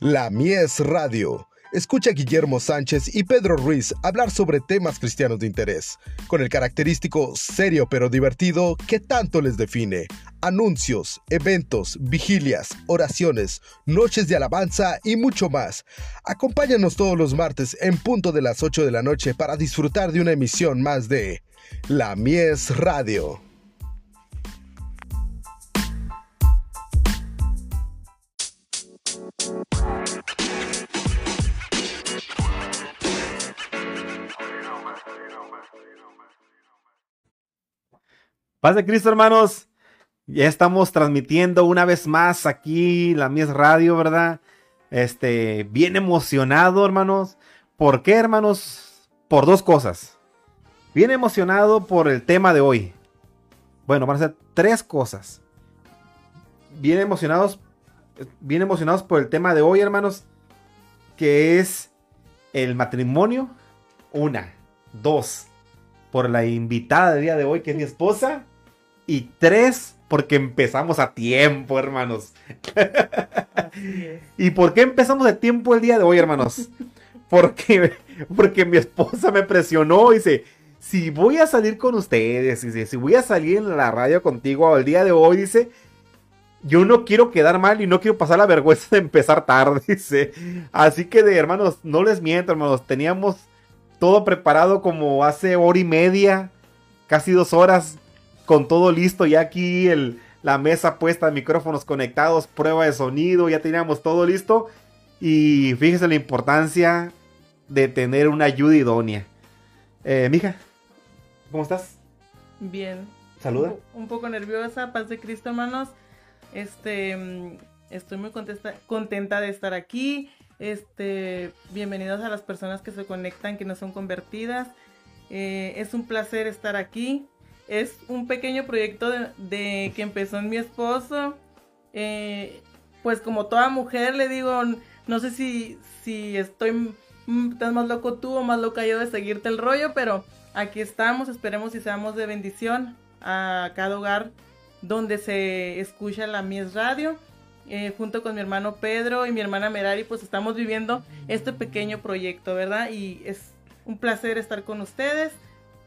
La Mies Radio. Escucha a Guillermo Sánchez y Pedro Ruiz hablar sobre temas cristianos de interés, con el característico serio pero divertido que tanto les define. Anuncios, eventos, vigilias, oraciones, noches de alabanza y mucho más. Acompáñanos todos los martes en punto de las 8 de la noche para disfrutar de una emisión más de La Mies Radio. Paz de Cristo, hermanos. Ya estamos transmitiendo una vez más aquí la Mies Radio, ¿verdad? Este, bien emocionado, hermanos. ¿Por qué, hermanos? Por dos cosas. Bien emocionado por el tema de hoy. Bueno, van a ser tres cosas. Bien emocionados, bien emocionados por el tema de hoy, hermanos, que es el matrimonio. Una, dos, por la invitada del día de hoy, que es mi esposa. Y tres, porque empezamos a tiempo, hermanos. ¿Y por qué empezamos a tiempo el día de hoy, hermanos? Porque, porque mi esposa me presionó y dice, si voy a salir con ustedes, dice, si voy a salir en la radio contigo el día de hoy, dice, yo no quiero quedar mal y no quiero pasar la vergüenza de empezar tarde, dice. Así que de hermanos, no les miento, hermanos, teníamos todo preparado como hace hora y media, casi dos horas con todo listo, ya aquí el, la mesa puesta, micrófonos conectados, prueba de sonido, ya teníamos todo listo. Y fíjese la importancia de tener una ayuda idónea. Eh, mija, ¿cómo estás? Bien. Saluda. Un, un, poco nerviosa, paz de Cristo, hermanos. Este, mm, estoy muy contenta, contenta de estar aquí. Este, bienvenidos a las personas que se conectan, que no son convertidas. Eh, es un placer estar aquí es un pequeño proyecto de, que empezó en mi esposo. Eh, pues como toda mujer le digo, no sé si, si estoy estás más loco tú o más loca yo de seguirte el rollo, pero aquí estamos, esperemos y seamos de bendición a cada hogar donde se escucha la Mies Radio. Eh, junto con mi hermano Pedro y mi hermana Merari, pues estamos viviendo este pequeño proyecto, ¿verdad? Y es un placer estar con ustedes.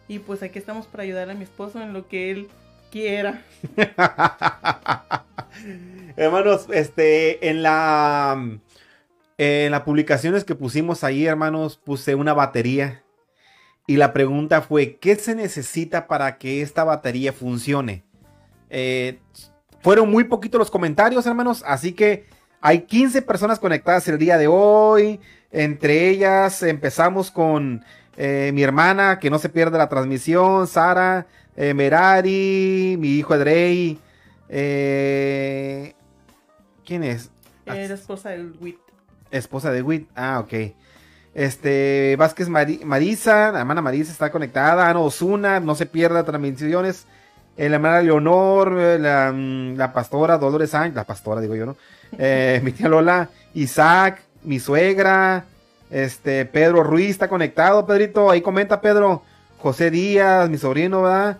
Y pues aquí estamos para ayudar a mi esposo en lo que él quiera. hermanos, este, en la, en las publicaciones que pusimos ahí, hermanos, puse una batería. Y la pregunta fue, ¿qué se necesita para que esta batería funcione? Eh, fueron muy poquitos los comentarios, hermanos, así que hay 15 personas conectadas el día de hoy. Entre ellas empezamos con eh, mi hermana, que no se pierde la transmisión, Sara, eh, Merari, mi hijo Adrey. Eh, ¿Quién es? la esposa de Witt. Esposa de Witt, ah, ok. Este, Vázquez Marisa, la hermana Marisa está conectada. Ana Osuna, no se pierda transmisiones. la hermana Leonor, la, mm, la, pastora Dolores Sánchez, la pastora digo yo, ¿no? mi tía Lola, Isaac, mi suegra, este, Pedro Ruiz está conectado, Pedrito. Ahí comenta Pedro. José Díaz, mi sobrino, ¿verdad?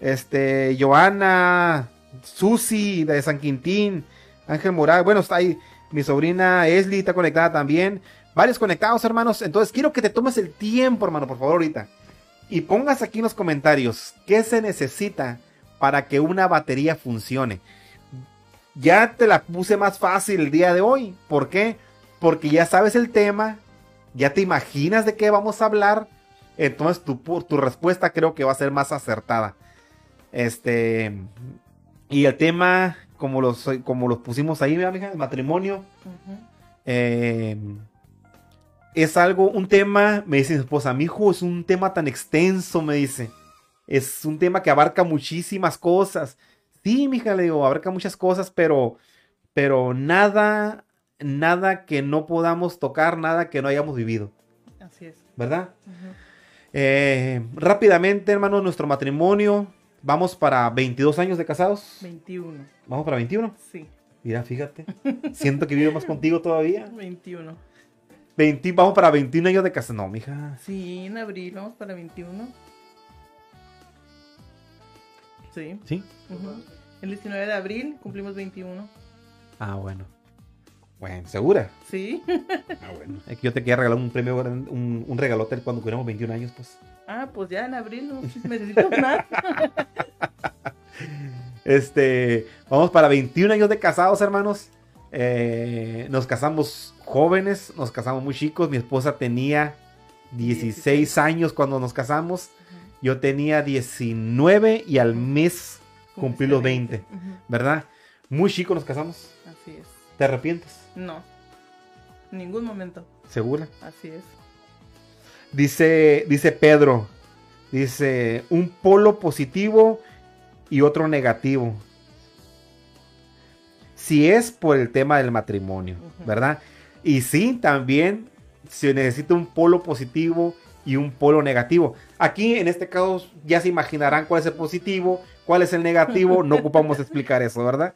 Este, Joana, Susi de San Quintín, Ángel Morales. Bueno, está ahí mi sobrina Esli, está conectada también. Varios conectados, hermanos. Entonces, quiero que te tomes el tiempo, hermano, por favor, ahorita. Y pongas aquí en los comentarios qué se necesita para que una batería funcione. Ya te la puse más fácil el día de hoy. ¿Por qué? Porque ya sabes el tema, ya te imaginas de qué vamos a hablar, entonces tu, tu respuesta creo que va a ser más acertada. Este, y el tema, como los, como los pusimos ahí, amiga, el matrimonio, eh, es algo, un tema, me dice mi esposa, mi hijo es un tema tan extenso, me dice. Es un tema que abarca muchísimas cosas. Sí, mija, le digo, abarca muchas cosas, pero, pero nada nada que no podamos tocar, nada que no hayamos vivido. Así es. ¿Verdad? Eh, rápidamente, hermano, nuestro matrimonio. Vamos para 22 años de casados. 21. ¿Vamos para 21? Sí. Mira, fíjate. Siento que vivo más contigo todavía. 21. 20, vamos para 21 años de casados. No, mija. Sí, en abril vamos para 21. Sí. ¿Sí? El 19 de abril cumplimos 21. Ah, bueno. Bueno, ¿segura? Sí. Ah, bueno. Es que yo te quería regalar un premio, un, un regalote cuando cumplamos 21 años, pues. Ah, pues ya en abril no necesito más. Este, vamos para 21 años de casados, hermanos. Eh, nos casamos jóvenes, nos casamos muy chicos. Mi esposa tenía 16 16. años cuando nos casamos. Yo tenía 19 y al mes cumplí los 20, Ujú, ¿verdad? Muy chico nos casamos. Así es. ¿Te arrepientes? No. Ningún momento. ¿Segura? Así es. Dice, dice Pedro, dice, un polo positivo y otro negativo. Si es por el tema del matrimonio. ¿verdad? Y sí, también se necesita un polo positivo y un polo negativo. Aquí, en este caso, ya se imaginarán cuál es el positivo, cuál es el negativo. No ocupamos explicar eso, ¿verdad?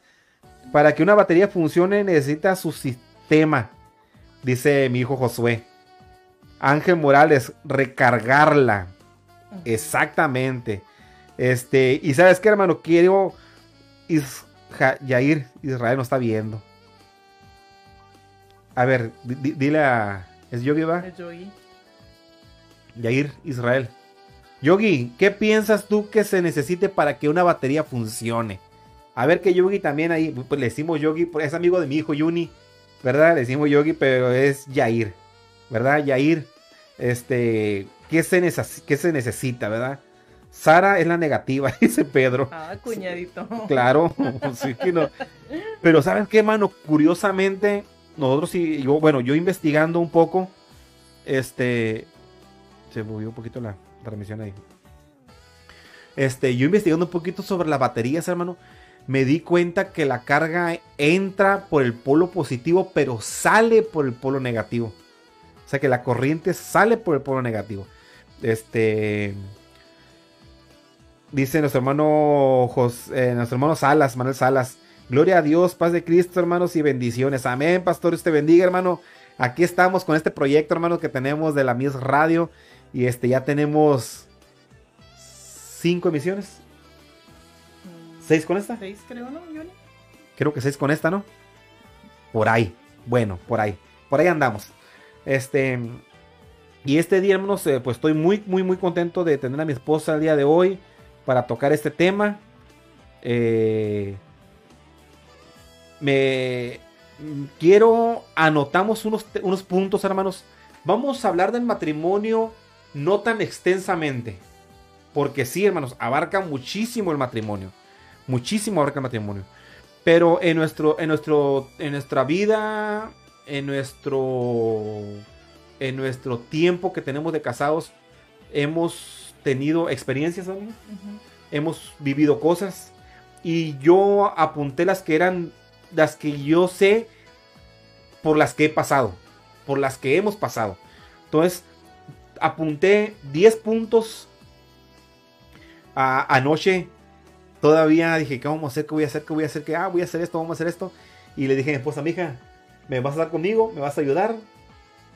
Para que una batería funcione necesita su sistema, dice mi hijo Josué. Ángel Morales, recargarla. Exactamente. Este, y sabes qué, hermano, quiero. Is- Ja- Yair, Israel no está viendo. A ver, di- di- dile a. ¿Es Yogi, va? El Yogi. Yair, Israel. Yogi, ¿qué piensas tú que se necesite para que una batería funcione? A ver que Yogi también ahí, pues le decimos Yogi, pues, es amigo de mi hijo Yuni, ¿verdad? Le decimos Yogi, pero es Yair, ¿verdad? Yair, este, ¿qué se, neces- qué se necesita, verdad? Sara es la negativa, dice Pedro. Ah, cuñadito. Claro, sí que no. Pero ¿sabes qué, mano? Curiosamente, nosotros sí, yo, bueno, yo investigando un poco, este, se movió un poquito la transmisión ahí. Este, yo investigando un poquito sobre las baterías, hermano, me di cuenta que la carga entra por el polo positivo, pero sale por el polo negativo. O sea que la corriente sale por el polo negativo. Este, Dice nuestro hermano Jos- eh, nuestro hermano Salas, Manuel Salas. Gloria a Dios, paz de Cristo, hermanos, y bendiciones. Amén, pastor, Dios te bendiga, hermano. Aquí estamos con este proyecto, hermano, que tenemos de la Mies Radio. Y este, ya tenemos cinco emisiones. ¿Seis con esta? Seis, creo, ¿no, Johnny? Creo que seis con esta, ¿no? Por ahí. Bueno, por ahí. Por ahí andamos. Este. Y este día, hermanos, eh, pues estoy muy, muy, muy contento de tener a mi esposa el día de hoy para tocar este tema. Eh, me quiero, anotamos unos, unos puntos, hermanos. Vamos a hablar del matrimonio no tan extensamente. Porque sí, hermanos, abarca muchísimo el matrimonio. Muchísimo abarca el matrimonio. Pero en nuestro, en nuestro, en nuestra vida, en nuestro, en nuestro tiempo que tenemos de casados, hemos tenido experiencias, Ujú. hemos vivido cosas y yo apunté las que eran las que yo sé por las que he pasado, por las que hemos pasado. Entonces, apunté 10 puntos a- anoche. Todavía dije, ¿qué vamos a hacer? ¿Qué voy a hacer? ¿Qué voy a hacer? ¿Qué? Ah, voy a hacer esto, vamos a hacer esto. Y le dije a mi esposa, mija, ¿me vas a estar conmigo? ¿Me vas a ayudar?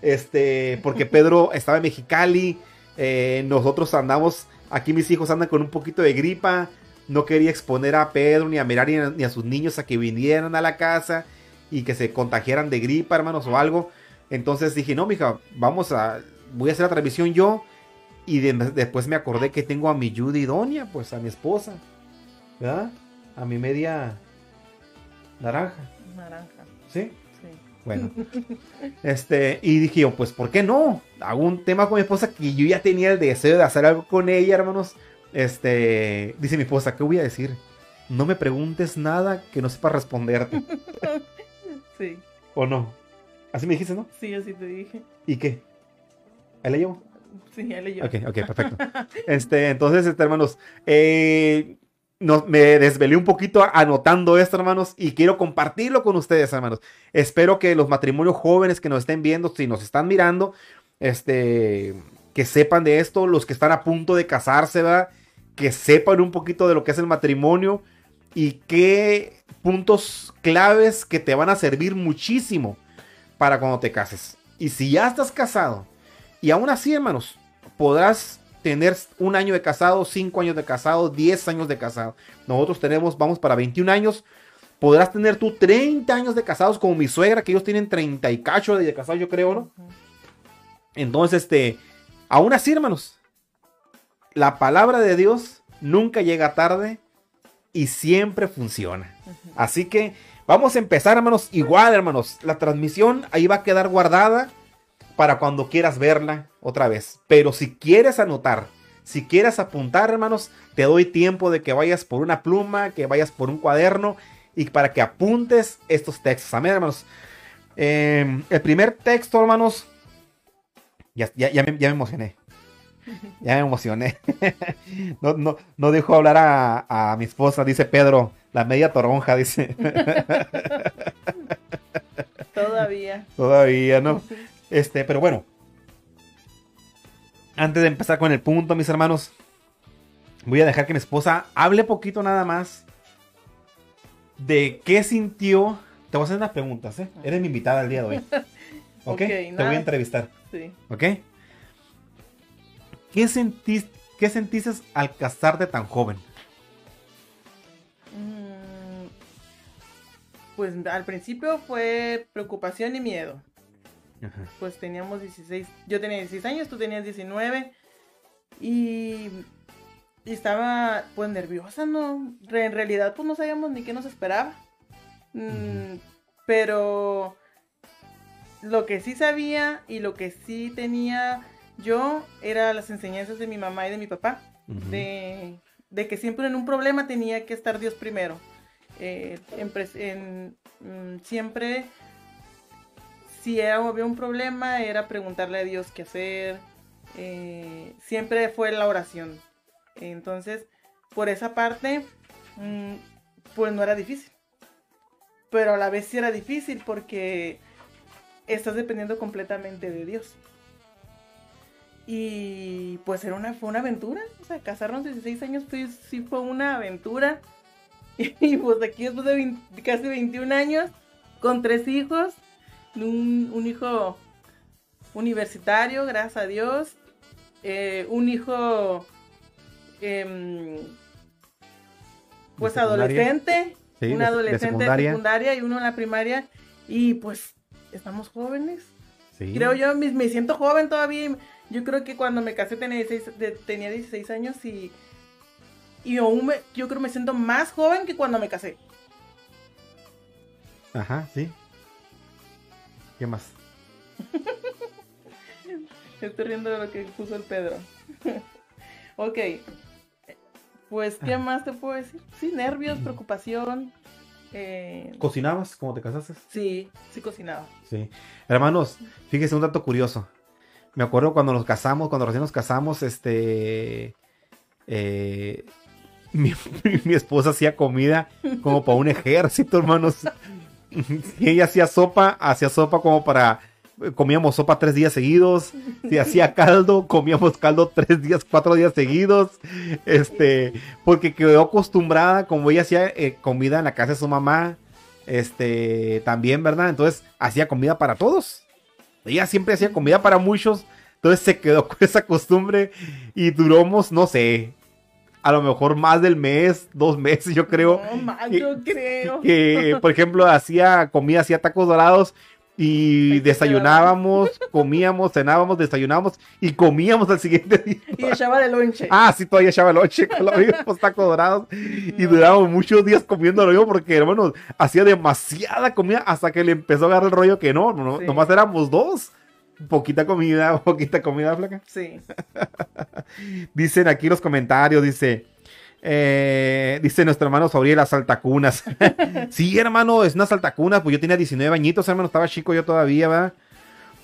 Este, porque Pedro estaba en Mexicali. eh, nosotros andamos, aquí mis hijos andan con un poquito de gripa. No quería exponer a Pedro ni a Mirar ni a, sus niños a que vinieran a la casa y que se contagiaran de gripa, hermanos, o algo. Entonces dije, no, mija, vamos a, voy a hacer la transmisión yo. Y de- después me acordé que tengo a mi Judy Donia, pues a mi esposa, ¿verdad? A mi media naranja, Naranja. ¿sí? Sí. Bueno, este, y dije yo, pues, ¿por qué no? Hago un tema con mi esposa que yo ya tenía el deseo de hacer algo con ella, hermanos. Este, dice mi esposa, ¿qué voy a decir? No me preguntes nada que no sepa responderte, Sí. ¿o no? Así me dijiste, ¿no? Sí, así te dije. ¿Y qué? ¿Ahí la llevo? Sí, ya leyó. Ok, ok, perfecto. Este, entonces, este, hermanos, eh, no- me desvelé un poquito anotando esto, hermanos, y quiero compartirlo con ustedes, hermanos. Espero que los matrimonios jóvenes que nos estén viendo, si nos están mirando, este, que sepan de esto, los que están a punto de casarse, ¿verdad? Que sepan un poquito de lo que es el matrimonio y qué puntos claves que te van a servir muchísimo para cuando te cases. Y si ya estás casado, y aún así, hermanos, podrás tener un año de casado, cinco años de casado, 10 años de casado. Nosotros tenemos, vamos para 21 años. Podrás tener tú 30 años de casados como mi suegra, que ellos tienen 30 y cacho de casados, yo creo, ¿no? Entonces, este, aún así, hermanos, la palabra de Dios nunca llega tarde y siempre funciona. Así que vamos a empezar, hermanos, igual, hermanos. La transmisión ahí va a quedar guardada para cuando quieras verla otra vez. Pero si quieres anotar, si quieres apuntar, hermanos, te doy tiempo de que vayas por una pluma, que vayas por un cuaderno y para que apuntes estos textos. Amén, hermanos. Em, el primer texto, hermanos, ya, ya, me, emocioné. Ya me emocioné. no, no, no dejo hablar a, a mi esposa, dice Pedro. La media toronja, dice. Todavía. Todavía, ¿no? Este, pero bueno. Antes de empezar con el punto, mis hermanos, voy a dejar que mi esposa hable poquito nada más de qué sintió. Te voy a hacer unas preguntas, ¿eh? Eres mi invitada el día de hoy. ¿Ok? Te voy a entrevistar. Sí. ¿Ok? ¿Qué sentiste, qué sentiste al casarte tan joven? Mm, pues al principio fue preocupación y miedo. Pues teníamos 16, yo tenía 16 años, tú tenías 19 y, estaba pues nerviosa, ¿no? En realidad pues no sabíamos ni qué nos esperaba. Mm, pero lo que sí sabía y lo que sí tenía yo era las enseñanzas de mi mamá y de mi papá. de, que siempre en un problema tenía que estar Dios primero. Eh, en, mm, siempre si había un problema, era preguntarle a Dios qué hacer. Eh, siempre fue la oración. Entonces, por esa parte, mm, pues no era difícil. Pero a la vez sí era difícil porque estás dependiendo completamente de Dios. Y pues era una, fue una aventura. O sea, casarnos 16 años pues, sí fue una aventura. Y pues aquí después de casi 21 años, con tres hijos, un, hijo universitario, gracias a Dios, eh, un hijo em, pues adolescente, un adolescente de secundaria. y uno en la primaria y pues estamos jóvenes. Creo yo, me, siento joven todavía. Yo creo que cuando me casé tenía 16, tenía 16 años y, y aún yo creo que me siento más joven que cuando me casé. Ajá, sí. ¿Qué más? Estoy riendo de lo que puso el Pedro. ok. Pues, ¿qué más te puedo decir? Sí, nervios, preocupación. Eh... ¿Cocinabas cuando te casaste? Sí, sí cocinaba. Sí. Hermanos, fíjese un dato curioso. Me acuerdo cuando nos casamos, cuando recién nos casamos, este... Eh, mi, mi, esposa hacía comida como para un ejército, hermanos. Si ella hacía sopa, hacía sopa como para comíamos sopa tres días seguidos. Si hacía caldo, comíamos caldo tres días, cuatro días seguidos. Este, porque quedó acostumbrada, como ella hacía eh, comida en la casa de su mamá. Este, también, ¿verdad? Entonces hacía comida para todos. Ella siempre hacía comida para muchos. Entonces se quedó con esa costumbre y duramos, no sé, a lo mejor más del mes, dos meses, yo creo. No, yo creo. Que, por ejemplo, hacía comida, hacía tacos dorados y desayunábamos, comíamos, cenábamos, desayunábamos y comíamos al siguiente día. Y echaba de lonche. Ah, sí, todavía echaba lonche con los mismos tacos dorados. Y durábamos muchos días comiendo yo porque, hermano, hacía demasiada comida hasta que le empezó a agarrar el rollo que no, no nomás éramos dos. Poquita comida, poquita comida flaca. Sí. Dicen aquí los comentarios, dice. Eh, dice nuestro hermano Sauriel, las saltacunas. sí, hermano, es una saltacuna. Pues yo tenía 19 añitos, hermano, estaba chico yo todavía, ¿verdad?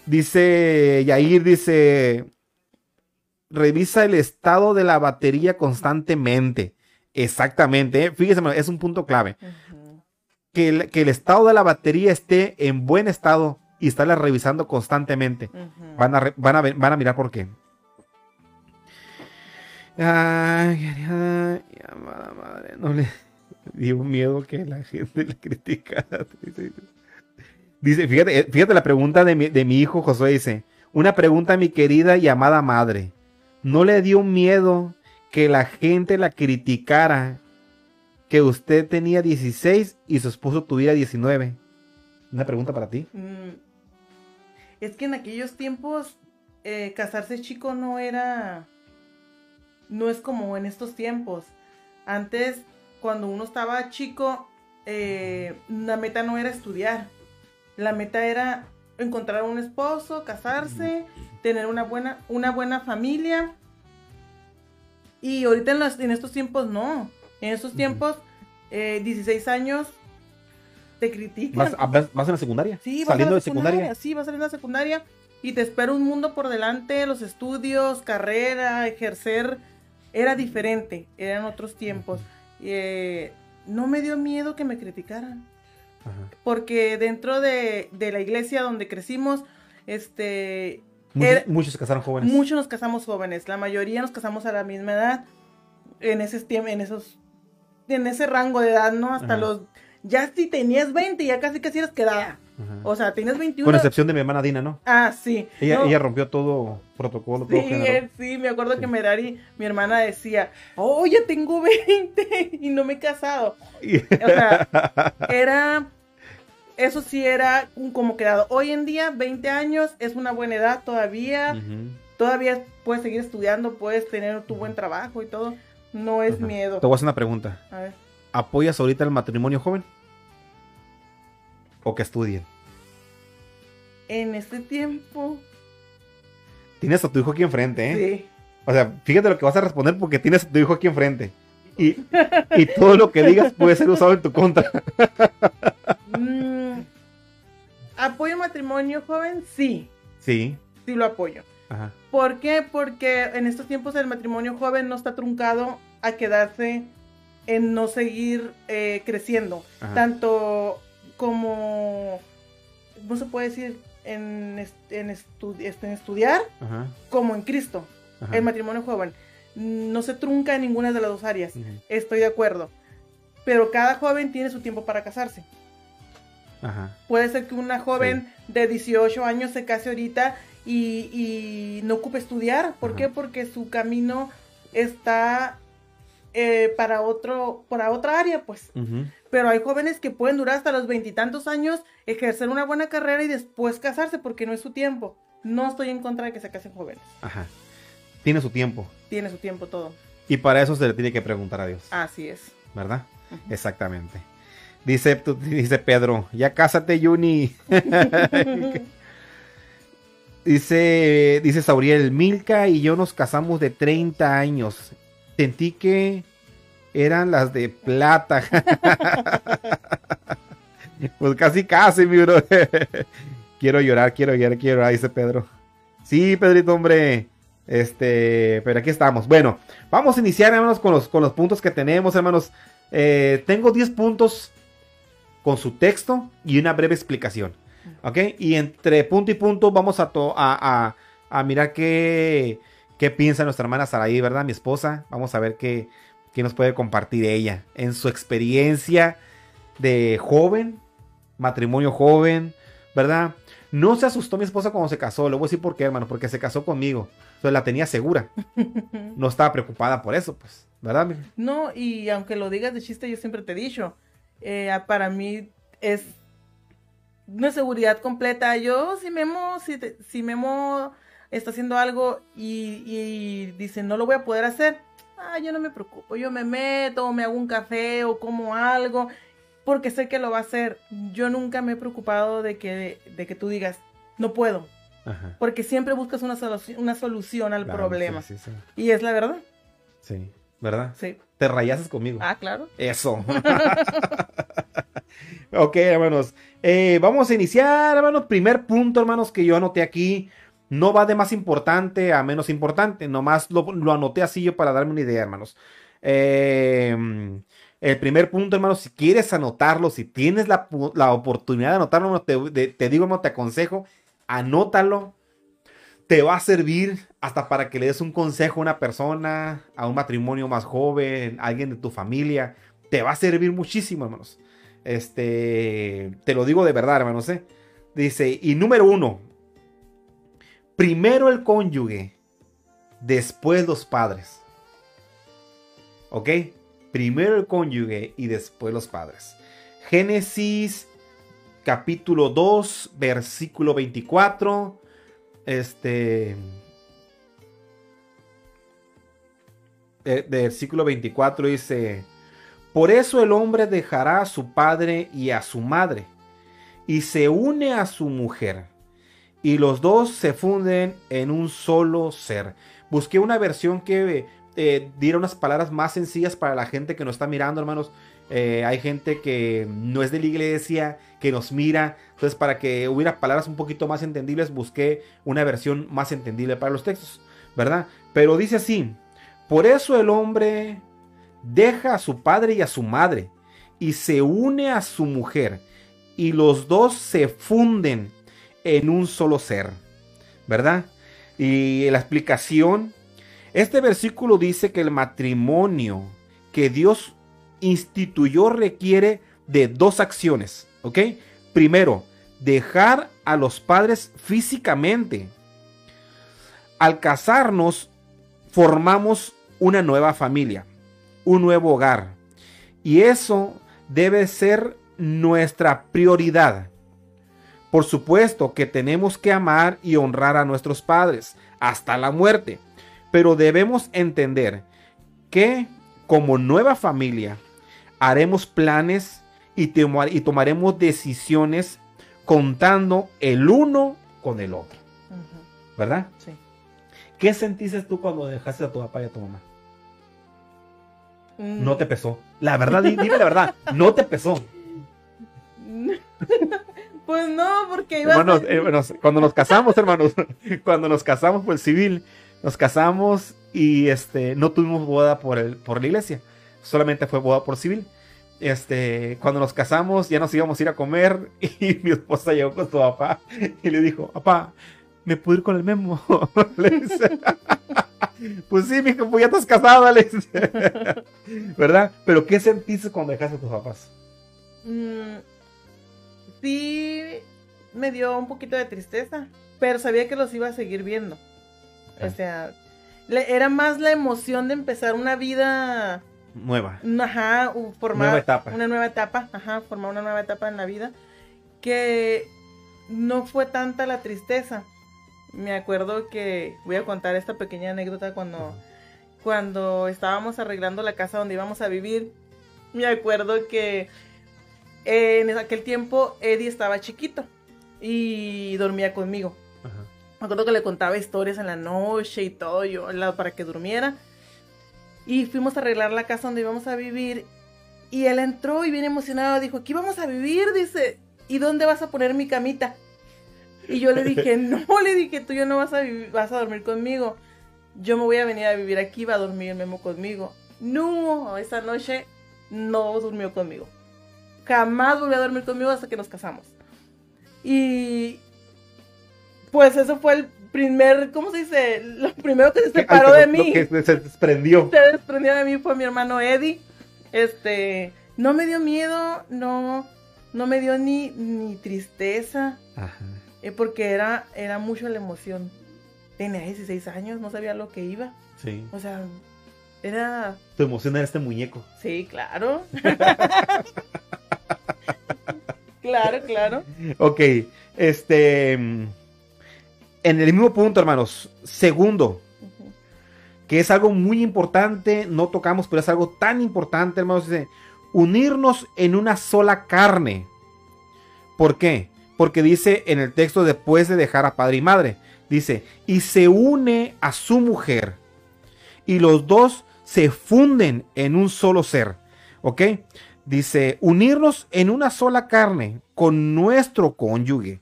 Dice Yair, dice. Revisa el estado de la batería constantemente. Exactamente, ¿eh? fíjese, es un punto clave. que, el, que el estado de la batería esté en buen estado y estarla revisando constantemente. van, a van, a van a mirar por qué. Ay, madre, no le dio miedo que la gente le criticara. Dice, fíjate, eh, fíjate la pregunta de mi, de mi hijo Josué dice, una pregunta a mi querida y amada madre. ¿No le dio miedo que la gente la criticara que usted tenía 16 y su esposo tuviera 19? Una pregunta para ti. Mm, Es que en aquellos tiempos eh, casarse chico no era, no es como en estos tiempos. Antes, cuando uno estaba chico, eh, la meta no era estudiar. La meta era encontrar un esposo, casarse, tener una buena, una buena familia. Y ahorita en, las- en estos tiempos no. En estos tiempos, eh, 16 años, te critican. ¿Vas, a- vas- en la secundaria? Sí, vas a Saliendo la de secundaria. Sí, vas a salir de la secundaria y te espera un mundo por delante, los estudios, carrera, ejercer. Era diferente, eran otros tiempos. Eh, no me dio miedo que me criticaran, Ajá. porque dentro de, de la iglesia donde crecimos, este, Muchos, se casaron jóvenes. muchos nos casamos jóvenes, la mayoría nos casamos a la misma edad, en ese en esos, en ese rango de edad, ¿no? Hasta Ajá. los, ya si tenías 20, ya casi casi eras quedada. Ajá. O sea, tenías 21. Con excepción de mi hermana Dina, ¿no? Ah, sí. Ella, No, ella rompió todo protocolo, Sí, eh, sí, me acuerdo Sí. que Merari, mi hermana decía, oh, ya tengo 20 y no me he casado. O sea, era, eso sí era un como quedado. Hoy en día, 20 años es una buena edad todavía. Todavía puedes seguir estudiando, puedes tener tu buen trabajo y todo. No es miedo. Te voy a hacer una pregunta. A ver. ¿Apoyas ahorita el matrimonio joven? ¿O que estudien? En este tiempo, Tienes a tu hijo aquí enfrente, ¿eh? sí. O sea, fíjate lo que vas a responder porque tienes a tu hijo aquí enfrente. Y, y todo lo que digas puede ser usado en tu contra. Mm, ¿Apoyo matrimonio joven? Sí, Sí. sí lo apoyo. Ajá. ¿Por qué? Porque en estos tiempos el matrimonio joven no está truncado a quedarse en no seguir eh, creciendo. Ajá. Tanto como, ¿cómo se puede decir? En, est- en, estu- este, en estudiar Ajá. como en Cristo. Ajá. El matrimonio joven no se trunca en ninguna de las dos áreas. Estoy de acuerdo. Pero cada joven tiene su tiempo para casarse. Ajá. Puede ser que una joven de 18 años se case ahorita y, y no ocupe estudiar. ¿Por Ajá. qué? Porque su camino está eh, para otro, para otra área, pues. Pero hay jóvenes que pueden durar hasta los veintitantos años, ejercer una buena carrera y después casarse porque no es su tiempo. No estoy en contra de que se casen jóvenes. Ajá. Tiene su tiempo. Tiene su tiempo todo. Y para eso se le tiene que preguntar a Dios. Así es. ¿Verdad? Exactamente. Dice, tú- dice Pedro, ya cásate, Juni. dice, dice Sauriel, Milka y yo nos casamos de 30 años. Sentí que eran las de plata. pues casi casi, mi bro. quiero llorar, quiero llorar, quiero llorar, dice Pedro. Sí, Pedrito, hombre. Este, pero aquí estamos. Bueno, vamos a iniciar, hermanos, con los, con los puntos que tenemos, hermanos. Eh, tengo 10 puntos con su texto y una breve explicación. ¿Ok? Y entre punto y punto vamos a, to- a, a- a mirar qué, qué piensa nuestra hermana Saraí, ¿verdad? Mi esposa. Vamos a ver qué, qué nos puede compartir ella en su experiencia de joven, matrimonio joven, ¿verdad? No se asustó mi esposa cuando se casó. Le voy a decir por qué, hermano. Porque se casó conmigo. Entonces la tenía segura. No estaba preocupada por eso, pues. ¿Verdad? mija? No, y aunque lo digas de chiste, yo siempre te he dicho, eh, para mí es una seguridad completa. Yo, si Memo, si, te- si Memo está haciendo algo y, y dice, no lo voy a poder hacer, ah, yo no me preocupo. Yo me meto, o me hago un café o como algo, porque sé que lo va a hacer. Yo nunca me he preocupado de que, de que tú digas, no puedo, Ajá. porque siempre buscas una, solu- una solución al Claro, problema. Sí, sí, sí. Y es la verdad. Sí, ¿verdad? Sí. Te rayases conmigo. Ah, claro. Eso. ok, hermanos. Eh, vamos a iniciar, hermanos. Primer punto, hermanos, que yo anoté aquí. No va de más importante a menos importante. Nomás lo, lo anoté así yo para darme una idea, hermanos. Eh, el primer punto, hermanos, si quieres anotarlo, si tienes la, la oportunidad de anotarlo, hermano, te, te digo, hermano, te aconsejo, anótalo. Te va a servir hasta para que le des un consejo a una persona, a un matrimonio más joven, alguien de tu familia. Te va a servir muchísimo, hermanos. Este, te lo digo de verdad, hermanos. ¿eh? Dice, y número uno, primero el cónyuge, después los padres. ¿Ok? Primero el cónyuge y después los padres. Génesis capítulo 2, versículo 24. Este. De, versículo 24 dice: Por eso el hombre dejará a su padre y a su madre, y se une a su mujer, y los dos se funden en un solo ser. Busqué una versión que eh, diera unas palabras más sencillas para la gente que nos está mirando, hermanos. Eh, hay gente que no es de la iglesia, que nos mira. Entonces, para que hubiera palabras un poquito más entendibles, busqué una versión más entendible para los textos, ¿verdad? Pero dice así, por eso el hombre deja a su padre y a su madre y se une a su mujer y los dos se funden en un solo ser, ¿verdad? Y la explicación, este versículo dice que el matrimonio que Dios instituyó requiere de dos acciones, ¿ok? Primero, dejar a los padres físicamente. Al casarnos, formamos una nueva familia, un nuevo hogar. Y eso debe ser nuestra prioridad. Por supuesto que tenemos que amar y honrar a nuestros padres hasta la muerte, pero debemos entender que como nueva familia haremos planes y, tomaremos decisiones contando el uno con el otro. ¿Verdad? Sí. ¿Qué sentiste tú cuando dejaste a tu papá y a tu mamá? Mm. No te pesó. La verdad, dime la verdad, no te pesó. Pues no, porque iba hermanos, eh, cuando nos casamos, hermanos, cuando nos casamos por el civil, nos casamos y este no tuvimos boda por el por la iglesia solamente fue boda por civil. Este, cuando nos casamos ya nos íbamos a ir a comer y mi esposa llegó con su papá y le dijo, papá, ¿me puedo ir con el memo? pues sí, mijo, pues ya estás casado, Alex. ¿Verdad? Pero ¿qué sentiste cuando dejaste a tus papás? Mm, sí, me dio un poquito de tristeza, pero sabía que los iba a seguir viendo. O ah. sea, era más la emoción de empezar una vida nueva. Ajá, formar nueva etapa. una nueva etapa, ajá, formar una nueva etapa en la vida, que no fue tanta la tristeza. Me acuerdo que voy a contar esta pequeña anécdota cuando, cuando estábamos arreglando la casa donde íbamos a vivir. Me acuerdo que en aquel tiempo Eddie estaba chiquito y dormía conmigo. Me acuerdo que le contaba historias en la noche y todo, yo, para que durmiera. Y fuimos a arreglar la casa donde íbamos a vivir. Y él entró y bien emocionado dijo, aquí vamos a vivir, dice, ¿y dónde vas a poner mi camita? Y yo le dije, no, le dije, tú ya no vas a, vas a dormir conmigo. Yo me voy a venir a vivir aquí, va a dormir el Memo conmigo. No, esa noche no durmió conmigo. Jamás volvió a dormir conmigo hasta que nos casamos. Y pues eso fue el primer, ¿cómo se dice? Lo primero que se separó de mí. que se desprendió. Se desprendió de mí fue mi hermano Eddie. Este, no me dio miedo, no, no me dio ni, ni tristeza. Ajá. Eh, porque era, era mucho la emoción. Tenía 16 años, no sabía lo que iba. Sí. O sea, era... Tu emoción era este muñeco. Sí, claro. claro, claro. Ok, este en el mismo punto, hermanos. Segundo, que es algo muy importante, no tocamos, pero es algo tan importante, hermanos, dice, unirnos en una sola carne. ¿Por qué? Porque dice en el texto después de dejar a padre y madre, dice, y se une a su mujer, y los dos se funden en un solo ser. ¿Ok? Dice, unirnos en una sola carne con nuestro cónyuge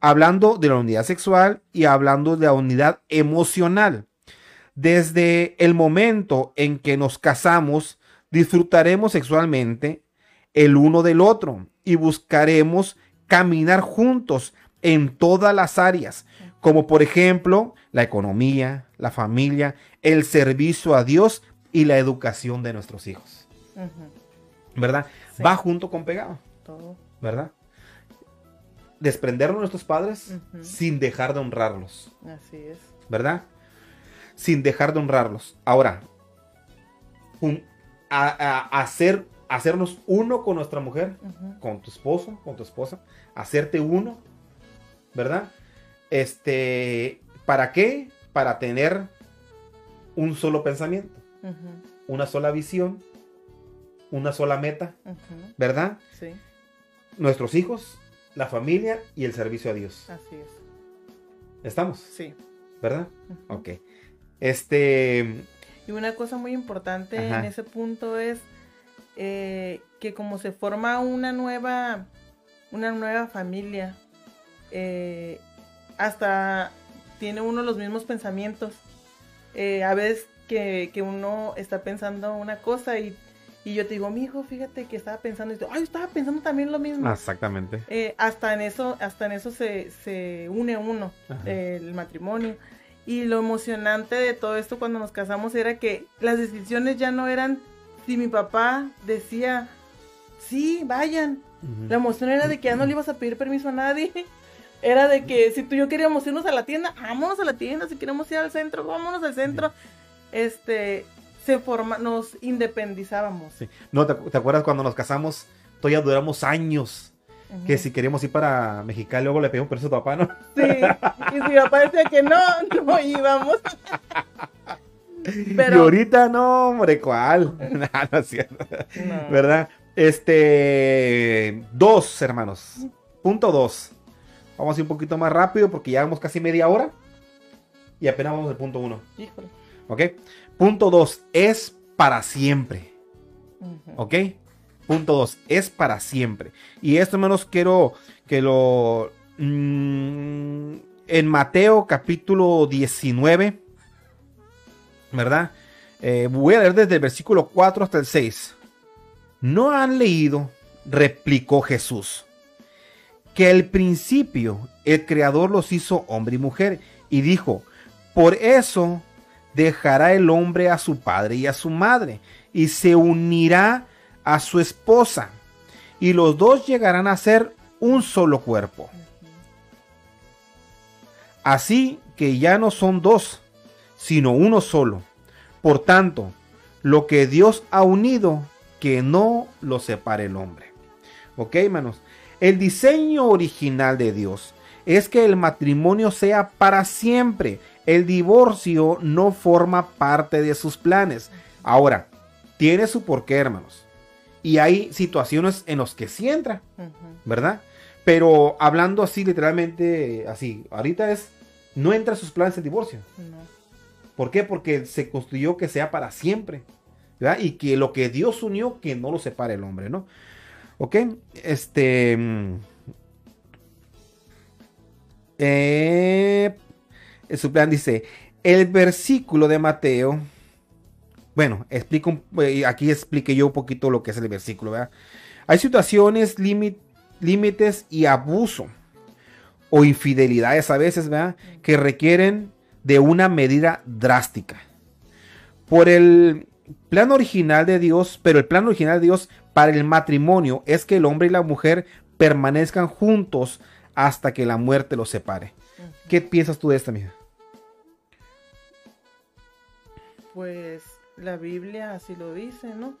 hablando de la unidad sexual y hablando de la unidad emocional. Desde el momento en que nos casamos, disfrutaremos sexualmente el uno del otro y buscaremos caminar juntos en todas las áreas, como por ejemplo la economía, la familia, el servicio a Dios y la educación de nuestros hijos. ¿Verdad? Va junto con pegado. Todo. ¿Verdad? desprendernos de nuestros padres sin dejar de honrarlos. Así es. ¿Verdad? Sin dejar de honrarlos. Ahora, a, a hacer, hacernos uno con nuestra mujer, con tu esposo, con tu esposa, hacerte uno, ¿verdad? Este, ¿para qué? Para tener un solo pensamiento, una sola visión, una sola meta. ¿verdad? Sí, Nuestros hijos, la familia y el servicio a Dios. así es. ¿Estamos? Sí. ¿Verdad? Ujú. Ok. Este, Y una cosa muy importante Ajá. en ese punto es eh, que como se forma una nueva, una nueva familia, eh, hasta tiene uno los mismos pensamientos. Eh, a veces que, que uno está pensando una cosa y, y yo te digo, mi hijo, fíjate que estaba pensando, tú, ay, estaba pensando también lo mismo. exactamente. Eh, hasta en eso, hasta en eso se, se une uno, eh, el matrimonio. Y lo emocionante de todo esto cuando nos casamos era que las decisiones ya no eran si mi papá decía, sí, vayan. La emoción era de que ya no le ibas a pedir permiso a nadie. Era de que si tú y yo queríamos irnos a la tienda, vámonos a la tienda. Si queremos ir al centro, vámonos al centro. Este, se forma, nos independizábamos. Sí. No, ¿te, acu- te acuerdas cuando nos casamos? Todavía duramos años. Que si queríamos ir para Mexicali, luego le pedimos permiso a tu papá, ¿no? Sí, y si papá decía que no, no íbamos. Y Pero, ahorita no, hombre, ¿cuál? no, no es cierto. No. ¿Verdad? Este. Dos, hermanos. Punto dos. Vamos a ir un poquito más rápido porque ya vamos casi media hora. Y apenas vamos al punto uno. Híjole. ¿Ok? Punto dos. Es para siempre. ¿Ok? Punto 2. Es para siempre. Y esto menos quiero que lo... mm, en Mateo capítulo 19. ¿Verdad? Eh, voy a leer desde el versículo 4 hasta el 6. ¿No han leído? Replicó Jesús. Que al principio el Creador los hizo hombre y mujer. Y dijo, por eso dejará el hombre a su padre y a su madre. Y se unirá a su esposa. Y los dos llegarán a ser un solo cuerpo. Así que ya no son dos, sino uno solo. Por tanto, lo que Dios ha unido, que no lo separe el hombre. Ok, hermanos. El diseño original de Dios es que el matrimonio sea para siempre. El divorcio no forma parte de sus planes. Ahora, tiene su porqué, hermanos. Y hay situaciones en las que sí entra. ¿verdad? Pero hablando así, literalmente, así, ahorita es, no entra en sus planes el divorcio. No. ¿Por qué? Porque se construyó que sea para siempre, ¿verdad? Y que lo que Dios unió, que no lo separe el hombre, ¿no? ¿Ok? Este... mm, su plan dice, el versículo de Mateo, bueno, explico, eh, aquí expliqué yo un poquito lo que es el versículo. Hay situaciones, lími- límites y abuso o infidelidades a veces, ¿verdad? Que requieren de una medida drástica. Por el plan original de Dios, pero el plan original de Dios para el matrimonio es que el hombre y la mujer permanezcan juntos hasta que la muerte los separe. ¿Qué piensas tú de esta, mija? Pues la Biblia así lo dice, ¿no?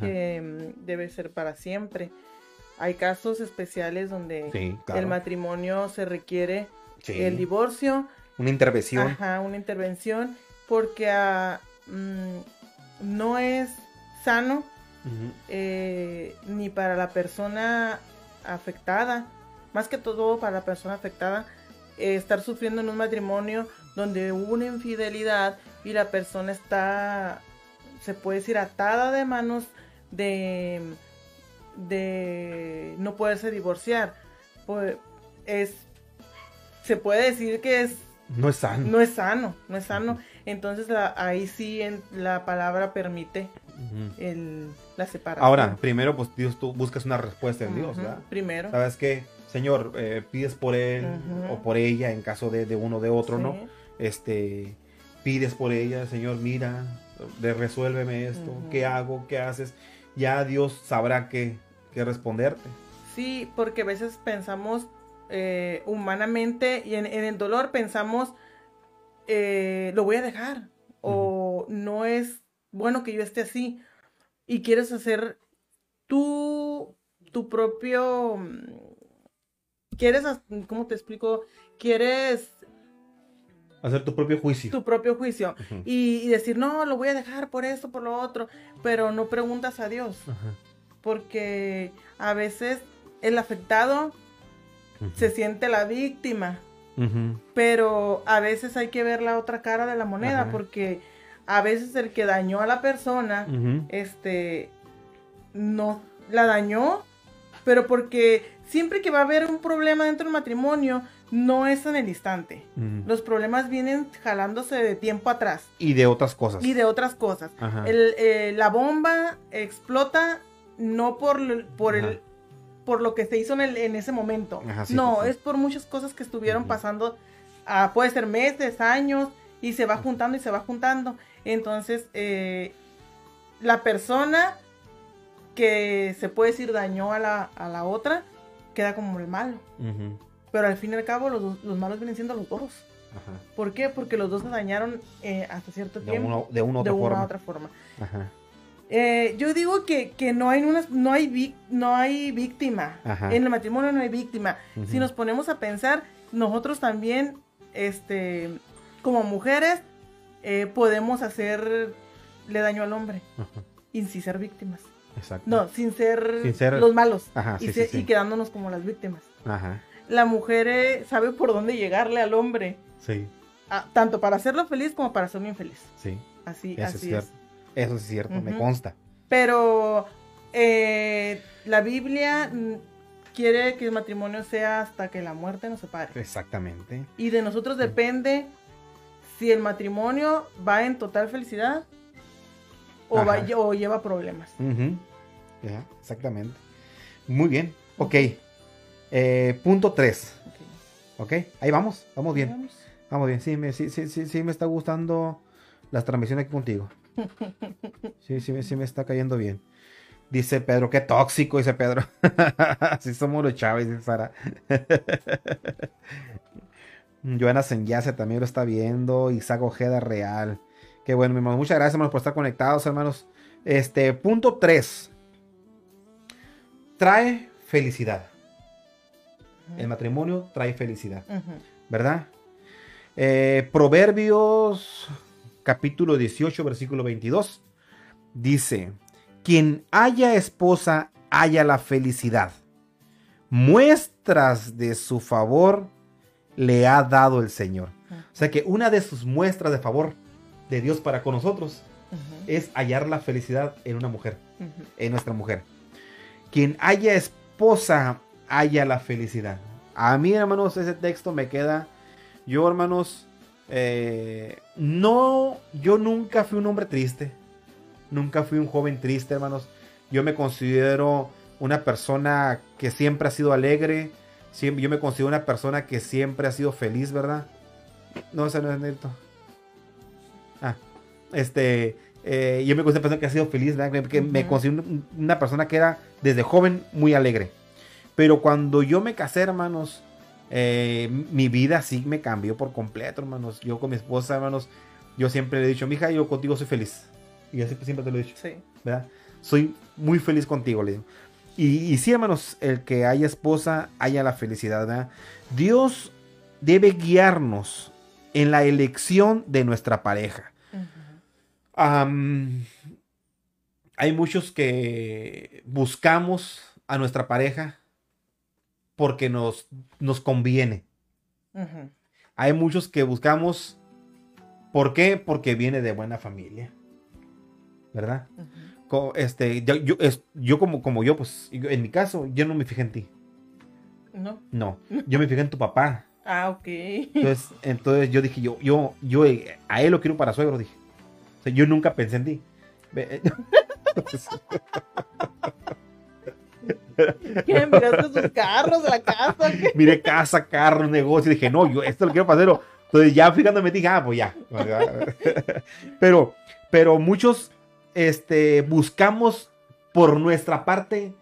Que mm, debe ser para siempre. Hay casos especiales donde Sí, claro. el matrimonio se requiere Sí. el divorcio, Una intervención. ajá, una intervención, porque ah, mm, no es sano eh, ni para la persona afectada, más que todo para la persona afectada, estar sufriendo en un matrimonio donde hubo una infidelidad y la persona está, se puede decir, atada de manos de, de no poderse divorciar. Pues es, se puede decir que es No es sano. no es sano, no es sano. Entonces la- ahí sí en- la palabra permite el, la separación. Ahora, primero, pues Dios, tú buscas una respuesta en Dios. Primero. ¿Sabes qué? Señor, eh, pides por él o por ella en caso de, de uno o de otro, ¿no? Este, pides por ella, Señor, mira, de- resuélveme esto. ¿qué hago? ¿Qué haces? Ya Dios sabrá qué, qué responderte. Sí, porque a veces pensamos eh, humanamente y en, en el dolor pensamos, eh, lo voy a dejar o no es bueno que yo esté así. y quieres hacer tu, tu propio... Quieres, ¿cómo te explico? Quieres hacer tu propio juicio. Tu propio juicio. y, decir, no, lo voy a dejar por esto, por lo otro, pero no preguntas a Dios. Porque a veces el afectado se siente la víctima. Pero a veces hay que ver la otra cara de la moneda, porque a veces el que dañó a la persona, este, no la dañó, pero porque siempre que va a haber un problema dentro del matrimonio, no es en el instante. Los problemas vienen jalándose de tiempo atrás. Y de otras cosas. Y de otras cosas. Eh, la bomba explota no por, por el por lo que se hizo en, ese momento. no, es por muchas cosas que estuvieron pasando. Ah, puede ser meses, años, y se va juntando y se va juntando. Entonces, eh, la persona que se puede decir dañó a la, a la otra, queda como el malo. Pero al fin y al cabo los, los malos vienen siendo los dos. ¿Por qué? Porque los dos se dañaron eh, hasta cierto tiempo. de una, otra, forma. otra forma. Eh, yo digo que, no hay una, no hay no hay víctima. En el matrimonio no hay víctima. Si nos ponemos a pensar, nosotros también, este, como mujeres, eh, podemos hacerle daño al hombre. Y sin ser víctimas. Exacto. No, sin ser, los malos. y, y quedándonos como las víctimas. Ajá la mujer eh, sabe por dónde llegarle al hombre. Sí. Ah, tanto para hacerlo feliz como para hacerlo infeliz. Sí. Así, Eso así es. Eso es cierto, me consta. Pero eh, la Biblia quiere que el matrimonio sea hasta que la muerte nos separe. Exactamente. Y de nosotros depende si el matrimonio va en total felicidad o, va, o lleva problemas. exactamente. Muy bien. Ok. Eh, punto 3. ok, ahí vamos, vamos bien. Vamos, bien, sí me, sí, sí, sí, me está gustando las transmisiones aquí contigo. Sí, sí, sí me está cayendo bien. Dice Pedro, qué tóxico, dice Pedro. Así somos los Chávez, dice Sara. Joana Senyase también lo está viendo. Isaac Ojeda Real. Qué bueno, mi hermano. Muchas gracias, hermanos, por estar conectados, hermanos. Este, punto 3. Trae felicidad. El matrimonio trae felicidad, ¿verdad? Eh, Proverbios capítulo 18, versículo 22, dice, quien haya esposa, haya la felicidad. Muestras de su favor le ha dado el Señor. O sea que una de sus muestras de favor de Dios para con nosotros es hallar la felicidad en una mujer, en nuestra mujer. Quien haya esposa, haya la felicidad. A mí, hermanos, ese texto me queda. Yo, hermanos, eh, no, yo nunca fui un hombre triste. Nunca fui un joven triste, hermanos. Yo me considero una persona que siempre ha sido alegre. yo me considero una persona que siempre ha sido feliz, ¿verdad? No, ese no es neto. Ah, este, eh, yo me considero una persona que ha sido feliz, ¿verdad? Que me considero una persona que era desde joven muy alegre. Pero cuando yo me casé, hermanos, eh, mi vida sí me cambió por completo, hermanos. Yo con mi esposa, hermanos, yo siempre le he dicho, mija, yo contigo soy feliz. Y así siempre te lo he dicho. Sí. ¿Verdad? Soy muy feliz contigo, le digo. Y, sí, hermanos, el que haya esposa, haya la felicidad, ¿verdad? Dios debe guiarnos en la elección de nuestra pareja. Hay muchos que buscamos a nuestra pareja porque nos, nos conviene. Hay muchos que buscamos, ¿por qué? Porque viene de buena familia. ¿Verdad? este, yo, yo, como, como yo, pues, en mi caso, yo no me fijé en ti. No. No, yo me fijé en tu papá. Ah, ok. Entonces, entonces yo dije, yo, yo, yo eh, a él lo quiero para suegro, dije. O sea, yo nunca pensé en ti. ¿Qué? ¿Miraste sus carros, la casa? Miré casa, carro, negocio. Dije, no, yo esto lo quiero hacerlo. Entonces ya fijándome dije, ah, pues ya. pero, pero muchos este, buscamos por nuestra parte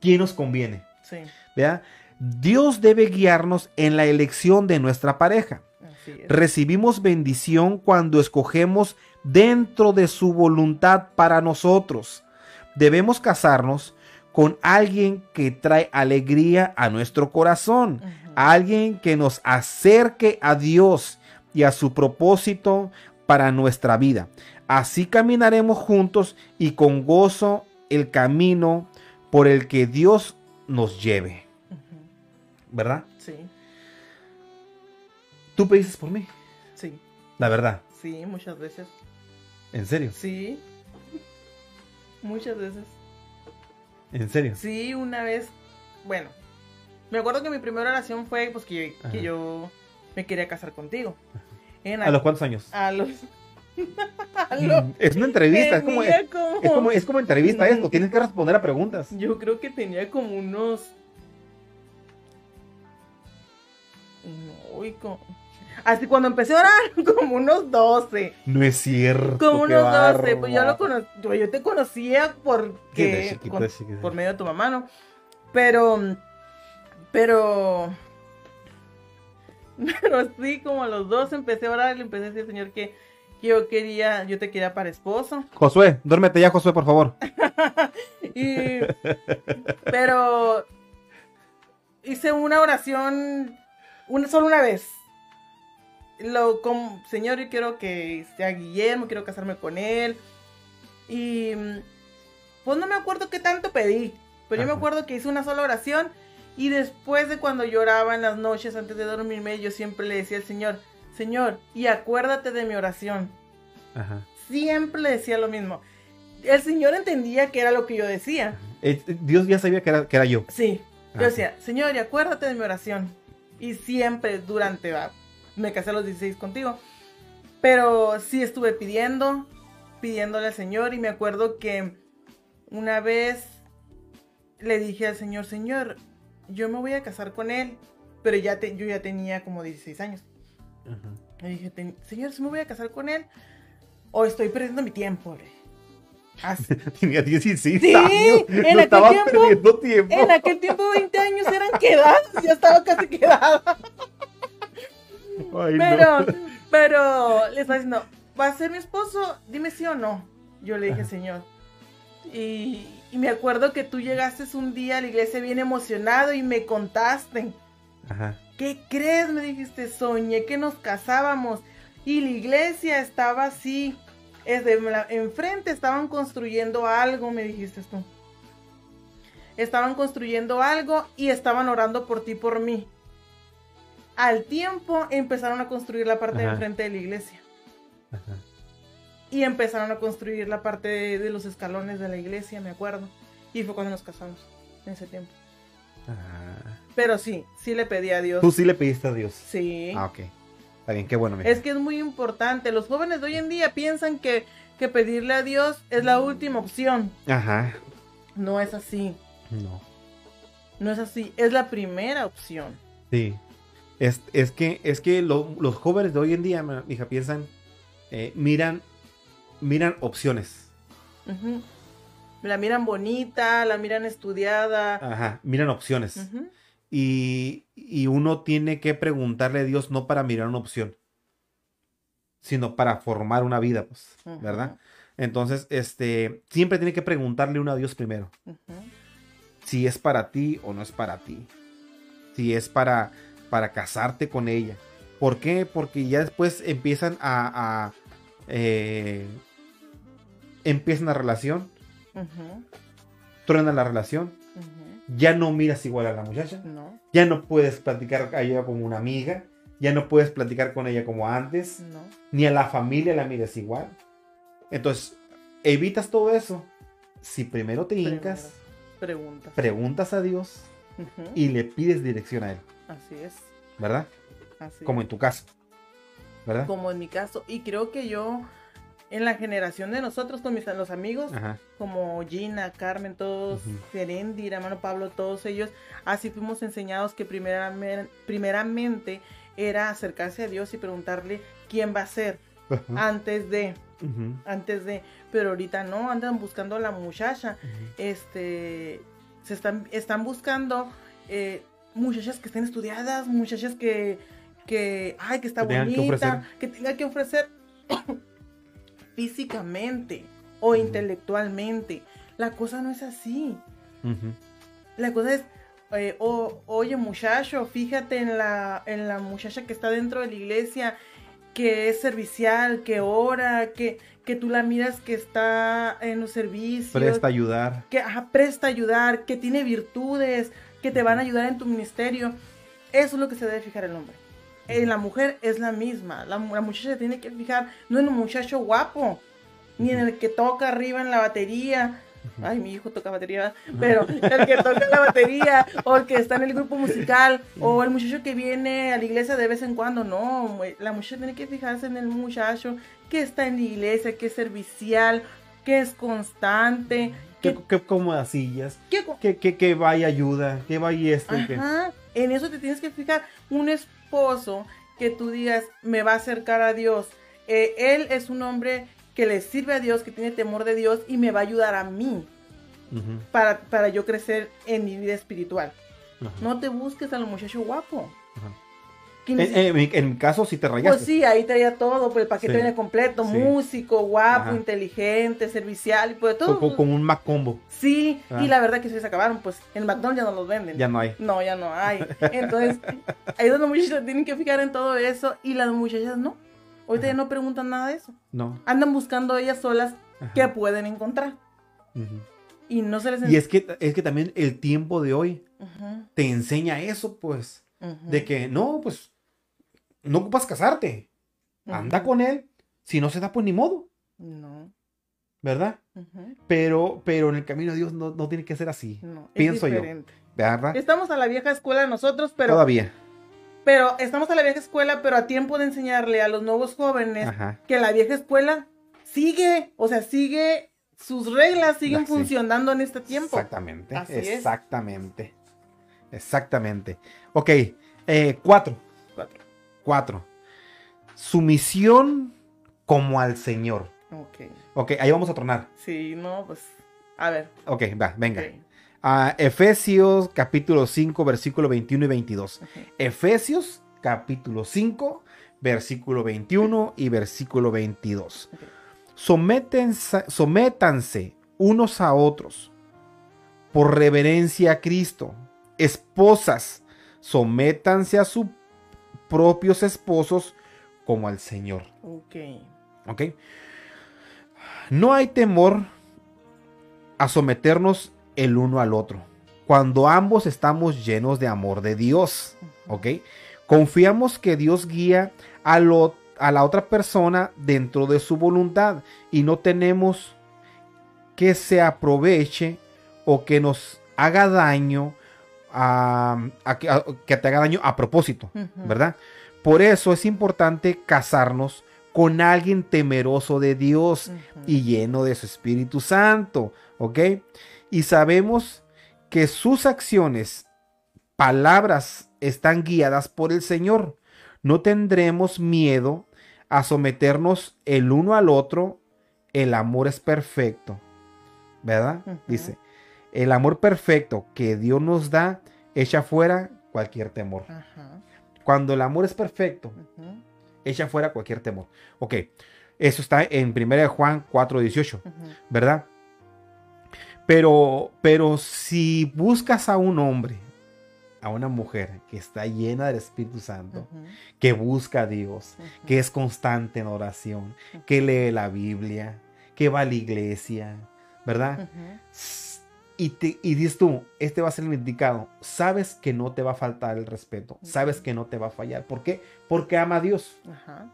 quién nos conviene. Sí. Dios debe guiarnos en la elección de nuestra pareja. Recibimos bendición cuando escogemos dentro de su voluntad para nosotros. debemos casarnos con alguien que trae alegría a nuestro corazón, alguien que nos acerque a Dios y a su propósito para nuestra vida. Así caminaremos juntos y con gozo el camino por el que Dios nos lleve. ¿Verdad? Tú pediste por mí, sí, la verdad. sí, muchas veces. ¿En serio? Sí. Muchas veces. ¿En serio? Sí, una vez. Bueno, me acuerdo que mi primera oración fue pues que, yo me quería casar contigo. En ¿A los cuántos años? a los. a los- Es una entrevista, es como, es como, es como entrevista esto, tienes que responder a preguntas. Yo creo que tenía como unos. No, y como- Así cuando empecé a orar, como unos 12. No es cierto. Como unos 12. Pues yo lo. Yo, yo te conocía porque. chiquito, con- de chiquito. por medio de tu mamá, ¿no? Pero. Pero. Pero sí, como a los dos empecé a orar y le empecé a decir Señor que, que yo quería, yo te quería para esposo. Josué, duérmete ya, Josué, por favor. Y, pero hice una oración una, solo una vez. Lo, como, señor, yo quiero que sea Guillermo, quiero casarme con él. Y mm, pues no me acuerdo qué tanto pedí, pero yo me acuerdo que hice una sola oración. Y después de cuando lloraba en las noches antes de dormirme, yo siempre le decía al Señor, Señor, y acuérdate de mi oración Ajá. siempre decía lo mismo. El señor entendía que era lo que yo decía. Eh, Dios ya sabía que era, que era yo. Sí. Yo Ah, decía, Señor, y acuérdate de mi oración. Y siempre durante, me casé a los 16 contigo. Pero sí estuve pidiendo, pidiéndole al Señor. Y me acuerdo que una vez le dije al Señor, Señor, yo me voy a casar con él. Pero ya te, yo ya tenía como 16 años. Ajá. Le dije, "Ten- Señor, si me voy a casar con él, o estoy perdiendo mi tiempo. Así. Tenía 16 Sí, años. en no aquel estaba tiempo- perdiendo tiempo. En aquel tiempo 20 años eran quedadas, ya estaba casi quedada. Ay, no. Pero, pero le estaba diciendo, ¿va a ser mi esposo? Dime sí o no. Yo le dije, Señor. Y, y me acuerdo que tú llegaste un día a la iglesia bien emocionado y me contaste. Ajá. ¿Qué crees? Me dijiste, soñé que nos casábamos. Y la iglesia estaba así. Es de la- enfrente estaban construyendo algo, me dijiste tú. Estaban construyendo algo y estaban orando por ti, por mí. Al tiempo empezaron a construir la parte de Ajá. enfrente de la iglesia. Ajá. Y empezaron a construir la parte de, de los escalones de la iglesia, me acuerdo. Y fue cuando nos casamos, en ese tiempo. Ah. Pero sí, sí le pedí a Dios. Tú sí le pediste a Dios. Sí. Ah, ok. Está bien, qué bueno. mija. Es que es muy importante. Los jóvenes de hoy en día piensan que, que pedirle a Dios es la última opción. Ajá. No es así. No. No es así. Es la primera opción. Sí. Es, es que, es que lo- los jóvenes de hoy en día, ma- hija, piensan, eh, miran, miran opciones. La miran bonita, la miran estudiada. Ajá, miran opciones. Y, y uno tiene que preguntarle a Dios no para mirar una opción, sino para formar una vida, pues. ¿verdad? Entonces, este, siempre tiene que preguntarle uno a Dios primero, si es para ti o no es para ti, si es para, para casarte con ella. ¿Por qué? Porque ya después empiezan a, a, eh, empiezan la relación, Ujú. truena la relación, ya no miras igual a la muchacha. No, Ya no puedes platicar a ella como una amiga. Ya no puedes platicar con ella como antes. no. Ni a la familia la miras igual. Entonces, evitas todo eso. Si primero te hincas, Preguntas. preguntas a Dios Y le pides dirección a Él. Así es. ¿Verdad? Así Como es. en tu caso. ¿Verdad? Como en mi caso. Y creo que yo, en la generación de nosotros, con mis los amigos, Ajá. como Gina, Carmen, todos, Ujú. Serendi, hermano Pablo, todos ellos, así fuimos enseñados que primeramente, primeramente era acercarse a Dios y preguntarle quién va a ser antes de, antes de, pero ahorita no, andan buscando a la muchacha, este, se están, están buscando eh, muchachas que estén estudiadas, muchachas que, que, ay, que está Que bonita, que, tenga que ofrecer físicamente o intelectualmente. La cosa no es así. La cosa es, eh, o- oye muchacho, fíjate en la, en la muchacha que está dentro de la iglesia, que es servicial, que ora, que, que tú la miras que está en los servicios, Presta ayudar. que ajá, presta ayudar, que tiene virtudes, que te van a ayudar en tu ministerio. Eso es lo que se debe fijar el hombre. En la mujer es la misma. La, mu- la muchacha se tiene que fijar no en un muchacho guapo, ni en el que toca arriba en la batería. Ay, mi hijo toca batería, pero el que toca la batería, o el que está en el grupo musical, o el muchacho que viene a la iglesia de vez en cuando. No, la muchacha tiene que fijarse en el muchacho que está en la iglesia, que es servicial, que es constante, Que, que que sillas. que, Que, que, que vaya ayuda. Que vaya esto. que- Ajá, en eso te tienes que fijar. Un esposo que tú digas, me va a acercar a Dios. Eh, él es un hombre que le sirve a Dios, que tiene temor de Dios y me va a ayudar a mí para, para yo crecer en mi vida espiritual. No te busques al muchacho guapo. Que En, si- mi, en mi caso, sí te rayaste. pues sí, ahí traía todo, pues el paquete Sí. viene completo, Sí. músico, guapo, Ajá. inteligente, servicial, y pues todo. co- Como un Mac combo. Sí, y la verdad que sí se acabaron, pues en McDonald's ya no los venden. Ya no hay. No, ya no hay. Entonces, ahí es donde los muchachos tienen que fijar en todo eso y las muchachas no. Ahorita ya Ajá. no preguntan nada de eso. No. Andan buscando ellas solas qué pueden encontrar. Y no se les Y es que, es que también el tiempo de hoy te enseña eso, pues. De que no, pues, no ocupas casarte. Anda con él. Si no se da, pues ni modo. No. ¿Verdad? Pero, pero en el camino de Dios no, no tiene que ser así. no, es Pienso yo. ¿Verdad? Estamos a la vieja escuela nosotros, pero, Todavía. pero estamos a la vieja escuela, pero a tiempo de enseñarle a los nuevos jóvenes Ajá. que la vieja escuela sigue, o sea, sigue, sus reglas siguen Ah, sí. funcionando en este tiempo. Exactamente. Así es. Exactamente. Exactamente. Ok. eh, cuatro. Cuatro. Sumisión como al Señor. Ok. Ok, ahí vamos a tronar. Sí, no, pues, a ver. Ok, va, venga. ok, Ah, Efesios capítulo 5, versículo 21 y 22. ok. Efesios capítulo 5, versículo 21 y versículo 22. Ok. Sométense, sométanse unos a otros por reverencia a Cristo. Esposas, sométanse a sus propios esposos como al Señor. Ok. ¿Ok? No hay temor a someternos el uno al otro. Cuando ambos estamos llenos de amor de Dios. ¿Ok? Confiamos que Dios guía a, lo- a la otra persona dentro de su voluntad y no tenemos que se aproveche o que nos haga daño a- a que- a- que te haga daño a propósito. ¿verdad? Por eso es importante casarnos con alguien temeroso de Dios y lleno de su Espíritu Santo, ¿ok? Y sabemos que sus acciones, palabras, están guiadas por el Señor. No tendremos miedo a someternos el uno al otro. El amor es perfecto, ¿verdad? Dice, el amor perfecto que Dios nos da echa fuera cualquier temor. Ajá. Cuando el amor es perfecto, echa fuera cualquier temor. Ok, eso está en 1 de Juan 4:18, ujú. ¿verdad? Pero, pero si buscas a un hombre, a una mujer que está llena del Espíritu Santo, que busca a Dios, que es constante en oración, que lee la Biblia, que va a la iglesia, ¿verdad? Y, te, y dices tú, este va a ser el indicado. Sabes que no te va a faltar el respeto. Sabes que no te va a fallar. ¿Por qué? Porque ama a Dios. Ajá.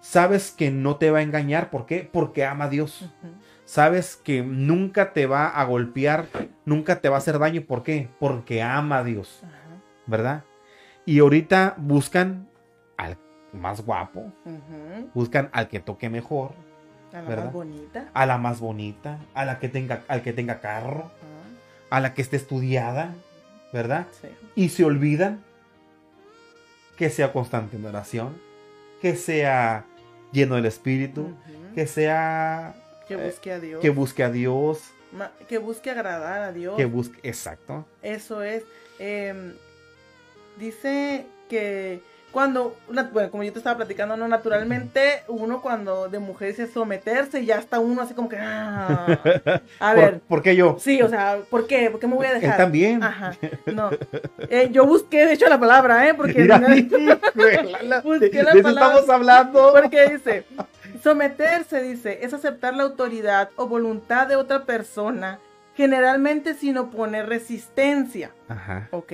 Sabes que no te va a engañar. ¿Por qué? Porque ama a Dios. Sabes que nunca te va a golpear, nunca te va a hacer daño. ¿Por qué? Porque ama a Dios. ¿Verdad? Y ahorita buscan al más guapo. Buscan al que toque mejor. A la ¿Verdad? más bonita. A la más bonita. A la que tenga, al que tenga carro. Ajá. A la que esté estudiada. ¿Verdad? Sí. y se olvidan que sea constante en oración, que sea lleno del Espíritu, que sea Que eh, busque a Dios. que busque a Dios, Ma- que busque agradar a Dios. que busque, exacto, Eso es. em, dice que cuando, bueno, como yo te estaba platicando, no, naturalmente uno cuando de mujer dice someterse, ya está uno así como que, ah, a ¿Por, ver, ¿por qué yo? sí, o sea, ¿por qué? ¿Por qué me voy a Él dejar? también. Ajá, no. Eh, yo busqué, de hecho, la palabra, ¿eh? Porque, Mira, no- de, Busqué la de eso palabra. estamos hablando. porque dice, someterse, dice, es aceptar la autoridad o voluntad de otra persona, generalmente sin oponer resistencia. Ajá. Ok.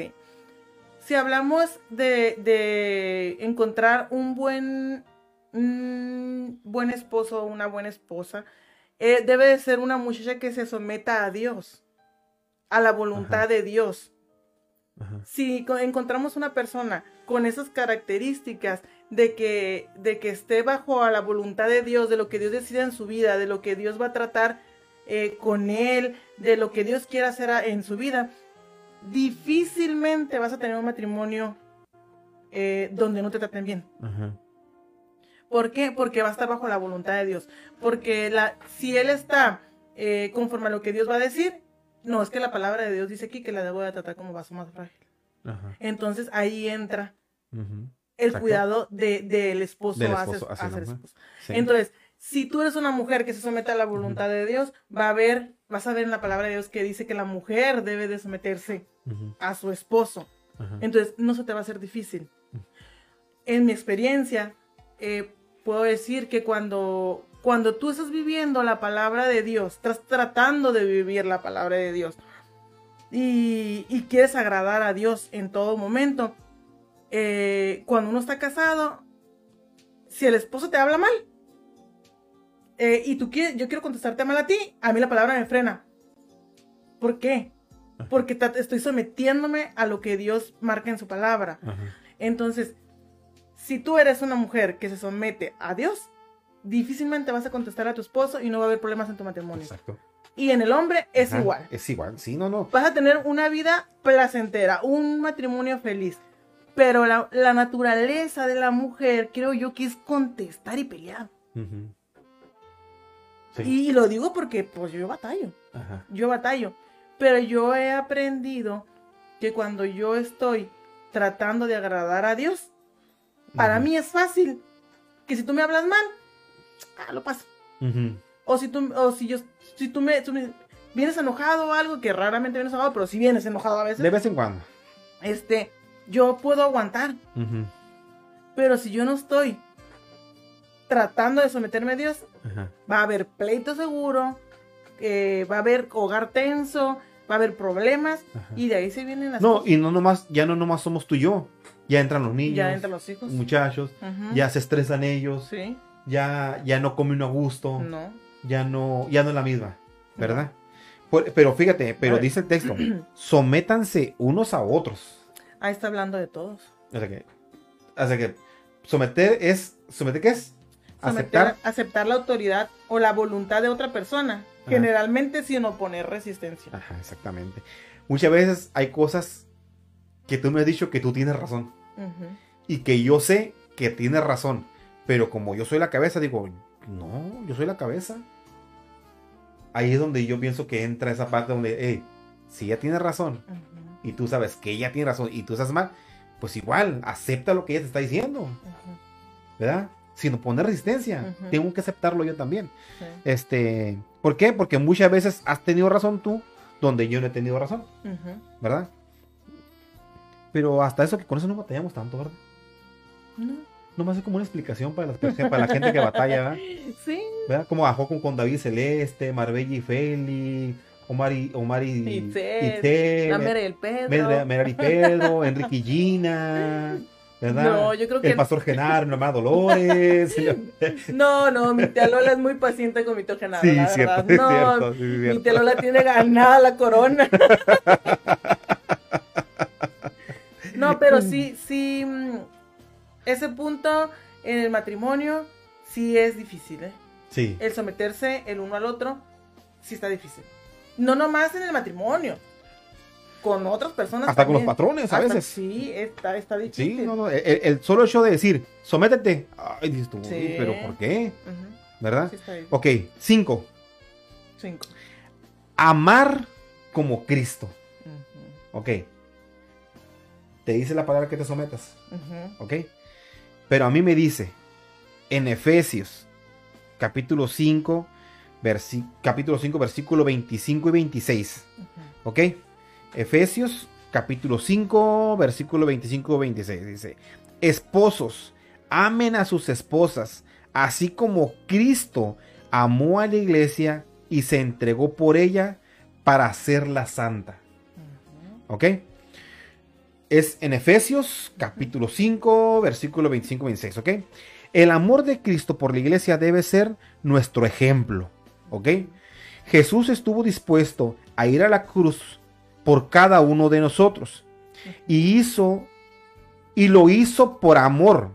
Si hablamos de, de encontrar un buen, un buen esposo o una buena esposa, eh, debe de ser una muchacha que se someta a Dios, a la voluntad Ajá. de Dios. Ajá. Si co- encontramos una persona con esas características de que, de que esté bajo a la voluntad de Dios, de lo que Dios decida en su vida, de lo que Dios va a tratar eh, con él, de lo que Dios quiera hacer a- en su vida, difícilmente vas a tener un matrimonio eh, donde no te traten bien. Ajá. ¿Por qué? Porque va a estar bajo la voluntad de Dios. Porque la, si él está eh, conforme a lo que Dios va a decir, no, es que la palabra de Dios dice aquí que la debo de tratar como vaso más frágil. Ajá. Entonces ahí entra el Exacto. cuidado de- del esposo, Del esposo, esposo. Sí. Entonces, si tú eres una mujer que se somete a la voluntad de Dios, va a ver, vas a ver en la palabra de Dios que dice que la mujer debe de someterse Ujú. a su esposo. Ajá. Entonces, no se te va a hacer difícil. En mi experiencia, eh, puedo decir que cuando, cuando tú estás viviendo la palabra de Dios, estás tratando de vivir la palabra de Dios y, y quieres agradar a Dios en todo momento, eh, cuando uno está casado, si el esposo te habla mal eh, y tú quieres, yo quiero contestarte mal a ti, a mí la palabra me frena. ¿Por qué? Porque estoy sometiéndome a lo que Dios marca en su palabra. Ajá. Entonces, si tú eres una mujer que se somete a Dios, difícilmente vas a contestar a tu esposo y no va a haber problemas en tu matrimonio. Exacto. Y en el hombre es Ajá. igual. Es igual. Sí, no, no. Vas a tener una vida placentera, un matrimonio feliz. Pero la, la naturaleza de la mujer, creo yo, que es contestar y pelear. Ujú. Sí. Y, lo digo porque, pues, yo batallo. Ajá. yo batallo. Pero yo he aprendido que cuando yo estoy tratando de agradar a Dios, para mí es fácil que si tú me hablas mal, ah, lo paso. O si tú, o si yo, si tú me, tú me- vienes enojado o algo, que raramente vienes enojado, pero si vienes enojado a veces, De vez en cuando. este, yo puedo aguantar. Pero si yo no estoy tratando de someterme a Dios, Ajá. va a haber pleito seguro, eh, va a haber hogar tenso, va a haber problemas Ajá. y de ahí se vienen las No, cosas. y no nomás, ya no nomás somos tú y yo. Ya entran los niños, ya entre los hijos. muchachos, ya se estresan ellos, Sí, ya, ya no come uno a gusto, no. ya no, ya no es la misma, ¿verdad? Por- pero fíjate, pero dice el texto, sométanse unos a otros. Ahí está hablando de todos. O sea que, o sea que someter es, ¿someter qué es? Someter- Aceptar. aceptar la autoridad o la voluntad de otra persona, generalmente sin oponer resistencia. Ajá, exactamente. Muchas veces hay cosas que tú me has dicho que tú tienes razón y que yo sé que tienes razón, pero como yo soy la cabeza, digo, no, yo soy la cabeza. Ahí es donde yo pienso que entra esa parte donde, hey, si ella tiene razón y tú sabes que ella tiene razón y tú estás mal, pues igual, acepta lo que ella te está diciendo. ¿verdad? Sin oponer resistencia. Tengo que aceptarlo yo también. Este, ¿por qué? Porque muchas veces has tenido razón tú donde yo no he tenido razón. ¿verdad? Pero hasta eso que con eso no batallamos tanto, ¿verdad? No. No me hace como una explicación para, las, para la gente que batalla, ¿verdad? Sí. ¿verdad? Como bajó con, con David Celeste, Marbella y Feli, Omar y, Omar y, Itzel, Itzel, el Pedro. Mera y Pedro, Enrique y Gina, ¿verdad? No, yo creo que El pastor Genaro, hermana Dolores. No, no, mi tía Lola es muy paciente con mi tía Genaro, sí, la cierto, verdad. es No, cierto, sí, mi tía Lola tiene ganada la corona. No, pero sí, sí, mm, ese punto en el matrimonio sí es difícil, ¿eh? Sí, El someterse el uno al otro sí está difícil. No nomás en el matrimonio, con otras personas hasta con los patrones a Hasta- veces. Sí, está, está difícil. Sí, no, no, el, el solo hecho de decir, sométete. Ay, dices tú, Sí. "Uy, pero ¿por qué? ¿Verdad? sí está. Ok, cinco. Cinco. Amar como Cristo. Ujú, Ok. Te dice la palabra que te sometas. ujú. Ok. Pero a mí me dice en Efesios capítulo 5, capítulo 5, versículo 25 y 26. ¿Ok? Efesios capítulo 5, versículo 25 y 26. Dice, esposos, amen a sus esposas, así como Cristo amó a la iglesia y se entregó por ella para hacerla santa. ¿Ok? Es en Efesios capítulo 5, versículo 25 y 26. ¿Ok? El amor de Cristo por la iglesia debe ser nuestro ejemplo. ¿Ok? Jesús estuvo dispuesto a ir a la cruz por cada uno de nosotros. Y hizo, y lo hizo por amor.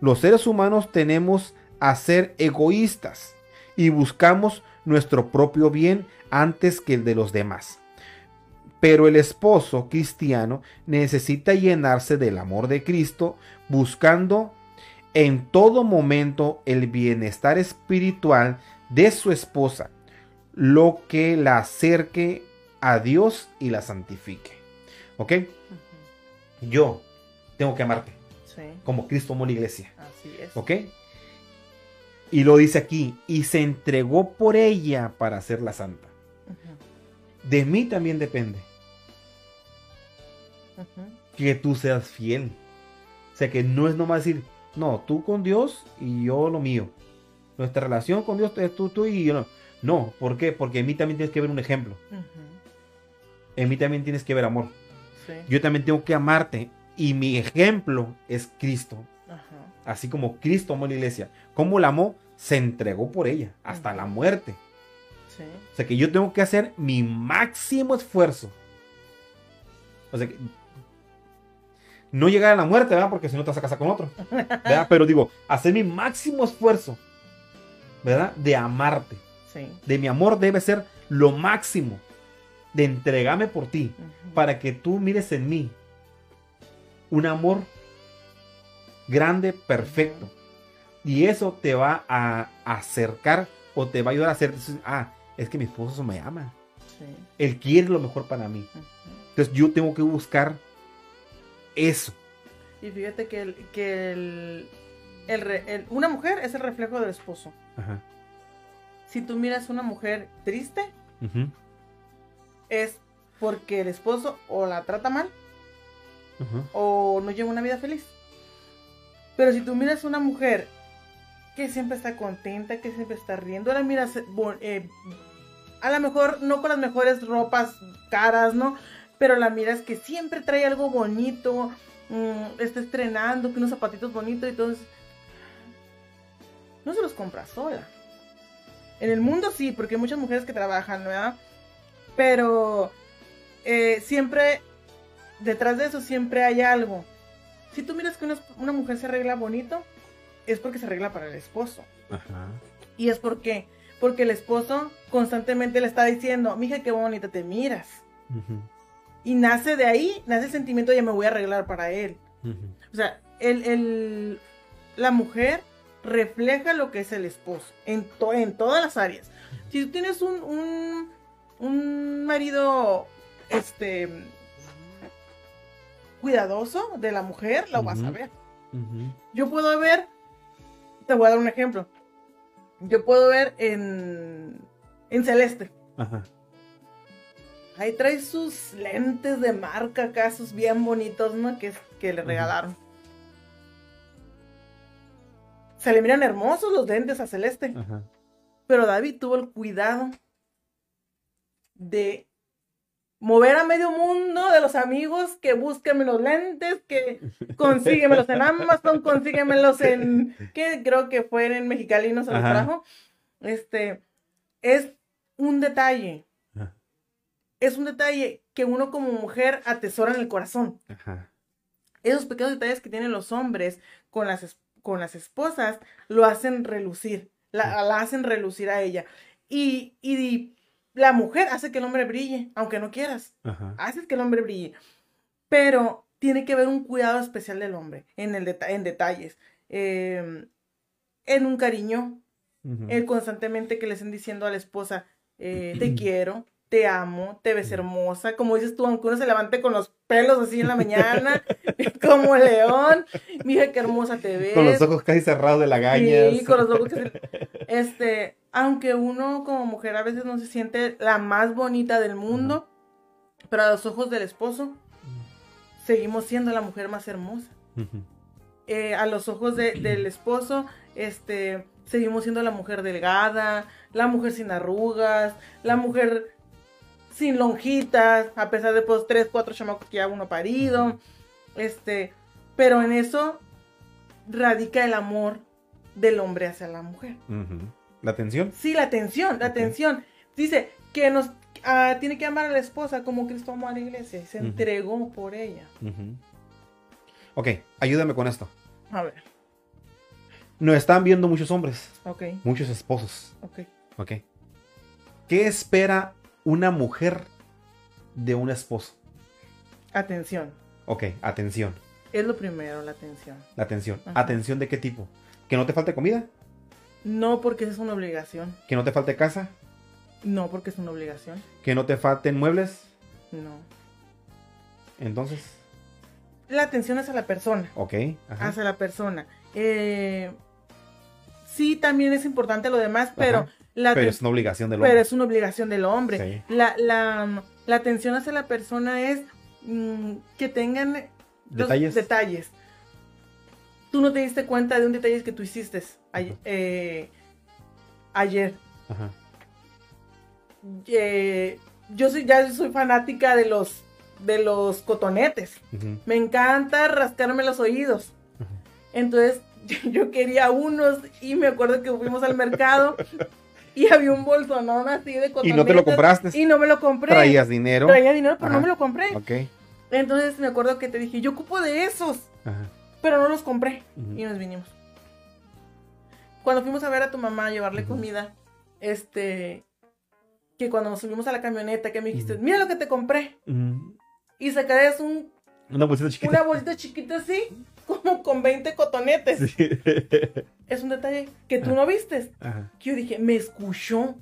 Los seres humanos tenemos a ser egoístas y buscamos nuestro propio bien antes que el de los demás. Pero el esposo cristiano necesita llenarse del amor de Cristo, buscando en todo momento el bienestar espiritual de su esposa, lo que la acerque a Dios y la santifique. ¿Ok? Yo tengo que amarte. Como Cristo amó la iglesia. Así es. ¿Ok? Y lo dice aquí, y se entregó por ella para hacerla santa. De mí también depende. Que tú seas fiel. O sea, que no es nomás decir, no, tú con Dios y yo lo mío. Nuestra relación con Dios es tú, tú y yo no. No, ¿por qué? Porque en mí también tienes que ver un ejemplo. En mí también tienes que ver amor. Yo también tengo que amarte. Y mi ejemplo es Cristo. Así como Cristo amó la iglesia. Como la amó, se entregó por ella hasta la muerte. O sea que yo tengo que hacer mi máximo esfuerzo. O sea que no llegar a la muerte, ¿verdad? Porque si no te vas a casar con otro. ¿verdad? Pero digo, hacer mi máximo esfuerzo, ¿verdad? De amarte. De mi amor debe ser lo máximo. De entregarme por ti. Para que tú mires en mí un amor grande, perfecto. Y eso te va a acercar o te va a ayudar a hacer, ah, es que mi esposo me ama. Él quiere lo mejor para mí. Entonces yo tengo que buscar eso. Y fíjate que, el, que el, una mujer es el reflejo del esposo. Si tú miras una mujer triste, es porque el esposo o la trata mal o no lleva una vida feliz. Pero si tú miras una mujer que siempre está contenta, que siempre está riendo, la miras eh, a lo mejor no con las mejores ropas caras, ¿no? Pero la miras que siempre trae algo bonito, mm, está estrenando, que unos zapatitos bonitos y entonces no se los compra sola. En el mundo sí, porque hay muchas mujeres que trabajan, ¿verdad? Pero eh, siempre, detrás de eso siempre hay algo. Si tú miras que una, mujer se arregla bonito, es porque se arregla para el esposo. Ajá. Y es porque, porque el esposo constantemente le está diciendo, mija, qué bonita te miras. Y nace de ahí, nace el sentimiento de ya me voy a arreglar para él. O sea, el, la mujer refleja lo que es el esposo en, en todas las áreas. Si tú tienes un, un, marido este cuidadoso de la mujer, lo vas a ver. Yo puedo ver, te voy a dar un ejemplo. Yo puedo ver en, en Celeste. Ahí trae sus lentes de marca acá, sus bien bonitos, ¿no? Que, que le regalaron. Se le miran hermosos los lentes a Celeste. Pero David tuvo el cuidado de mover a medio mundo de los amigos que búsquenme los lentes, que consíguemelos en Amazon, consíguemelos en, que creo que fue en Mexicali, no se los trajo. Este, es un detalle. Es un detalle que uno como mujer atesora en el corazón. Esos pequeños detalles que tienen los hombres con las con las esposas, lo hacen relucir, la, hacen relucir a ella. Y, y, la mujer hace que el hombre brille, aunque no quieras. Hace que el hombre brille. Pero tiene que haber un cuidado especial del hombre en, el en detalles. Em, en un cariño. constantemente que le estén diciendo a la esposa, eh, te quiero, te amo, te ves hermosa, como dices tú, aunque uno se levante con los pelos así en la mañana, como león, mira qué hermosa te ves. Con los ojos casi cerrados de la gaña. Sí, con los ojos casi... Este, aunque uno como mujer a veces no se siente la más bonita del mundo, pero a los ojos del esposo, seguimos siendo la mujer más hermosa. Eh, a los ojos del esposo, este, seguimos siendo la mujer delgada, la mujer sin arrugas, la mujer sin lonjitas, a pesar de pues tres, cuatro chamacos que ya uno parido. Este, pero en eso radica el amor del hombre hacia la mujer. ¿La atención? Sí, la atención, la atención. Dice que nos ah, tiene que amar a la esposa como Cristo amó a la iglesia y se entregó por ella. Ok, ayúdame con esto. A ver. Nos están viendo muchos hombres. Ok. Muchos esposos. Ok. Ok. ¿Qué espera una mujer de un esposo? Atención. Ok, atención. Es lo primero, la atención. La atención. ¿Atención de qué tipo? ¿Que no te falte comida? No, porque es una obligación. ¿Que no te falte casa? No, porque es una obligación. ¿Que no te falten muebles? No. Entonces. La atención es a la persona. Ok. Ajá. Hacia la persona. Eh, sí, también es importante lo demás, pero... La pero es una obligación del hombre. Pero es una obligación del hombre. La, la, la, atención hacia la persona es mm, que tengan detalles. detalles. Tú no te diste cuenta de un detalle que tú hiciste eh, ayer. Ajá. Eh, yo soy, ya soy fanática de los de los cotonetes. Me encanta rascarme los oídos. Entonces yo quería unos y me acuerdo que fuimos al mercado y había un bolsonón así de cotonetes. ¿Y no te lo compraste? Y no me lo compré. ¿Traías dinero? Traía dinero, pero no me lo compré. Ok. Entonces me acuerdo que te dije, yo ocupo de esos. Ajá. Pero no los compré. Y nos vinimos. Cuando fuimos a ver a tu mamá a llevarle comida, este, que cuando nos subimos a la camioneta, que me dijiste, mira lo que te compré. Y sacarías un... Una bolsita chiquita. Una bolsita chiquita así como con 20 cotonetes. Es un detalle que tú no vistes. Que yo dije, me escuchó.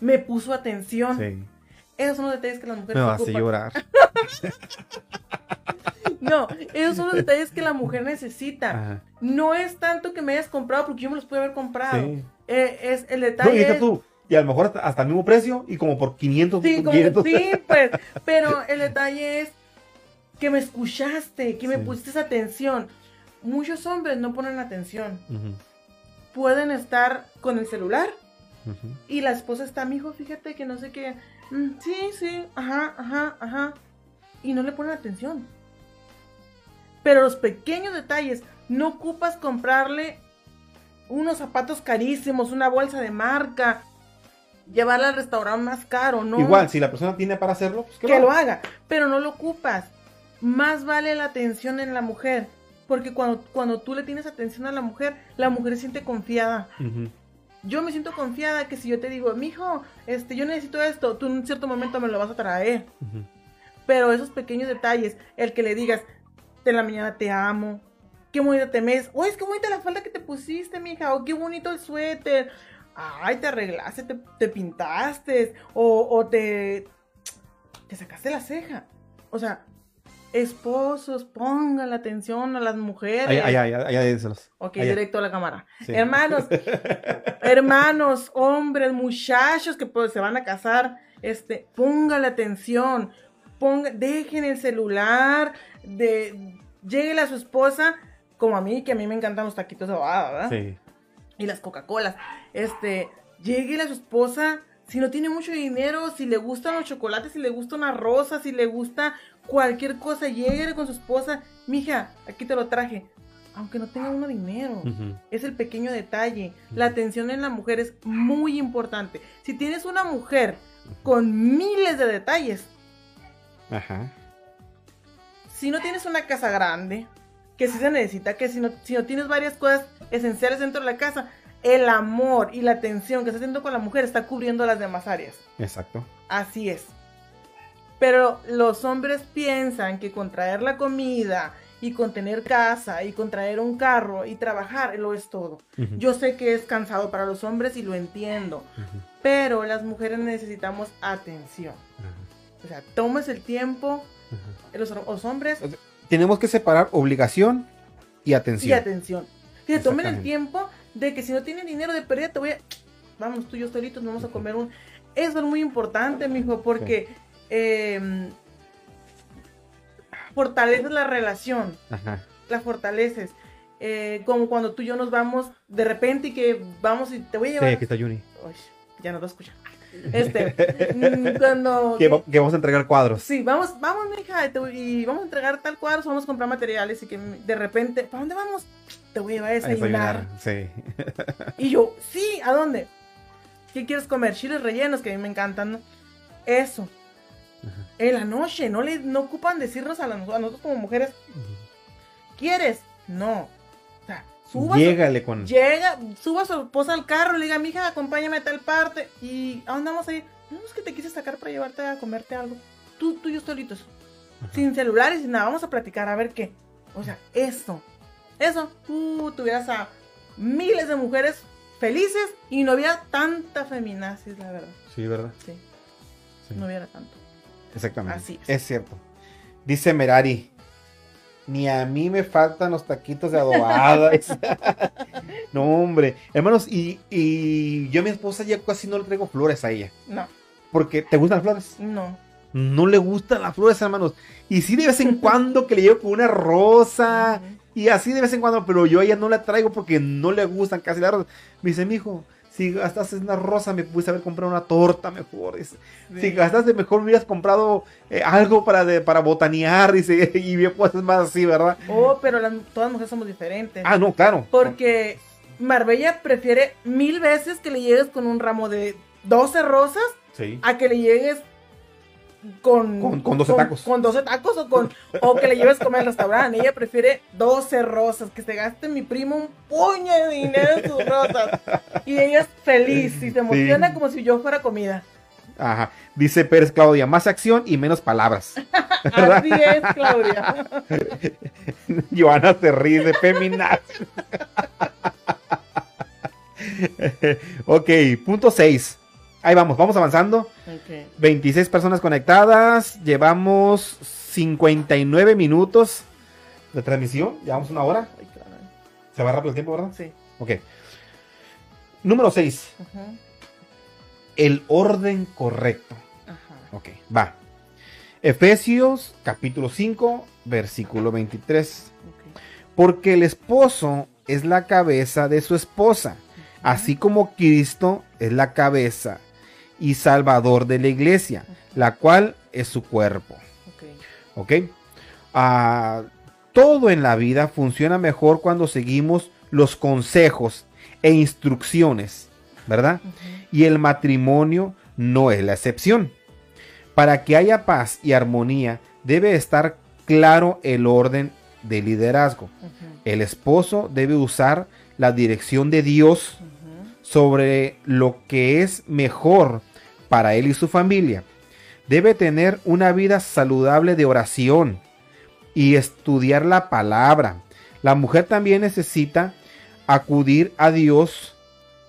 Me puso atención. Esos son los detalles que las mujeres Me vas a llorar. no, esos son los detalles que la mujer necesita. No es tanto que me hayas comprado porque yo me los pude haber comprado. Eh, es el detalle. tú. Y a lo mejor hasta, el mismo precio y como por 500. Sí, sí, pues. Pero el detalle es que me escuchaste, que me pusiste atención muchos hombres no ponen atención. Pueden estar con el celular y la esposa está, mi hijo, fíjate que no sé qué. Mm, sí, sí, ajá, ajá, ajá. Y no le ponen atención. Pero los pequeños detalles, no ocupas comprarle unos zapatos carísimos, una bolsa de marca, llevarla al restaurante más caro, ¿no? Igual, si la persona tiene para hacerlo, pues que, lo haga. Pero no lo ocupas. Más vale la atención en la mujer. Porque cuando, cuando tú le tienes atención a la mujer, la mujer se siente confiada. Yo me siento confiada que si yo te digo, mijo, este, yo necesito esto, tú en un cierto momento me lo vas a traer. Pero esos pequeños detalles, el que le digas, de la mañana te amo, qué bonita te ves, oh, es que bonita la falda que te pusiste, mija, o qué bonito el suéter, ay, te arreglaste, te, pintaste, o, o te, te sacaste la ceja. O sea, esposos, pongan la atención a las mujeres. Ay, ay, ay, ay, Ok, directo a la cámara. Hermanos, hermanos, hombres, muchachos que pues, se van a casar, este, la atención, ponga, dejen el celular, de, llegue a su esposa, como a mí, que a mí me encantan los taquitos de bobada, ¿verdad? Sí. Y las Coca-Colas. Este, llegue a su esposa, si no tiene mucho dinero, si le gustan los chocolates, si le gusta una rosa, si le gusta cualquier cosa, llegue con su esposa, mija, aquí te lo traje. Aunque no tenga uno dinero, es el pequeño detalle. La atención en la mujer es muy importante. Si tienes una mujer con miles de detalles, Ajá. si no tienes una casa grande, que sí se necesita, que si no, si no tienes varias cosas esenciales dentro de la casa, el amor y la atención que está haciendo con la mujer está cubriendo las demás áreas. Exacto. Así es. Pero los hombres piensan que con traer la comida y con tener casa y con traer un carro y trabajar lo es todo. Yo sé que es cansado para los hombres y lo entiendo. Pero las mujeres necesitamos atención. O sea, tomes el tiempo, los, los hombres Tenemos que separar obligación y atención. y atención. Que tomen el tiempo de que si no tienen dinero de pérdida, te voy a. Vamos tú y yo solitos, nos vamos a comer un. Eso es muy importante, mijo, porque eh, fortaleces la relación, Ajá. la fortaleces. Eh, como cuando tú y yo nos vamos de repente y que vamos y te voy a Sí, llevar. aquí está Juni. Uy, ya no lo escucha. Este, mm, cuando. Que, va- que vamos a entregar cuadros. Sí, vamos, vamos, mija, y, vamos a entregar tal cuadro, vamos a comprar materiales y que de repente, ¿para dónde vamos? Te voy a llevar a A desayunar. Sí. Y yo, sí, ¿a dónde? ¿Qué quieres comer? Chiles rellenos, que a mí me encantan, ¿no? Eso. En la noche, no le no ocupan decirnos a, la- a nosotros como mujeres, ¿quieres? No. O sea, suba, su- Llégale con. llega, suba a su esposa al carro, le diga, mija, acompáñame a tal parte. ¿Y a dónde vamos a ir? No, es que te quise sacar para llevarte a comerte algo. Tú, tú y yo solitos. Sin celulares, sin nada. Vamos a platicar a ver qué. O sea, eso. Eso. Tú tuvieras a miles de mujeres felices y no hubiera tanta feminazis, la verdad. Sí, ¿verdad? Sí, Sí. no hubiera tanto. Exactamente. Así es. es. cierto. Dice Merari. Ni a mí me faltan los taquitos de adobada. no, hombre. Hermanos, y, y yo a mi esposa ya casi no le traigo flores a ella. No, Porque, ¿te gustan las flores? no. No le gustan las flores, hermanos. Y sí de vez en cuando que le llevo con una rosa. Y así de vez en cuando, pero yo a ella no la traigo porque no le gustan casi las rosas. Me dice, mijo, si gastaste una rosa, me pudiste haber comprado una torta mejor. Dice, Si Sí. gastaste mejor, me hubieras comprado eh, algo para, de, para botanear. Dice, y bien cosas más así, ¿verdad? Oh, pero las- todas las mujeres somos diferentes. Ah, no, claro. Porque Marbella prefiere mil veces que le llegues con un ramo de 12 rosas Sí. a que le llegues con, Con- con 12 tacos. Con 12 tacos o, con, o que le lleves a comer al restaurante. Ella prefiere 12 rosas, que se gaste mi primo un puño de dinero en sus rosas. Y ella es feliz y se emociona como si yo fuera comida. Ajá. Dice Pérez Claudia, más acción y menos palabras. Así es, Claudia. Joana se ríe de feminaz. ok, punto 6. Ahí vamos, vamos avanzando. Ok. 26 personas conectadas. Llevamos 59 minutos de transmisión. Llevamos una hora. Ay. Se va rápido el tiempo, ¿verdad? Sí. Ok. Número 6. Ajá. El orden correcto. Ajá. Ok, va. Efesios capítulo 5, versículo 23. ok. Porque el esposo es la cabeza de su esposa, así como Cristo es la cabeza y salvador de la iglesia, la cual es su cuerpo. Ok. Ah, todo en la vida funciona mejor cuando seguimos los consejos e instrucciones, ¿verdad? Y el matrimonio no es la excepción. Para que haya paz y armonía debe estar claro el orden de liderazgo. El esposo debe usar la dirección de Dios. Sobre lo que es mejor para él y su familia. Debe tener una vida saludable de oración y estudiar la palabra. La mujer también necesita acudir a Dios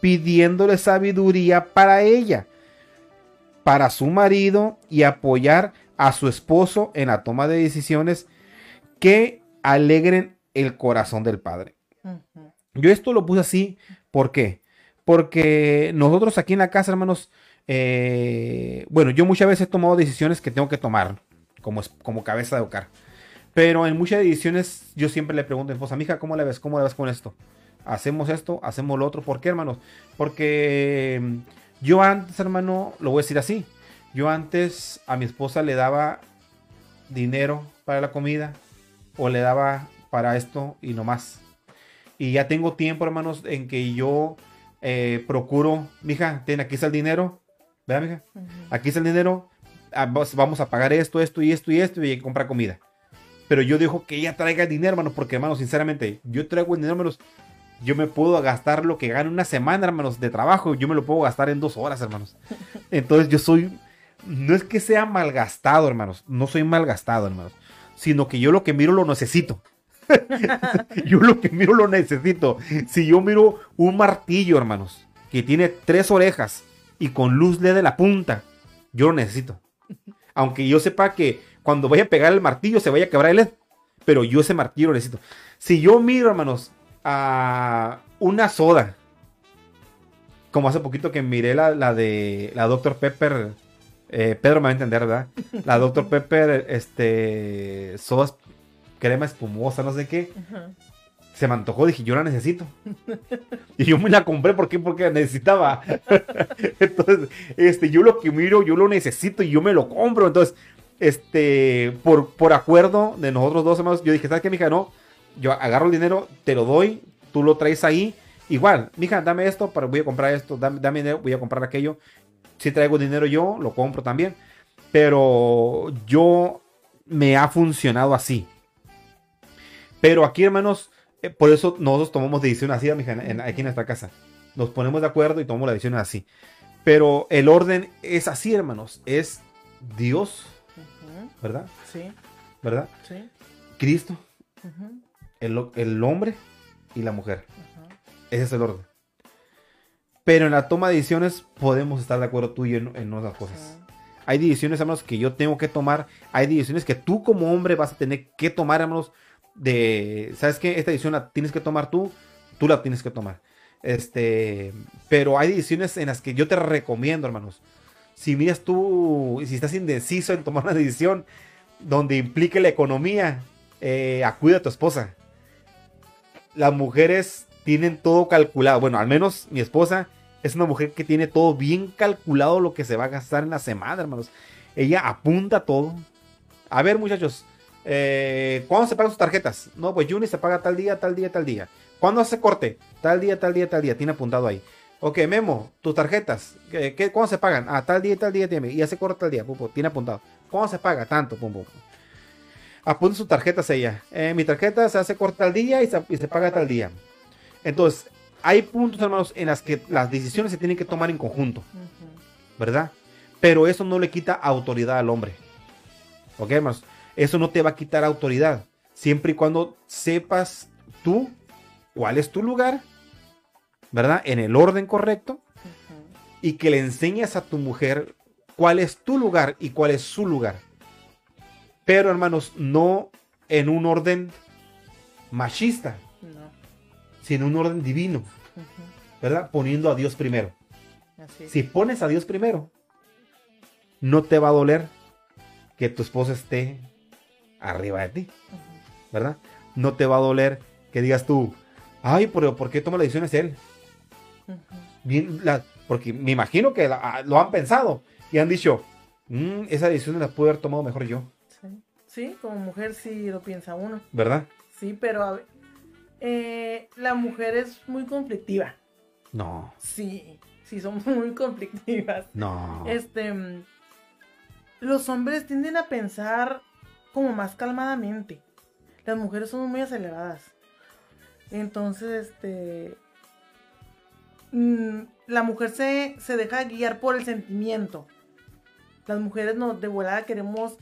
pidiéndole sabiduría para ella, para su marido y apoyar a su esposo en la toma de decisiones que alegren el corazón del padre. Yo esto lo puse así, ¿por qué? Porque nosotros aquí en la casa, hermanos, eh, bueno, yo muchas veces he tomado decisiones que tengo que tomar como, como cabeza de hogar. Pero en muchas decisiones yo siempre le pregunto a mi esposa, mija, ¿cómo la ves? ¿Cómo la ves con esto? Hacemos esto, hacemos lo otro. ¿Por qué, hermanos? Porque mm, yo antes, hermano, lo voy a decir así. Yo antes a mi esposa le daba dinero para la comida o le daba para esto y no más. Y ya tengo tiempo, hermanos, en que yo eh, procuro, mija, ten, aquí está el dinero. ¿Verdad, mija? Ujú. Aquí está el dinero. ah, Vamos a pagar esto, esto y esto y esto y comprar comida. Pero yo dejo que ella traiga el dinero, hermanos, porque, hermanos, sinceramente, yo traigo el dinero, hermanos. Yo me puedo gastar lo que gano una semana, hermanos, de trabajo. Yo me lo puedo gastar en dos horas, hermanos. Entonces yo soy, no es que sea malgastado, hermanos. No soy malgastado, hermanos. Sino que yo lo que miro lo necesito. yo lo que miro lo necesito. Si yo miro un martillo, hermanos, que tiene tres orejas y con luz LED de la punta. Yo lo necesito. Aunque yo sepa que cuando vaya a pegar el martillo se vaya a quebrar el LED. Pero yo ese martillo lo necesito. Si yo miro, hermanos, a una soda. Como hace poquito que miré la, de la Dr. Pepper. eh, Pedro me va a entender, ¿verdad? La Dr. Pepper, este. Soda crema espumosa, no sé qué. Ajá. Se me antojó, dije, yo la necesito. y yo me la compré, ¿por qué? Porque la necesitaba. Entonces, este, yo lo que miro, yo lo necesito y yo me lo compro. Entonces, este, por, por acuerdo de nosotros dos hermanos, yo dije, ¿sabes qué, mija? No, yo agarro el dinero, te lo doy, tú lo traes ahí. Igual, mija, dame esto, para, voy a comprar esto, dame, dame dinero, voy a comprar aquello. Si traigo dinero yo, lo compro también. Pero yo me ha funcionado así. Pero aquí, hermanos, eh, por eso nosotros tomamos decisiones así, en- aquí en nuestra casa. Nos ponemos de acuerdo y tomamos las decisiones así. Pero el orden es así, hermanos. Es Dios. ¿verdad? Sí, ¿Verdad? sí. Cristo, el, el hombre y la mujer. Ese es el orden. Pero en la toma de decisiones podemos estar de acuerdo tú y yo en, en otras cosas. Hay decisiones, hermanos, que yo tengo que tomar. Hay decisiones que tú como hombre vas a tener que tomar, hermanos. De, ¿sabes qué? Esta decisión la tienes que tomar tú, tú la tienes que tomar. Este, pero hay decisiones en las que yo te recomiendo, hermanos. Si miras tú, si estás indeciso en tomar una decisión donde implique la economía, eh, acude a tu esposa. Las mujeres tienen todo calculado. Bueno, al menos mi esposa es una mujer que tiene todo bien calculado lo que se va a gastar en la semana, hermanos. Ella apunta todo. A ver, muchachos, eh, ¿cuándo se pagan sus tarjetas? No, pues Juni se paga tal día, tal día, tal día. ¿Cuándo hace corte? Tal día, tal día, tal día. Tiene apuntado ahí. Ok, Memo, tus tarjetas. ¿qué, qué- cuándo se pagan? Ah, tal día, tal día, tiene. Y hace corte tal día. Pum, pum, tiene apuntado. ¿Cuándo se paga? Tanto. Pum, pum. Apunta sus tarjetas ella. Eh, mi tarjeta se hace corte tal día y se, y se paga tal día. Entonces, hay puntos, hermanos, en las que las decisiones se tienen que tomar en conjunto. ¿verdad? Pero eso no le quita autoridad al hombre. ¿Ok, hermanos? Eso no te va a quitar autoridad. Siempre y cuando sepas tú cuál es tu lugar, ¿verdad? En el orden correcto. Y que le enseñes a tu mujer cuál es tu lugar y cuál es su lugar. Pero, hermanos, no en un orden machista, No. sino en un orden divino. ¿verdad? Poniendo a Dios primero. Así. Si pones a Dios primero, no te va a doler que tu esposa esté arriba de ti. ¿verdad? No te va a doler que digas tú, ay, pero ¿por qué toma las decisiones él? Bien, la- porque me imagino que la- ah, lo han pensado y han dicho, "Mm, esa decisión la pude haber tomado mejor yo, Sí. Sí, como mujer sí lo piensa uno. ¿verdad? Sí, pero a eh, la mujer es muy conflictiva. No, Sí, sí, son muy conflictivas. no. Este, mm, los hombres tienden a pensar como más calmadamente. Las mujeres son muy aceleradas. Entonces, este, mm, la mujer se, se deja guiar por el sentimiento. Las mujeres no, de volada queremos,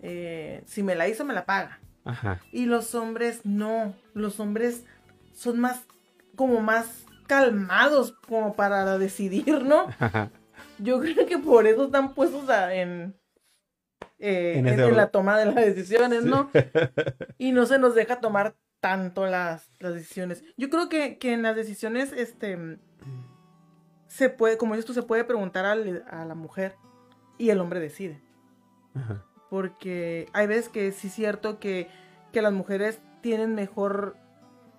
eh, si me la hizo, me la paga. Ajá. Y los hombres no. Los hombres son más, como más calmados como para decidir, ¿no? Ajá. Yo creo que por eso están puestos a- en, eh, En la toma de las decisiones, ¿no? Y no se nos deja tomar tanto las, las decisiones. Yo creo que, que en las decisiones, este, se puede, como dices tú, se puede preguntar al- a la mujer y el hombre decide. Ajá. Porque hay veces que sí es cierto que, que las mujeres tienen mejor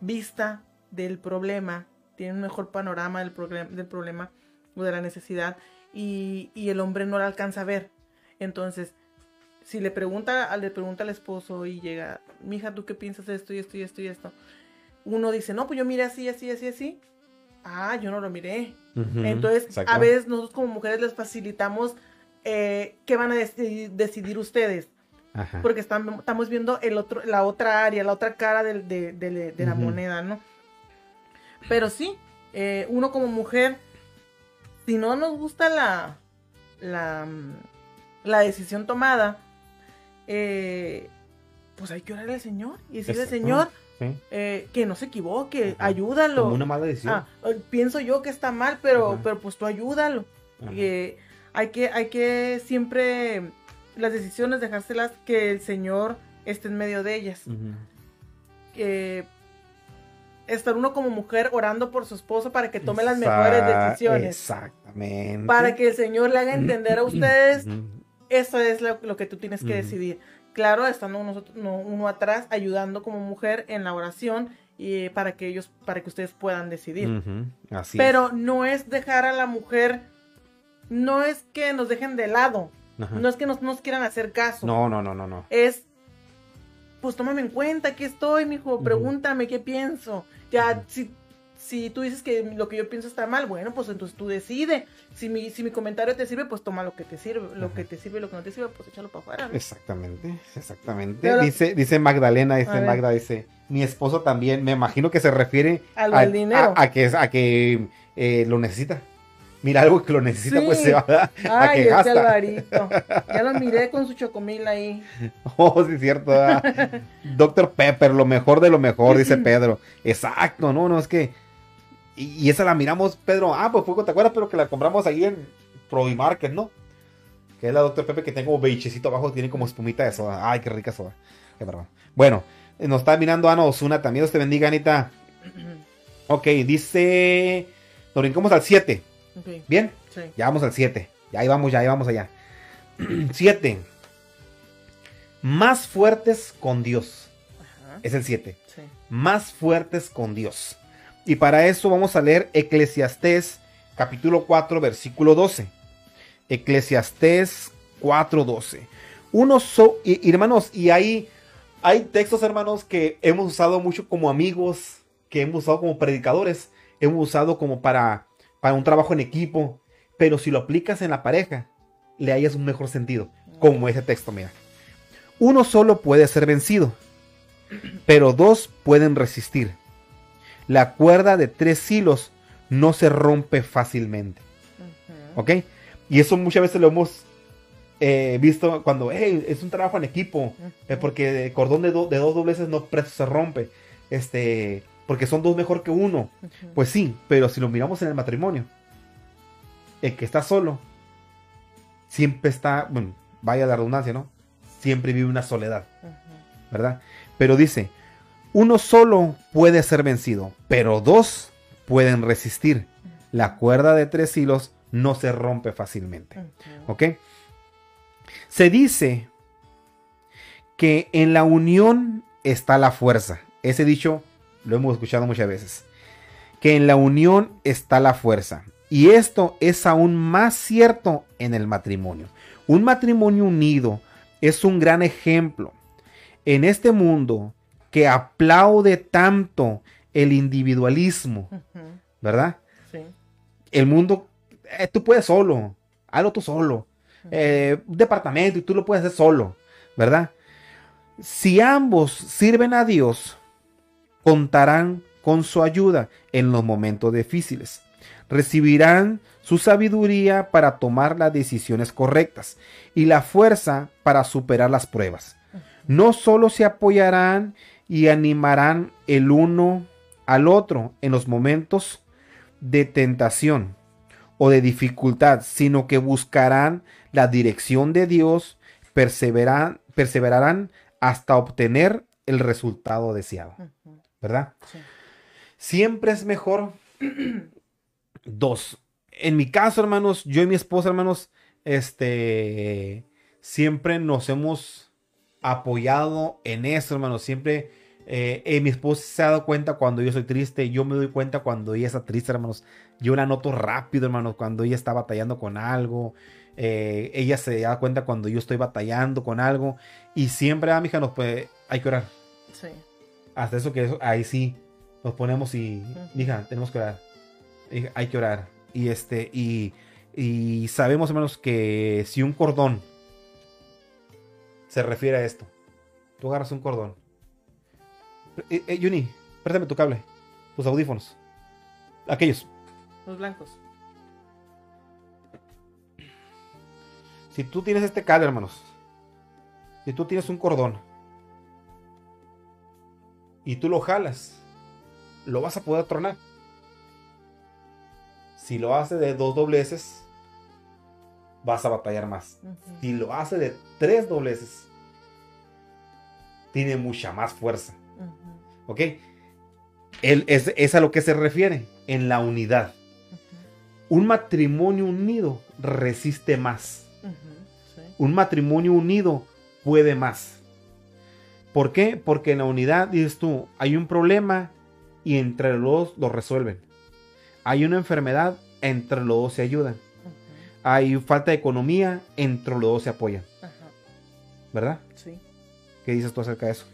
vista del problema, tienen un mejor panorama del, del problema o de la necesidad y, y el hombre no la alcanza a ver. Entonces, si le pregunta, le pregunta al esposo y llega, mija, ¿tú qué piensas de esto y esto y esto y esto? Uno dice, no, pues yo miré así, así, así, así. Ah, yo no lo miré. Entonces, Exacto. a veces nosotros como mujeres les facilitamos eh, qué van a deci- decidir ustedes. Ajá. Porque están, estamos viendo el otro, la otra área, la otra cara de, de- de la moneda, ¿no? Pero sí, eh, uno como mujer, si no nos gusta la, la, mm, la decisión tomada, eh, pues hay que orarle al Señor y decirle al. Señor Sí. eh, que no se equivoque, Ajá. ayúdalo. Como una mala decisión. Ah, eh, pienso yo que está mal, pero, Ajá. pero pues tú ayúdalo. Eh, hay, que, hay que siempre las decisiones dejárselas que el Señor esté en medio de ellas. estar uno como mujer orando por su esposo para que tome las mejores decisiones. Exactamente. Para que el Señor le haga entender a ustedes, eso es lo, que tú tienes que decidir. Claro, estando uno atrás, ayudando como mujer en la oración y para que ellos, para que ustedes puedan decidir. Pero no es dejar a la mujer, no es que nos dejen de lado, no es que nos, nos quieran hacer caso. No, no, no, no, no. Es, pues tómame en cuenta, aquí estoy, mijo, pregúntame qué pienso. Ya, si, si tú dices que lo que yo pienso está mal, bueno, pues entonces tú decide. Si mi, si mi comentario te sirve, pues toma lo que te sirve. Lo que te sirve y lo que no te sirve, pues échalo para afuera. Exactamente, exactamente. dice, dice Magdalena, dice Magda, dice, mi esposo también, me imagino que se refiere al dinero. A, que, a que eh, lo necesita mira algo que lo necesita, pues se va a, Ay, que gasta. Alvarito. Ya lo miré con su chocomil ahí. Oh, sí, es cierto. Doctor Pepper, lo mejor de lo mejor, dice Pedro. Exacto, no, no, es que. Y, esa la miramos, Pedro. Ah, pues fue, ¿te acuerdas? Pero que la compramos ahí en Market, ¿no? Que es la Doctor Pepper que tengo beichecito abajo, tiene como espumita de soda. Ay, qué rica soda. Qué bárbaro. Bueno, nos está mirando Ana Osuna también. Dios te bendiga, Anita. Ok, dice. Nos brincamos al 7. ¿Bien? Ya vamos al 7. Ya ahí vamos, ya ahí vamos allá. 7. Más fuertes con Dios. Es el 7. Más fuertes con Dios. Y para eso vamos a leer Eclesiastés capítulo 4 versículo 12. Eclesiastés 4:12. Uno so, y, hermanos, y hay, hay textos, hermanos, que hemos usado mucho como amigos, que hemos usado como predicadores, hemos usado como para para un trabajo en equipo, pero si lo aplicas en la pareja, le hayas un mejor sentido, como ese texto, mira. Uno solo puede ser vencido, pero dos pueden resistir. La cuerda de tres hilos no se rompe fácilmente. ¿Ok? Y eso muchas veces lo hemos eh, visto cuando es un trabajo en equipo, eh, porque el cordón de, de, dos dobleces no se rompe. Este, porque son dos mejor que uno. Pues sí, pero si lo miramos en el matrimonio, el que está solo, siempre está, bueno, vaya la redundancia, ¿no? Siempre vive una soledad, ¿verdad? Pero dice, uno solo puede ser vencido, pero dos pueden resistir. La cuerda de tres hilos no se rompe fácilmente. ¿Ok? Se dice que en la unión está la fuerza. Ese dicho lo hemos escuchado muchas veces, que en la unión está la fuerza. Y esto es aún más cierto en el matrimonio. Un matrimonio unido es un gran ejemplo en este mundo que aplaude tanto el individualismo, ¿verdad? Sí. El mundo, eh, tú puedes solo, hazlo tú solo. Eh, un departamento y tú lo puedes hacer solo, ¿verdad? Si ambos sirven a Dios, contarán con su ayuda en los momentos difíciles. Recibirán su sabiduría para tomar las decisiones correctas y la fuerza para superar las pruebas. No solo se apoyarán y animarán el uno al otro en los momentos de tentación o de dificultad, sino que buscarán la dirección de Dios, perseverarán, perseverarán hasta obtener el resultado deseado. ¿verdad? Siempre es mejor dos. En mi caso, hermanos, yo y mi esposa, hermanos, este, siempre nos hemos apoyado en eso, hermanos. Siempre eh, eh, mi esposa se ha dado cuenta cuando yo soy triste, yo me doy cuenta cuando ella está triste, hermanos. Yo la noto rápido, hermanos, cuando ella está batallando con algo. Eh, ella se da cuenta cuando yo estoy batallando con algo. Y siempre, ah, mija, nos puede, hay que orar. Sí hasta eso que eso, ahí sí nos ponemos y, hija, tenemos que orar. Hay que orar. Y este, y, y sabemos, hermanos, que si un cordón se refiere a esto, tú agarras un cordón. Eh, eh Juni, préstame tu cable, tus audífonos. Aquellos. Los blancos. Si tú tienes este cable, hermanos, si tú tienes un cordón, y tú lo jalas, lo vas a poder tronar. Si lo haces de dos dobleces, vas a batallar más. Si lo hace de tres dobleces, tiene mucha más fuerza. ¿Ok? Él, es, es a lo que se refiere, en la unidad. Un matrimonio unido resiste más. Sí. Un matrimonio unido puede más. ¿Por qué? Porque en la unidad, dices tú, hay un problema y entre los dos lo resuelven. Hay una enfermedad, entre los dos se ayudan. Hay falta de economía, entre los dos se apoyan. Ajá. ¿Verdad? Sí. ¿Qué dices tú acerca de eso?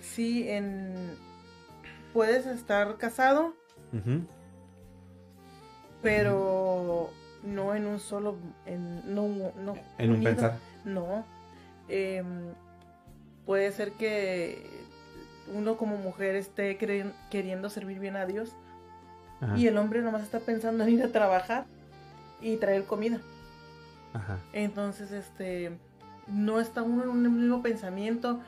Sí, en... Puedes estar casado, Ujú, pero no en un solo... En, no, no En un unido. pensar. No. Em, puede ser que uno como mujer esté queriendo servir bien a Dios Ajá, y el hombre nomás está pensando en ir a trabajar y traer comida. ajá, Entonces, este, no está uno en un mismo pensamiento.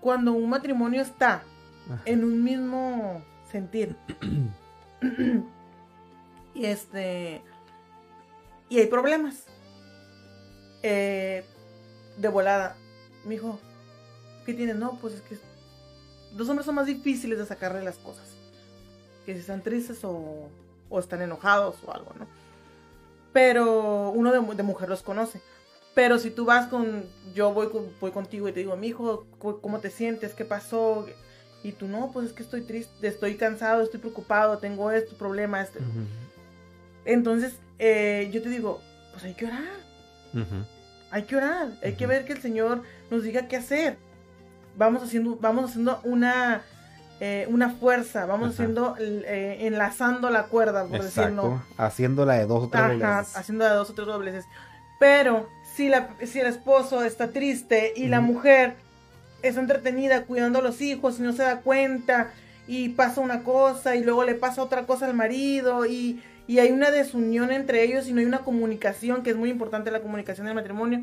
Cuando un matrimonio está ajá. en un mismo sentir. y este. Y hay problemas. Eh, de volada. Mi hijo, ¿qué tienes? No, pues es que los hombres son más difíciles de sacarle las cosas. Que si están tristes o, o están enojados o algo, ¿no? Pero uno de, de mujer los conoce. Pero si tú vas con, yo voy, voy contigo y te digo, mi hijo, ¿cómo te sientes? ¿Qué pasó? Y tú no, pues es que estoy triste, estoy cansado, estoy preocupado, tengo este problema, este. Entonces, eh, yo te digo, pues hay que orar, hay que orar, hay que ver que el Señor nos diga qué hacer. Vamos haciendo, vamos haciendo una, eh, una fuerza, vamos Ajá. haciendo, eh, enlazando la cuerda, por decirlo. Exacto. Haciéndola de dos o tres Ajá, dobleces. haciendo de dos o tres dobleces. Pero si, la, si el esposo está triste y la Ujú. mujer está entretenida cuidando a los hijos y no se da cuenta y pasa una cosa y luego le pasa otra cosa al marido y, y hay una desunión entre ellos y no hay una comunicación, que es muy importante la comunicación del matrimonio,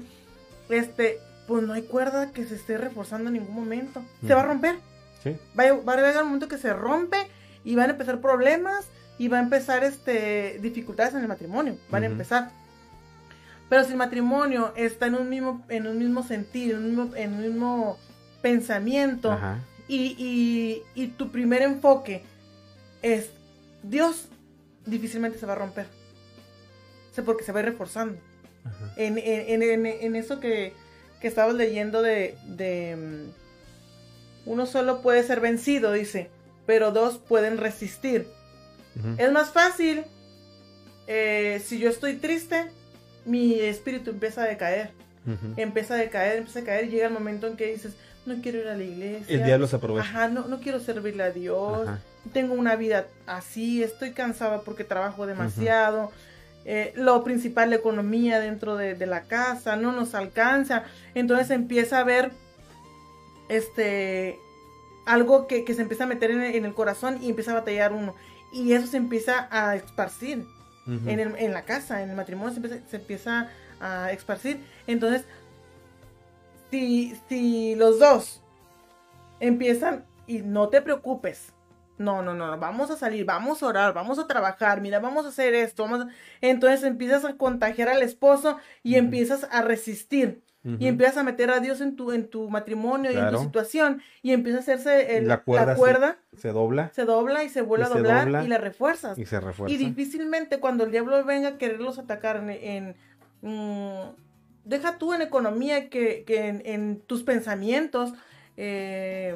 este, pues no hay cuerda que se esté reforzando en ningún momento. Se va a romper Sí. va, a- va a llegar un momento que se rompe y van a empezar problemas y va a empezar este dificultades en el matrimonio, van a empezar. Pero si el matrimonio está en un mismo, en un mismo sentido, en un mismo, en un mismo pensamiento Ajá. y, y- y tu primer enfoque es Dios, difícilmente se va a romper. O sea, porque se va a ir reforzando en, en- en- en- en eso que, que estabas leyendo de, de, mm, uno solo puede ser vencido, dice, pero dos pueden resistir. Ujú. Es más fácil eh, si yo estoy triste, mi espíritu empieza a decaer, empieza a decaer, empieza a caer, y llega el momento en que dices, no quiero ir a la iglesia. El diablo se aprovecha. Ajá, no, no quiero servirle a Dios Ajá. tengo una vida así, estoy cansada porque trabajo demasiado. eh, lo principal, la economía dentro de, de la casa, no nos alcanza. Entonces empieza a haber este algo que, que se empieza a meter en el, en el corazón y empieza a batallar uno. Y eso se empieza a esparcir en, el- en la casa, en el matrimonio se empieza, se empieza a esparcir. Entonces, si, si los dos empiezan y no te preocupes, no, no, no, vamos a salir, vamos a orar, vamos a trabajar, mira, vamos a hacer esto, vamos a- entonces empiezas a contagiar al esposo y empiezas a resistir Y empiezas a meter a Dios en tu, en tu matrimonio y en tu situación y empieza a hacerse el- La cuerda se- cuerda, Se dobla se dobla y se vuelve Y a doblar dobla y la refuerzas. y se refuerza. Y difícilmente cuando el diablo venga a quererlos atacar en... en, mm, deja tú en economía que, que en, en tus pensamientos eh,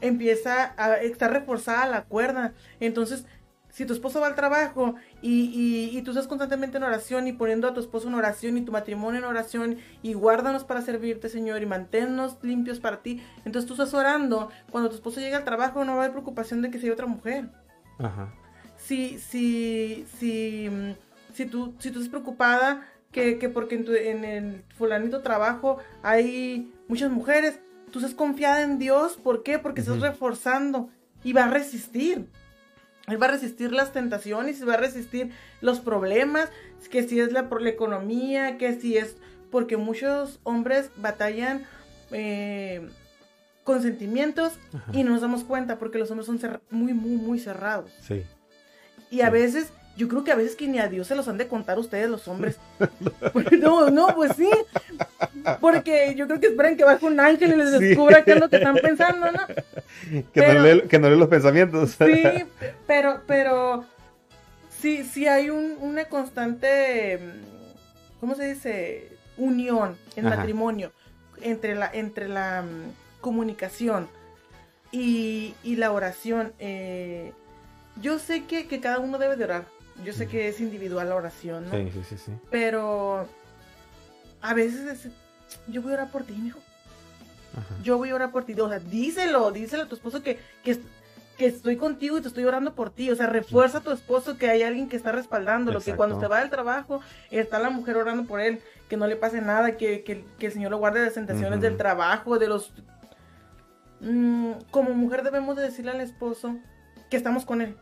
empieza a estar reforzada la cuerda. Entonces, si tu esposo va al trabajo y, y- y tú estás constantemente en oración y poniendo a tu esposo en oración y tu matrimonio en oración y guárdanos para servirte, Señor, y manténnos limpios para ti, entonces tú estás orando. Cuando tu esposo llega al trabajo no va a haber preocupación de que sea otra mujer Ajá. si, si, si, mm, si tú, si tú estás preocupada que, que porque en, tu- en el fulanito trabajo hay muchas mujeres, tú estás confiada en Dios, ¿por qué? Porque estás reforzando y va a resistir. Él va a resistir las tentaciones, va a resistir los problemas, que si es la, por la economía, que si es porque muchos hombres batallan eh, con sentimientos Ajá. y no nos damos cuenta porque los hombres son muy, muy, muy cerrados. Sí. Y a veces yo creo que a veces que ni a Dios se los han de contar ustedes los hombres. no, no, pues sí. Porque yo creo que esperan que baje un ángel y les descubra qué es lo que están pensando, ¿no? Que, no, lee, que no lee los pensamientos. Sí, pero, pero sí, sí hay un, una constante, ¿cómo se dice? Unión en matrimonio entre la, entre la mm, comunicación y, y, la oración. Eh, yo sé que, que, cada uno debe de orar. Yo sé que es individual la oración, ¿no? Sí, sí, sí, sí. Pero a veces yo voy a orar por ti, hijo. Yo voy a orar por ti. O sea, díselo, díselo a tu esposo que, que, que, estoy contigo y te estoy orando por ti. O sea, refuerza a tu esposo que hay alguien que está respaldándolo, que cuando te va del trabajo está la mujer orando por él, que no le pase nada, que, que, que el Señor lo guarde de las tentaciones del trabajo, de los... Mm, como mujer debemos de decirle al esposo que estamos con él.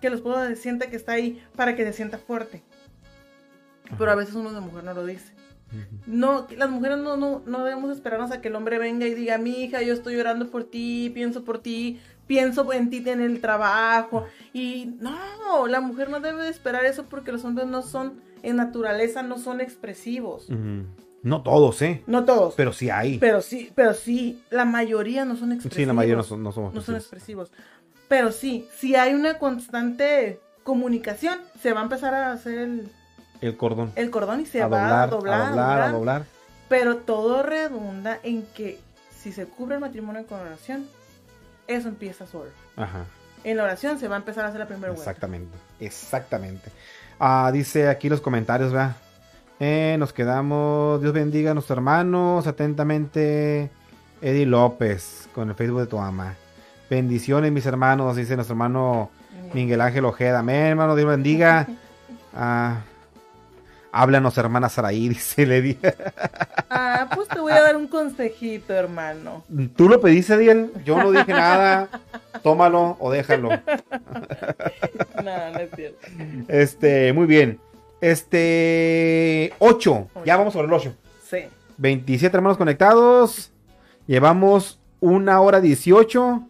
Que el esposo se sienta que está ahí para que se sienta fuerte. Pero a veces uno de mujer no lo dice. No, las mujeres no, no, no debemos esperarnos a que el hombre venga y diga, mi hija, yo estoy orando por ti, pienso por ti, pienso en ti en el trabajo. Y no, la mujer no debe esperar eso porque los hombres no son, en naturaleza, no son expresivos. No todos, ¿eh? No todos. Pero sí hay. Pero sí, pero sí, la mayoría no son expresivos. Sí, la mayoría no, son, no somos No son expresivos. Pero sí, si hay una constante comunicación, se va a empezar a hacer el el cordón. El cordón y se va a doblar, a doblar, a doblar. Pero todo redunda en que si se cubre el matrimonio con oración, eso empieza solo. Ajá. En la oración se va a empezar a hacer la primera vuelta. Exactamente, exactamente. Ah, dice aquí los comentarios, ¿verdad? Eh, nos quedamos, Dios bendiga a nuestros hermanos, atentamente, Eddie López, con el Facebook de tu ama. Bendiciones, mis hermanos, dice nuestro hermano Miguel Ángel Ojeda. Amén, hermano, Dios bendiga. Ah, Háblanos, hermana Saraí, dice Lady. Ah, pues te voy a dar un consejito, hermano. Tú lo pediste, Diel. Yo no dije nada. Tómalo o déjalo. no, no es cierto. Este, muy bien. Este, 8. Ya vamos sobre el 8. Sí. 27 hermanos conectados. Llevamos una hora 18.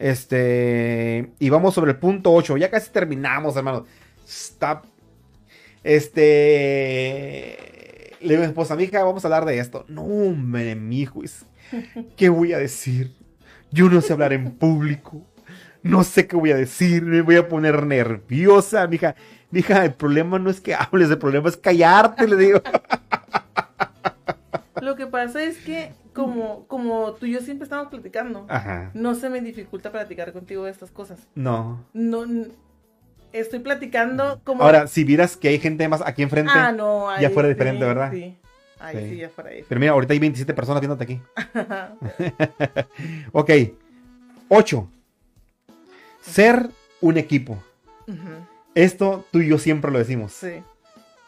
Este, y vamos sobre el punto 8. Ya casi terminamos, hermanos. Stop este. Le digo a mi esposa, mija, vamos a hablar de esto. No, hombre, mi hijo. ¿Qué voy a decir? Yo no sé hablar en público. No sé qué voy a decir. Me voy a poner nerviosa, mija. Mija, el problema no es que hables, el problema es callarte, le digo. Lo que pasa es que, como, como tú y yo siempre estamos platicando, no se me dificulta platicar contigo de estas cosas. No. No, estoy platicando como... Ahora, si vieras que hay gente más aquí enfrente, ah, no, ya fuera diferente, ¿verdad? Sí. Ahí sí. ya fuera diferente. Pero mira, ahorita hay 27 personas viéndote aquí. ok. 8. Ser un equipo. Esto tú y yo siempre lo decimos. Sí.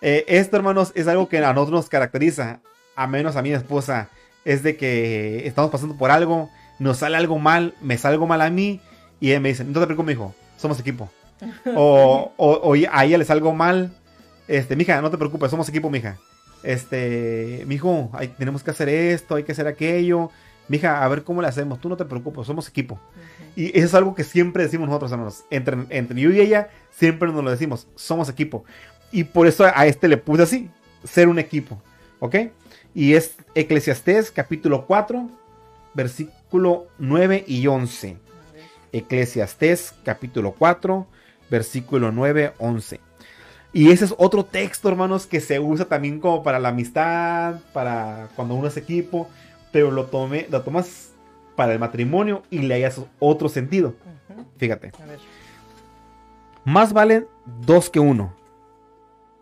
Eh, esto, hermanos, es algo que a nosotros nos caracteriza, a menos a mi esposa, es de que estamos pasando por algo, nos sale algo mal, me sale algo mal a mí, y me dice, no te preocupes, hijo, somos equipo. o, o, a ella le salgo mal. Este, mija, no te preocupes, somos equipo, mija. Este, mijo, hay, tenemos que hacer esto, hay que hacer aquello. Mija, a ver cómo le hacemos. Tú no te preocupes, somos equipo. Y eso es algo que siempre decimos nosotros, hermanos. Entre, entre yo y ella, siempre nos lo decimos. Somos equipo. Y por eso a este le puse así: ser un equipo. ¿Ok? Y es Eclesiastés capítulo 4, versículo 9 y 11. Eclesiastés capítulo 4, versículo 9, 11. Y ese es otro texto, hermanos, que se usa también como para la amistad, para cuando uno es equipo, pero lo, tome, lo tomas para el matrimonio y le hayas otro sentido. Fíjate. Más valen dos que uno.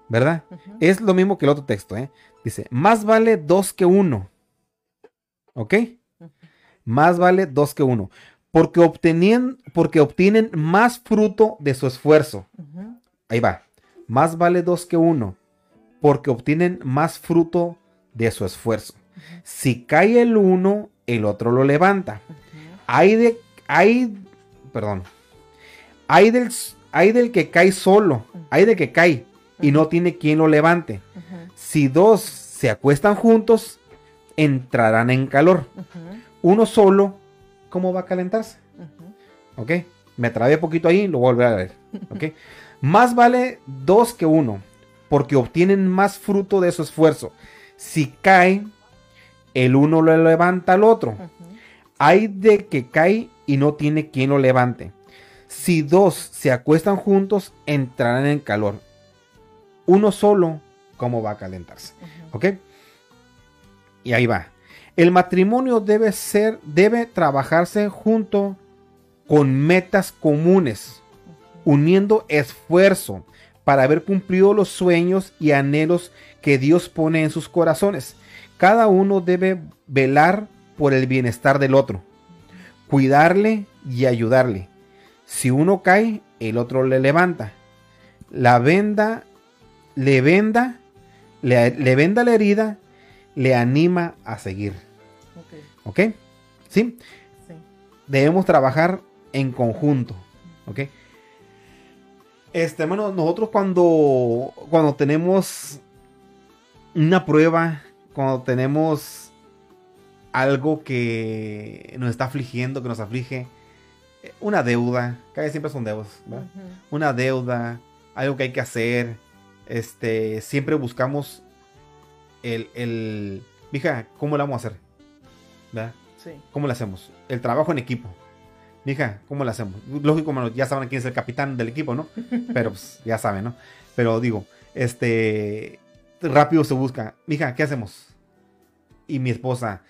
¿Verdad? Es lo mismo que el otro texto, ¿eh? Dice, más vale dos que uno. ¿Ok? Más vale dos que uno porque, obtenían, porque obtienen más fruto de su esfuerzo. Ahí va. Más vale dos que uno, porque obtienen más fruto de su esfuerzo. Si cae el uno, el otro lo levanta. Hay de, hay, perdón, hay del, hay del que cae solo, hay del que cae y no tiene quien lo levante. Si dos se acuestan juntos, entrarán en calor. Uno solo ¿cómo va a calentarse? ¿Ok? Me trabé poquito ahí, lo voy a volver a ver. ¿Ok? Más vale dos que uno, porque obtienen más fruto de su esfuerzo. Si cae, el uno lo levanta al otro. Hay de que cae y no tiene quien lo levante. Si dos se acuestan juntos, entrarán en calor. Uno solo, ¿cómo va a calentarse? ¿Ok? Y ahí va. El matrimonio debe ser, debe trabajarse junto con metas comunes, uniendo esfuerzo para haber cumplido los sueños y anhelos que Dios pone en sus corazones. Cada uno debe velar por el bienestar del otro, cuidarle y ayudarle. Si uno cae, el otro le levanta. La venda, le venda, le, venda la herida, le anima a seguir. ¿Ok? ¿Sí? ¿Sí? Debemos trabajar en conjunto. ¿Ok? Este, bueno, nosotros cuando, cuando tenemos una prueba, cuando tenemos algo que nos está afligiendo, que nos aflige, eh, una deuda, casi siempre son deudas, Una deuda, algo que hay que hacer, este, siempre buscamos el, el, mija, ¿cómo lo vamos a hacer? ¿Verdad? Sí. ¿Cómo lo hacemos? El trabajo en equipo. Mija, ¿cómo lo hacemos? Lógico, ya saben quién es el capitán del equipo, ¿no? Pero pues ya saben, ¿no? Pero digo, este, rápido se busca. Mija, ¿qué hacemos? Y mi esposa,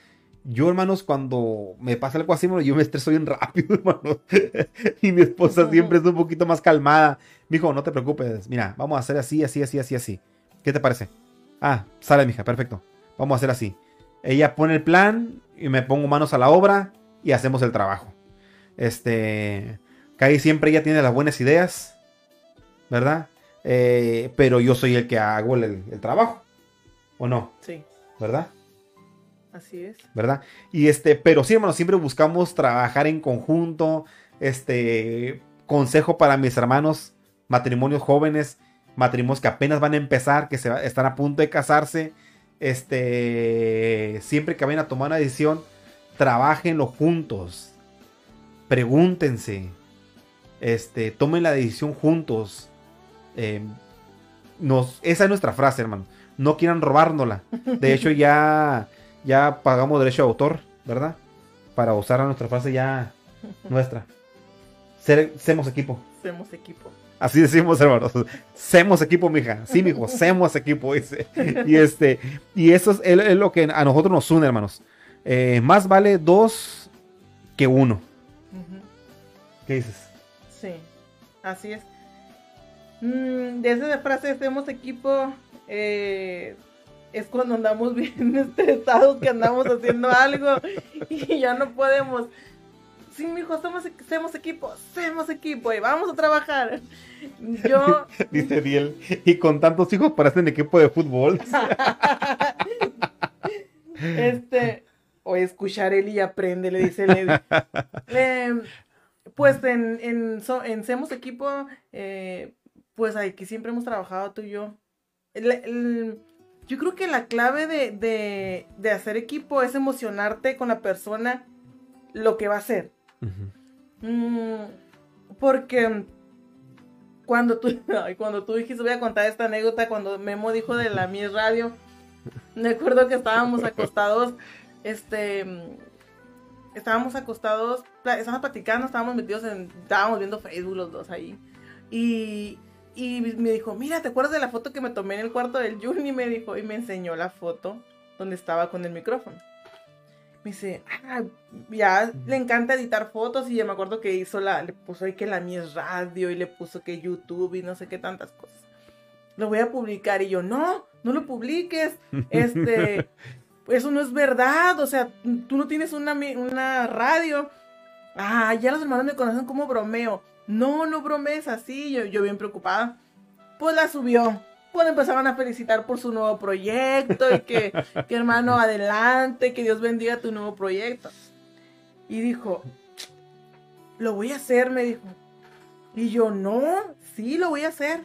yo, hermanos, cuando me pasa algo así, yo me estreso bien rápido, hermano. y mi esposa siempre es un poquito más calmada. Me dijo, no te preocupes, mira, vamos a hacer así, así, así, así, así. ¿Qué te parece? Ah, sale, mija, perfecto. Vamos a hacer así. Ella pone el plan y me pongo manos a la obra y hacemos el trabajo. Este, Kai siempre ella tiene las buenas ideas, ¿verdad? Eh, pero yo soy el que hago el, el trabajo, ¿o no? Sí. ¿Verdad? Así es. ¿Verdad? Y este, pero sí, hermano, siempre buscamos trabajar en conjunto. Este, consejo para mis hermanos, matrimonios jóvenes, matrimonios que apenas van a empezar, que se están a punto de casarse. Este, siempre que vayan a tomar una decisión, trabajenlo juntos. Pregúntense. Este, tomen la decisión juntos. Em, nos, esa es nuestra frase, hermano. No quieran robárnosla. De hecho, ya ya pagamos derecho de autor, ¿verdad? Para usar a nuestra frase ya nuestra. semos equipo. Semos equipo. Así decimos, hermanos. Semos equipo, mija. Sí, mijo, semos equipo, dice. Y este, y eso es, lo que a nosotros nos une, hermanos. Eh, más vale dos que uno. ¿Qué dices? Sí, así es. Mm, de esa frase, semos equipo, eh, es cuando andamos bien estresados, que andamos haciendo algo y ya no podemos. Sí, mijo, somos, somos equipo, somos equipo y vamos a trabajar. Yo. Dice Diel, y con tantos hijos parecen equipo de fútbol. este. O escuchar él y aprende, le dice Lady. pues en, en, en Semos Equipo, eh, pues aquí siempre hemos trabajado tú y yo. el, yo creo que la clave de, hacer equipo es emocionarte con la persona lo que va a hacer. Mm, porque cuando tú, cuando tú dijiste, voy a contar esta anécdota, cuando Memo dijo de la mi radio, me acuerdo que estábamos acostados, este, estábamos acostados, estábamos platicando, estábamos metidos en, estábamos viendo Facebook los dos ahí. Y, y me dijo, mira, ¿te acuerdas de la foto que me tomé en el cuarto del Juni? Me dijo, y me enseñó la foto donde estaba con el micrófono. Me dice, ah, ya le encanta editar fotos y ya me acuerdo que hizo la, le puso ahí que la mía es radio y le puso que YouTube y no sé qué tantas cosas. Lo voy a publicar y yo, no, no lo publiques, este, eso no es verdad, o sea, tú no tienes una, una radio. Ah, ya los hermanos me conocen como bromeo no, no bromes así, yo, yo bien preocupada. Pues la subió. Pues empezaron a felicitar por su nuevo proyecto y que, que hermano, adelante, que Dios bendiga tu nuevo proyecto. Y dijo, lo voy a hacer, me dijo. Y yo, no, sí, lo voy a hacer.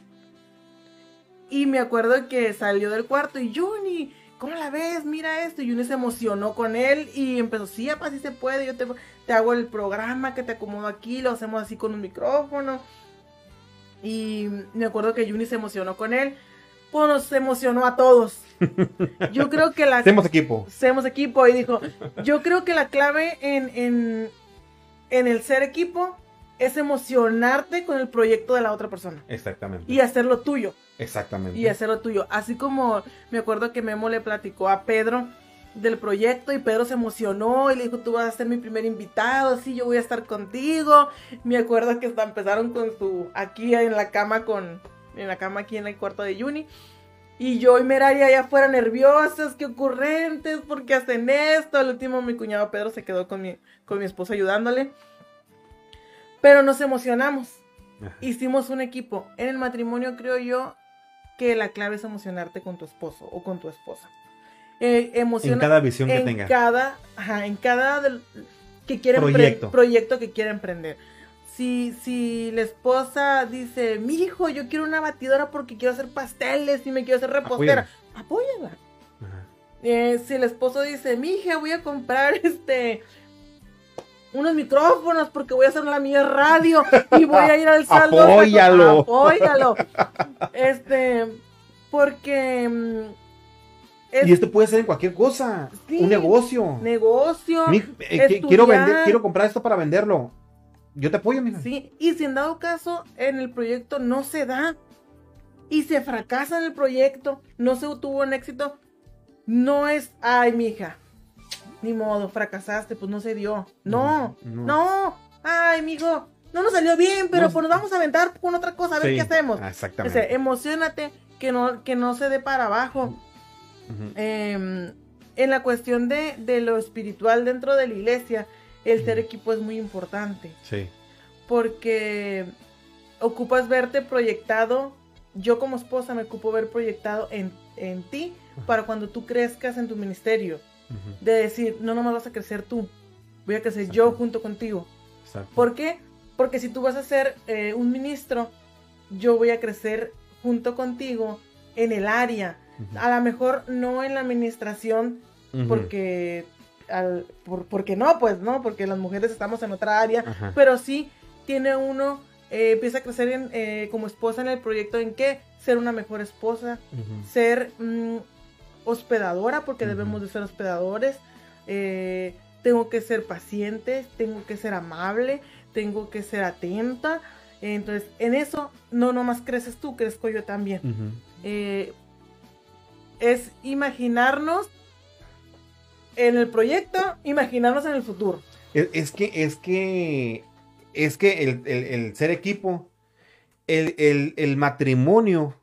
Y me acuerdo que salió del cuarto y Juni, ¿cómo la ves? Mira esto. Y Juni se emocionó con él y empezó, sí, apa, sí se puede, yo te, te hago el programa que te acomodo aquí, lo hacemos así con un micrófono. Y me acuerdo que Juni se emocionó con él. Pues nos emocionó a todos. Yo creo que la... Hacemos equipo. Hacemos equipo y dijo, yo creo que la clave en, en, en el ser equipo es emocionarte con el proyecto de la otra persona. Exactamente. Y hacerlo tuyo. Exactamente. Y hacerlo tuyo. Así como me acuerdo que Memo le platicó a Pedro del proyecto y Pedro se emocionó y le dijo, tú vas a ser mi primer invitado, sí, yo voy a estar contigo. Me acuerdo que hasta empezaron con su, aquí en la cama con, en la cama aquí en el cuarto de Juni. Y yo y Merari allá afuera nerviosas, qué ocurrentes, ¿por qué hacen esto? Al último mi cuñado Pedro se quedó con mi, con mi esposo ayudándole. Pero nos emocionamos. Ajá. Hicimos un equipo. En el matrimonio creo yo que la clave es emocionarte con tu esposo o con tu esposa. Eh, En cada visión que en tenga. Cada, ajá, en cada del- que quiera empre- Proyecto. proyecto que quiera emprender. Si, si la esposa dice, mi hijo, yo quiero una batidora porque quiero hacer pasteles y me quiero hacer repostera, apóyala. Ajá. Eh, si el esposo dice, mi hija, voy a comprar este unos micrófonos porque voy a hacer la mía radio y voy a ir al salón. Apóyalo. Apóyalo. Este, porque mm, es Y esto puede ser en cualquier cosa. Sí. Un negocio. negocio. Mi- eh, quiero vender, quiero comprar esto para venderlo. Yo te apoyo, mija. Sí, y si en dado caso en el proyecto no se da y se fracasa en el proyecto, no se tuvo un éxito, no es, ay, mija, ni modo, fracasaste, pues no se dio. No, No. no, ay, mijo, no nos salió bien, pero No. pues nos vamos a aventar con otra cosa, a ver Sí. qué hacemos. Ah, O Exactamente. sea, emocionate, que no, que no se dé para abajo. Eh, en la cuestión de, de lo espiritual dentro de la iglesia, el ser equipo es muy importante Sí. porque ocupas verte proyectado, yo como esposa me ocupo ver proyectado en, en ti para cuando tú crezcas en tu ministerio, de decir, no nomás vas a crecer tú, voy a crecer yo junto contigo. Exacto. ¿Por qué? Porque si tú vas a ser eh, un ministro, yo voy a crecer junto contigo en el área, A lo mejor no en la administración, porque, al, por, porque no, pues no, porque las mujeres estamos en otra área, Ajá. pero sí tiene uno, eh, empieza a crecer en, eh, como esposa en el proyecto en que ser una mejor esposa, ser mm, hospedadora, porque debemos de ser hospedadores, eh, tengo que ser paciente, tengo que ser amable, tengo que ser atenta, entonces en eso no nomás creces tú, crezco yo también. Eh, es imaginarnos en el proyecto, imaginarnos en el futuro. Es, es que, es que, es que el, el- el ser equipo, el, el- el matrimonio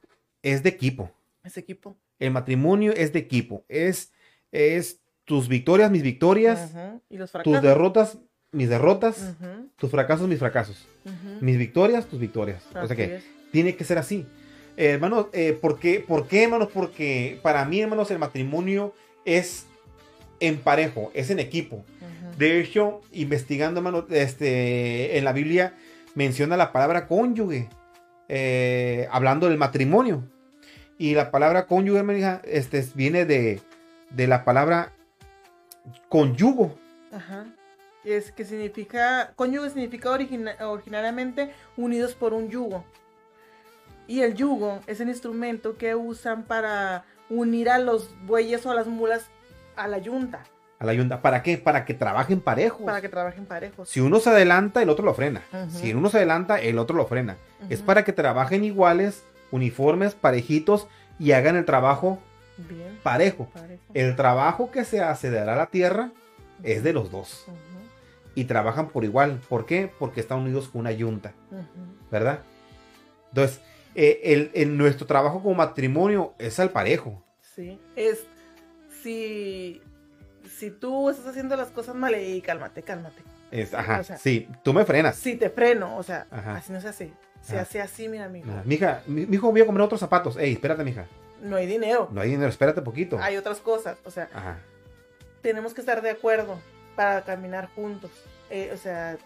es de equipo. Ese equipo. El matrimonio es de equipo. Es, es tus victorias, mis victorias, Ujú, Y los tus derrotas, mis derrotas, tus fracasos, mis fracasos. Mis victorias, tus victorias. O sea que es. tiene que ser así. Eh, hermanos, eh, ¿por, qué, ¿por qué, hermanos? Porque para mí, hermanos, el matrimonio es en parejo, es en equipo. De hecho, investigando, hermano, este, en la Biblia menciona la palabra cónyuge, eh, hablando del matrimonio. Y la palabra cónyuge, hermano, este, viene de, de la palabra conyugo. Ajá. Es que significa, cónyuge significa origina- originariamente unidos por un yugo. Y el yugo es el instrumento que usan para unir a los bueyes o a las mulas a la yunta, A la yunta. ¿Para qué? Para que trabajen parejos. para que trabajen parejos. Si uno se adelanta, el otro lo frena. Si uno se adelanta, el otro lo frena. Es para que trabajen iguales, uniformes, parejitos y hagan el trabajo Bien, parejo. parejo. El trabajo que se hace de la tierra es de los dos. Y trabajan por igual. ¿Por qué? Porque están unidos con una yunta. ¿verdad? Entonces, eh, el, el- nuestro trabajo como matrimonio es al parejo. Sí, es si, si tú estás haciendo las cosas mal y cálmate, cálmate. Es, ajá, O sea, sí, tú me frenas. Si te freno, o sea, Ajá. así no se hace. Se Ajá. hace así, mira, amigo. Ah, mija, mi, mi hijo voy a comprar otros zapatos. Ey, espérate, mija. No hay dinero. No hay dinero, espérate poquito. Hay otras cosas. O sea, Ajá. tenemos que estar de acuerdo para caminar juntos. Eh, o sea,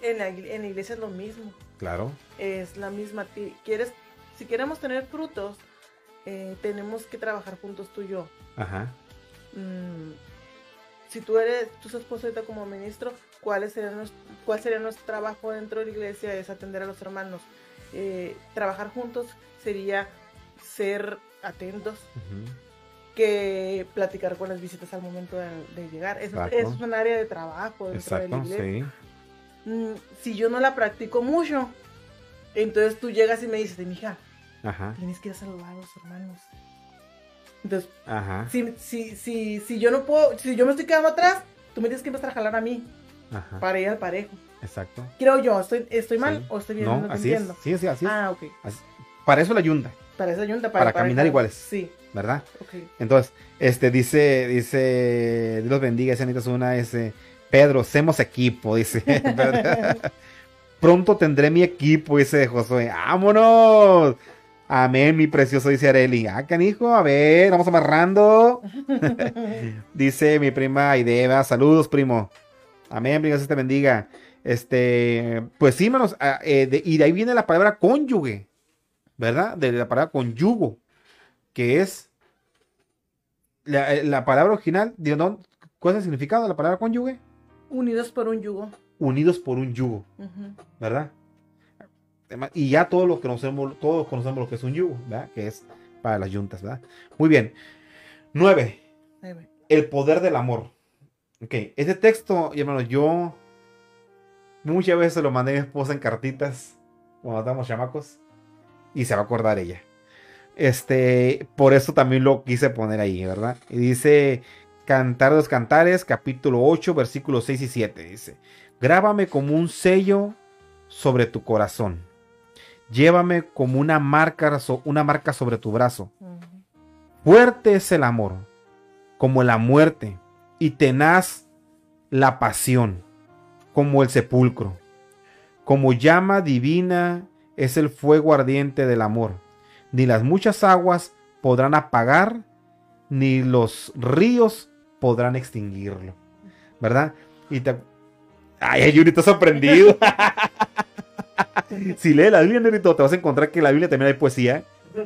en la, en la iglesia es lo mismo. Claro. Es la misma. ti- ¿Quieres, si queremos tener frutos, eh, tenemos que trabajar juntos tú y yo. Ajá. Mm, si tú eres, tú sos ahorita como ministro, ¿cuál sería, nuestro, ¿cuál sería nuestro trabajo dentro de la iglesia? Es atender a los hermanos. Eh, trabajar juntos sería ser atentos, que platicar con las visitas al momento de, llegar. Es un área de trabajo dentro de la iglesia. Mm, si yo no la practico mucho, entonces tú llegas y me dices, mija, Ajá. tienes que ir a saludar a los hermanos. Entonces, Ajá. Si, si, si, si yo no puedo, si yo me estoy quedando atrás, tú me tienes que empezar a jalar a mí Ajá. para ir al parejo. Exacto. Creo yo, ¿estoy, estoy mal o estoy bien? No, así es. Sí, sí, así es. Ah, ok. Para eso la yunta. Para esa yunta, para, para, caminar iguales. Sí. ¿Verdad? Ok. Entonces, este, dice, dice, Dios bendiga, ese una, ese, Pedro, hacemos equipo, dice. Pronto tendré mi equipo, dice Josué. ¡Vámonos! Amén, mi precioso, dice Areli. Ah, canijo, a ver, vamos amarrando. dice mi prima Ideva. Saludos, primo. Amén, Dios te bendiga. Este, pues sí, manos, ah, eh, y de ahí viene la palabra cónyuge, ¿verdad? De la palabra conyugo, que es la, eh, palabra original, ¿cuál es el significado de la palabra cónyuge? Unidos por un yugo. Unidos por un yugo, ¿verdad? Y ya todos los conocemos, todos conocemos lo que es un yugo, ¿verdad? Que es para las yuntas, ¿verdad? Muy bien. Nueve. El poder del amor. Ok, este texto, hermano, yo muchas veces lo mandé a mi esposa en cartitas cuando estábamos chamacos y se va a acordar ella. Este, por eso también lo quise poner ahí, ¿verdad? Y dice Cantar los Cantares, capítulo 8, versículos 6 y 7. Dice, grábame como un sello sobre tu corazón. Llévame como una marca, una marca sobre tu brazo. Fuerte es el amor, como la muerte, y tenaz la pasión, como el sepulcro. Como llama divina es el fuego ardiente del amor. Ni las muchas aguas podrán apagar, ni los ríos podrán extinguirlo. ¿Verdad? Y te... Ay, sorprendido. si lees la Biblia, Nerito, te vas a encontrar que en la Biblia también hay poesía.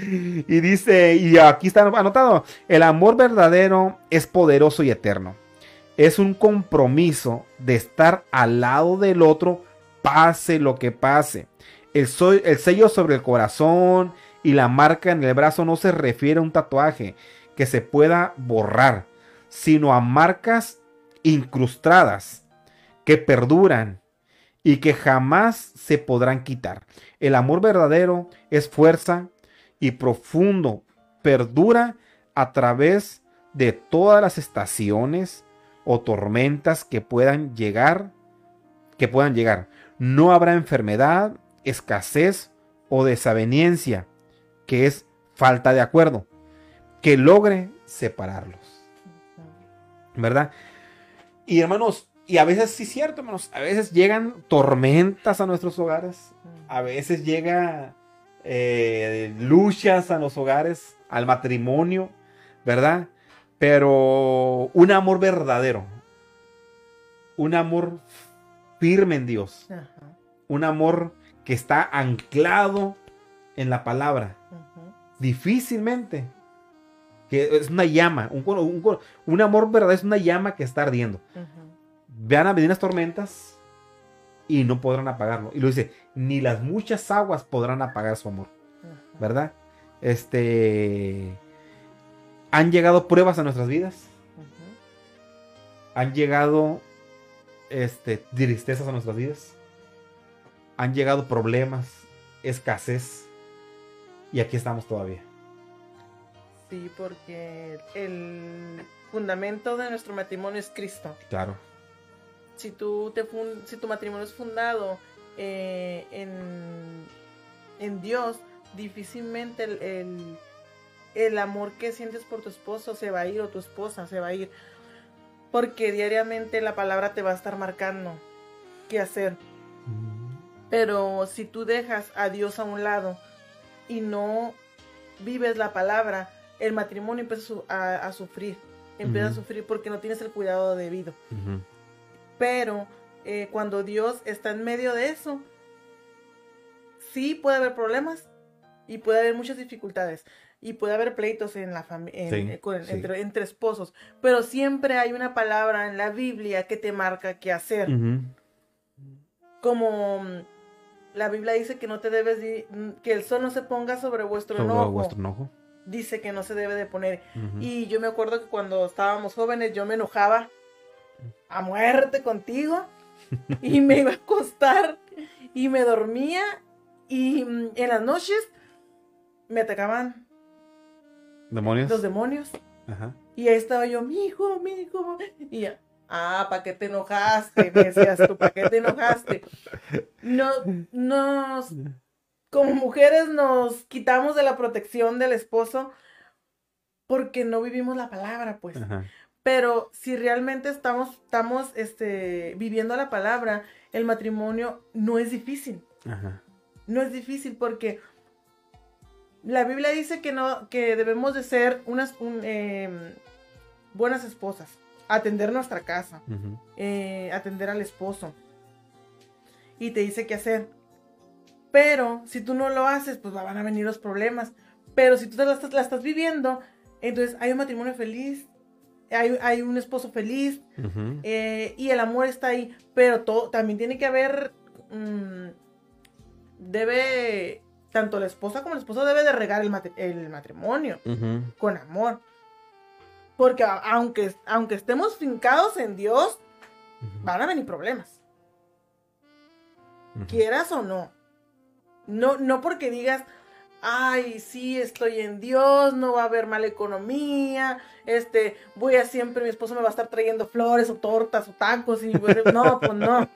y dice, y aquí está anotado, el amor verdadero es poderoso y eterno. Es un compromiso de estar al lado del otro, pase lo que pase. El, el sello sobre el corazón y la marca en el brazo no se refiere a un tatuaje, que se pueda borrar, sino a marcas incrustadas que perduran y que jamás se podrán quitar. El amor verdadero es fuerza y profundo, perdura a través de todas las estaciones o tormentas que puedan llegar, que puedan llegar. No habrá enfermedad, escasez o desaveniencia, que es falta de acuerdo que logre separarlos. ¿Verdad? Y hermanos, y a veces sí es cierto, hermanos, a veces llegan tormentas a nuestros hogares, a veces llega eh, luchas a los hogares, al matrimonio, ¿verdad? Pero un amor verdadero, un amor firme en Dios, un amor que está anclado en la palabra, difícilmente que es una llama, un, un, amor verdadero es una llama que está ardiendo. Vean a venir las tormentas y no podrán apagarlo. Y lo dice, ni las muchas aguas podrán apagar su amor. ¿Verdad? Este... Han llegado pruebas a nuestras vidas. Han llegado este, tristezas a nuestras vidas. Han llegado problemas, escasez. Y aquí estamos todavía. Sí, porque el fundamento de nuestro matrimonio es Cristo. Claro. Si, tú te si tu matrimonio es fundado eh, en, Dios, difícilmente el, el, amor que sientes por tu esposo se va a ir o tu esposa se va a ir. Porque diariamente la palabra te va a estar marcando qué hacer. Mm. Pero si tú dejas a Dios a un lado y no vives la palabra, el matrimonio empieza a, sufrir, empieza a sufrir porque no tienes el cuidado debido. Pero eh, cuando Dios está en medio de eso, sí puede haber problemas y puede haber muchas dificultades. y puede haber pleitos en la familia, Sí, sí. entre, entre esposos, pero siempre hay una palabra en la Biblia que te marca qué hacer. Como mm, la Biblia dice que no te debes, que el sol no se ponga sobre vuestro Sobre enojo. vuestro enojo. Dice que no se debe de poner. Y yo me acuerdo que cuando estábamos jóvenes yo me enojaba a muerte contigo y me iba a acostar y me dormía y mm, en las noches me atacaban ¿Demonios? los demonios Ajá. y ahí estaba yo, mi hijo, mi hijo. Y ya, ah, ¿para qué te enojaste? Me decías tú, ¿para qué te enojaste? No, nos, como mujeres nos quitamos de la protección del esposo porque no vivimos la palabra, pues. Ajá. Pero si realmente estamos, estamos este, viviendo la palabra, el matrimonio no es difícil. Ajá. No es difícil porque la Biblia dice que no, que debemos de ser unas un, eh, buenas esposas, atender nuestra casa, eh, atender al esposo. Y te dice qué hacer. Pero si tú no lo haces, pues van a venir los problemas. Pero si tú te la estás, la estás viviendo, entonces hay un matrimonio feliz, hay, hay un esposo feliz, eh, y el amor está ahí, pero todo, también tiene que haber, mm, debe, tanto la esposa como el esposo debe de regar el, matri- el matrimonio con amor. Porque aunque, aunque estemos fincados en Dios, van a venir problemas, quieras o no. No, no porque digas, ay, sí, estoy en Dios, no va a haber mala economía, este, voy a siempre, mi esposo me va a estar trayendo flores o tortas o tacos, y no, pues no.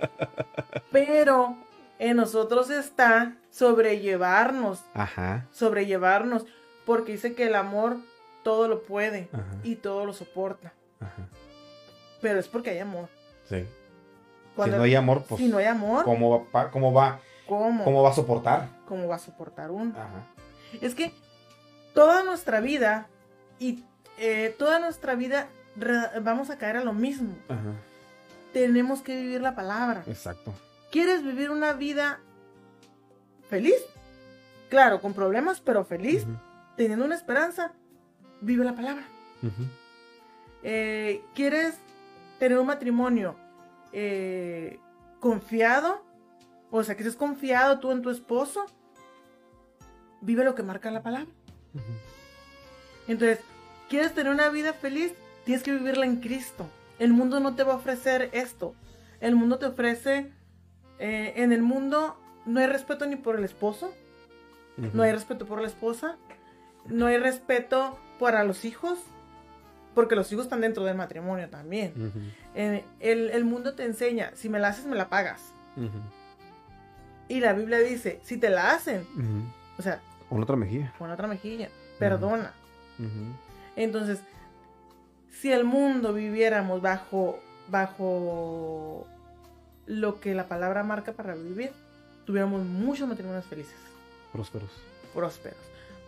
Pero en nosotros está sobrellevarnos, Ajá. sobrellevarnos, porque dice que el amor todo lo puede Ajá. y todo lo soporta, Ajá. pero es porque hay amor. Sí. Si no hay amor, pues. si no hay amor, ¿cómo, va, cómo, va, ¿cómo? ¿Cómo va a soportar? ¿Cómo va a soportar uno? Ajá. Es que toda nuestra vida y eh, toda nuestra vida vamos a caer a lo mismo. Ajá. Tenemos que vivir la palabra. Exacto. ¿Quieres vivir una vida feliz? Claro, con problemas, pero feliz, teniendo una esperanza. Vive la palabra. Eh, ¿Quieres tener un matrimonio eh, confiado? O sea, que estés confiado tú en tu esposo. Vive lo que marca la palabra. Entonces, ¿quieres tener una vida feliz? Tienes que vivirla en Cristo. El mundo no te va a ofrecer esto. El mundo te ofrece, eh, en el mundo no hay respeto ni por el esposo, no hay respeto por la esposa, no hay respeto para los hijos, porque los hijos están dentro del matrimonio también. Eh, el, el mundo te enseña, si me la haces, me la pagas. Y la Biblia dice, si te la hacen, o sea, Con otra mejilla. pon otra mejilla, perdona. Entonces, si el mundo viviéramos bajo, bajo lo que la palabra marca para vivir, tuviéramos muchos matrimonios felices, Prósperos. prósperos,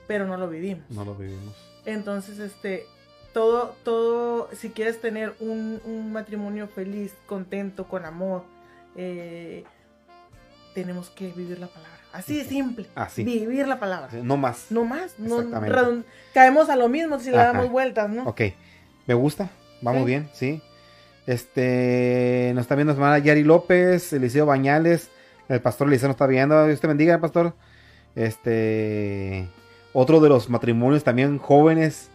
pero no lo vivimos. No lo vivimos. Entonces, este, todo, todo, si quieres tener un, un matrimonio feliz, contento, con amor, eh, tenemos que vivir la palabra. Así de simple. Así. Vivir la palabra. No más. No más. No, caemos a lo mismo si le Ajá. damos vueltas, ¿no? Ok. Me gusta. Vamos Sí. bien, sí. Este. Nos está viendo nuestra hermana Yari López, Eliseo Bañales. El pastor Eliseo nos está viendo. Dios te bendiga, pastor. Este. Otro de los matrimonios también jóvenes.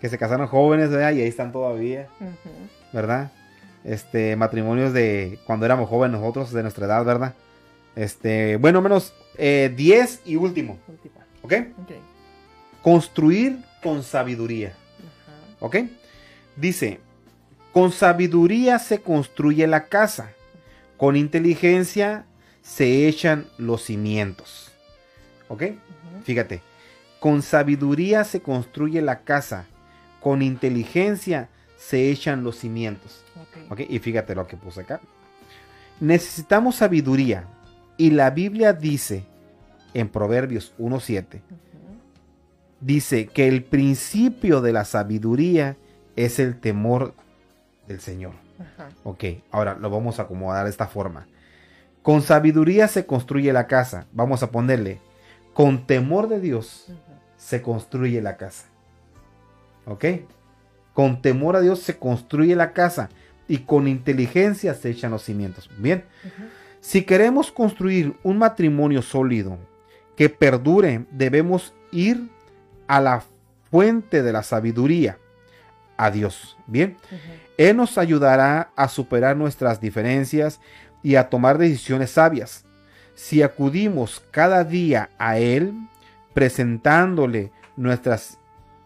Que se casaron jóvenes, ¿verdad? Y ahí están todavía. ¿verdad? Este. Matrimonios de cuando éramos jóvenes nosotros, de nuestra edad, ¿verdad? Este. Bueno, menos eh, 10 y último. Última. ¿Ok? Construir con sabiduría. ¿Ok? Dice, con sabiduría se construye la casa, con inteligencia se echan los cimientos. ¿Ok? Fíjate, con sabiduría se construye la casa, con inteligencia se echan los cimientos. Ok. ¿Ok? Y fíjate lo que puse acá. Necesitamos sabiduría y la Biblia dice en Proverbios 1.7, Ujú. dice que el principio de la sabiduría es el temor del Señor. Ajá. Ok, ahora lo vamos a acomodar de esta forma. Con sabiduría se construye la casa. Vamos a ponerle, con temor de Dios se construye la casa. ¿Ok? Con temor a Dios se construye la casa y con inteligencia se echan los cimientos. Bien, si queremos construir un matrimonio sólido que perdure, debemos ir a la fuente de la sabiduría, a Dios. Bien, Él nos ayudará a superar nuestras diferencias y a tomar decisiones sabias. Si acudimos cada día a Él, presentándole nuestras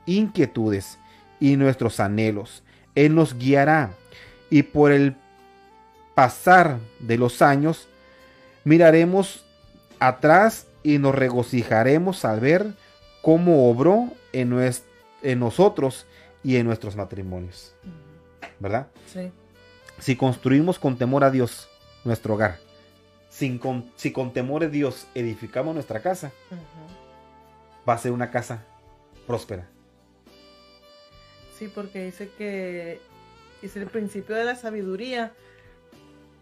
inquietudes y nuestros anhelos, Él nos guiará y por el pasar de los años miraremos atrás y nos regocijaremos al ver cómo obró en, en nosotros y en nuestros matrimonios. ¿Verdad? Sí. Si construimos con temor a Dios nuestro hogar, sin con, si con temor a Dios edificamos nuestra casa, va a ser una casa próspera. Sí, porque dice que es el principio de la sabiduría,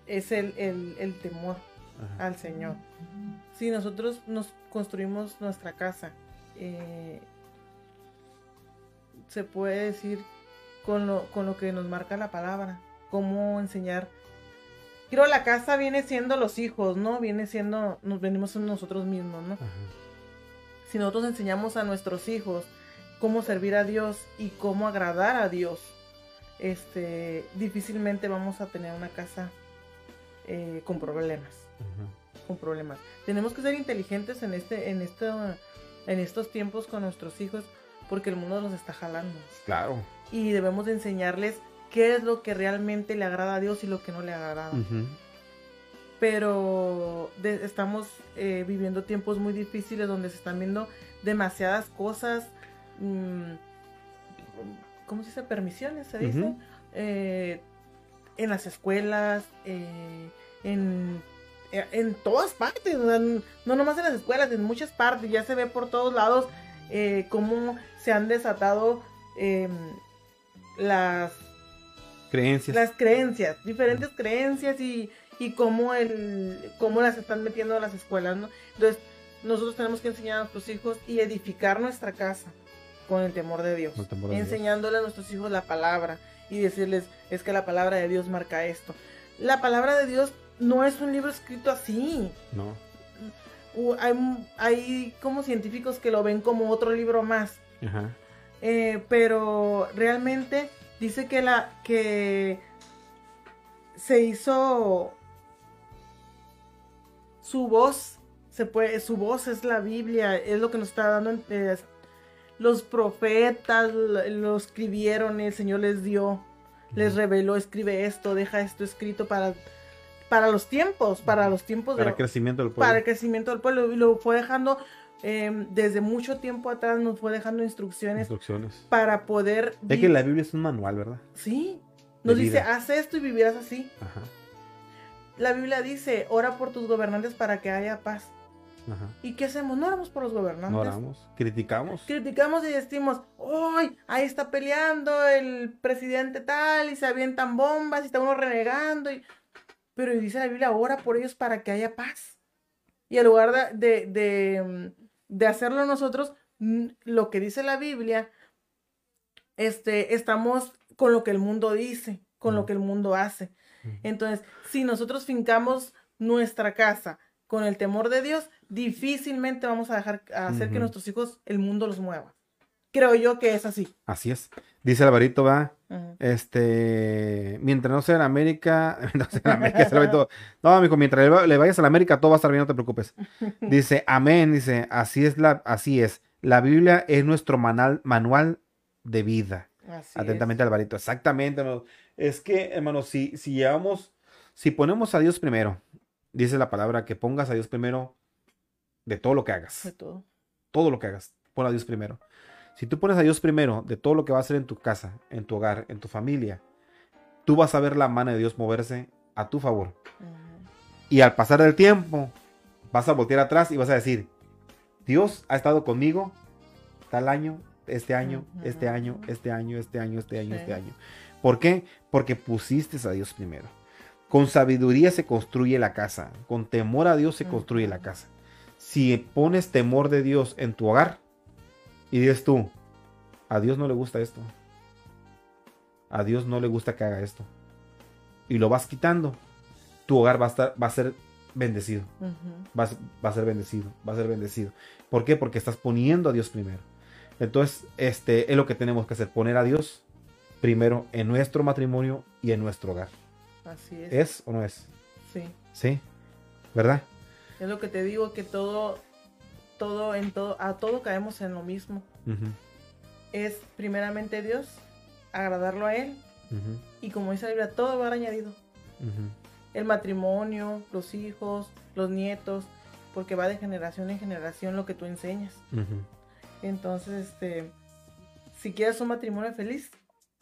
es el, temor al Señor. Si nosotros nos construimos nuestra casa, eh, se puede decir con lo, con lo que nos marca la palabra, cómo enseñar. Creo la casa viene siendo los hijos, ¿no? Viene siendo, nos venimos nosotros mismos, ¿no? Si nosotros enseñamos a nuestros hijos cómo servir a Dios y cómo agradar a Dios, este, difícilmente vamos a tener una casa eh, con problemas. Con problemas. Tenemos que ser inteligentes en este, en en estos tiempos con nuestros hijos, porque el mundo nos está jalando. Claro. Y debemos enseñarles qué es lo que realmente le agrada a Dios y lo que no le agrada. Pero estamos eh, viviendo tiempos muy difíciles donde se están viendo demasiadas cosas. Mm, ¿cómo se dice? Permisiones, se dice. Eh, en las escuelas, eh, en, en todas partes, no nomás en las escuelas, en muchas partes, ya se ve por todos lados cómo se han desatado em, las creencias. Las creencias, diferentes creencias y, y cómo, el, cómo las están metiendo a las escuelas, ¿no? Entonces, nosotros tenemos que enseñar a nuestros hijos y edificar nuestra casa con el temor de Dios, enseñándole a nuestros hijos la palabra y decirles, es que la palabra de Dios marca esto. La palabra de Dios no es un libro escrito así. No. Hay, hay como científicos que lo ven como otro libro más. Ajá. Eh, pero realmente dice que la que se hizo su voz se puede su voz es la Biblia es lo que nos está dando eh, los profetas lo escribieron, el Señor les dio, les reveló, escribe esto, deja esto escrito para, para los tiempos, para los tiempos para el crecimiento del pueblo. Para el crecimiento del pueblo. Y lo fue dejando em, desde mucho tiempo atrás, nos fue dejando instrucciones, instrucciones. para poder... Es que la Biblia es un manual, ¿verdad? Sí. Nos dice, haz esto y vivirás así. Ajá. La Biblia dice, ora por tus gobernantes para que haya paz. ¿Y qué hacemos? No oramos por los gobernantes. No oramos, criticamos. Criticamos y decimos, ¡ay! Ahí está peleando el presidente tal y se avientan bombas y está uno renegando. Y... Pero dice la Biblia, ora por ellos para que haya paz. Y en lugar de, de, de, hacerlo nosotros, lo que dice la Biblia, este, estamos con lo que el mundo dice, con lo que el mundo hace. Entonces, si nosotros fincamos nuestra casa con el temor de Dios, difícilmente vamos a dejar hacer que nuestros hijos el mundo los mueva. Creo yo que es así. Así es. Dice Alvarito, va. Este, mientras no sea en América, no sea en América, no, amigo, mientras le vayas a la América, todo va a estar bien, no te preocupes. Dice, amén, dice, así es la, así es. La Biblia es nuestro manual de vida. Atentamente, Alvarito. Exactamente, Es que, hermano, si, si llevamos, si ponemos a Dios primero, dice la palabra que pongas a Dios primero de todo lo que hagas. De todo. Todo lo que hagas. Pon a Dios primero. Si tú pones a Dios primero de todo lo que va a hacer en tu casa, en tu hogar, en tu familia, tú vas a ver la mano de Dios moverse a tu favor. Y al pasar el tiempo, vas a voltear atrás y vas a decir, Dios ha estado conmigo tal año, este año, este año, este año, este año, este año, este año. ¿Por qué? Porque pusiste a Dios primero. Con sabiduría se construye la casa, con temor a Dios se construye la casa si pones temor de Dios en tu hogar, y dices tú, a Dios no le gusta esto. A Dios no le gusta que haga esto. Y lo vas quitando. Tu hogar va a, estar, va a ser bendecido. Va a, va a ser bendecido. Va a ser bendecido. ¿Por qué? Porque estás poniendo a Dios primero. Entonces, este es lo que tenemos que hacer. Poner a Dios primero en nuestro matrimonio y en nuestro hogar. Así es. ¿Es o no es? Sí. ¿Sí? ¿Verdad? Es lo que te digo, que todo, todo, en todo, a todo caemos en lo mismo. Es primeramente Dios, agradarlo a Él, y como dice la Biblia, todo va añadido. ujú. El matrimonio, los hijos, los nietos, porque va de generación en generación lo que tú enseñas. Entonces, este, si quieres un matrimonio feliz,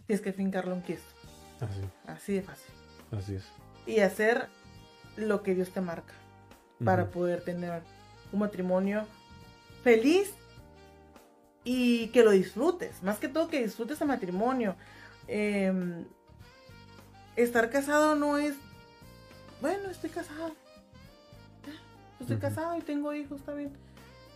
tienes que fincarlo en Cristo. Así, Así de fácil. así es. Y hacer lo que Dios te marca para poder tener un matrimonio feliz y que lo disfrutes. Más que todo que disfrutes el matrimonio. Em, estar casado no es, bueno, estoy casado. Estoy Ujú. casado y tengo hijos, está bien.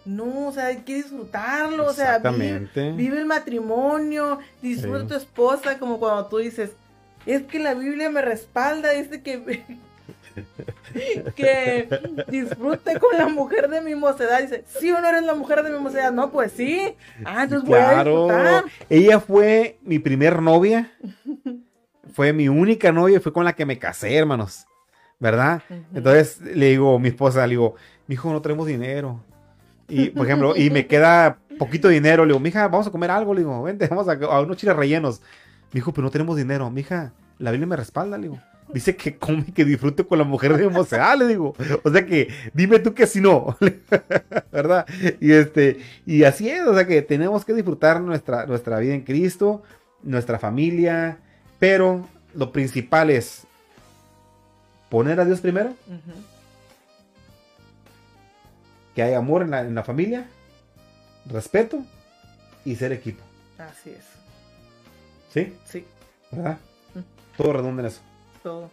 No, o sea, hay que disfrutarlo. O sea, vive, vive el matrimonio, disfruta Sí. tu esposa, como cuando tú dices, es que la Biblia me respalda, dice que, que disfrute con la mujer de mi mocedad. Dice, ¿sí o no eres la mujer de mi mocedad? No, pues sí. Ah, entonces voy a Claro. disfrutar. Ella fue mi primer novia. Fue mi única novia y fue con la que me casé, hermanos. ¿Verdad? Entonces le digo a mi esposa, le digo, mi hijo, no tenemos dinero. Y, por ejemplo, y me queda poquito dinero. Le digo, mija, vamos a comer algo. Le digo, vente, vamos a, a unos chiles rellenos. Mi hijo, pero no tenemos dinero. Mija, la Biblia me respalda, le digo. Dice que come y que disfrute con la mujer de mocedad, le digo. O sea que, dime tú que si no. ¿Verdad? Y este, y así es, o sea que tenemos que disfrutar nuestra, nuestra vida en Cristo, nuestra familia, pero lo principal es poner a Dios primero, que hay amor en la, en la familia, respeto y ser equipo. Así es. ¿Sí? Sí, ¿Verdad? Mm. Todo redunda en eso, todo.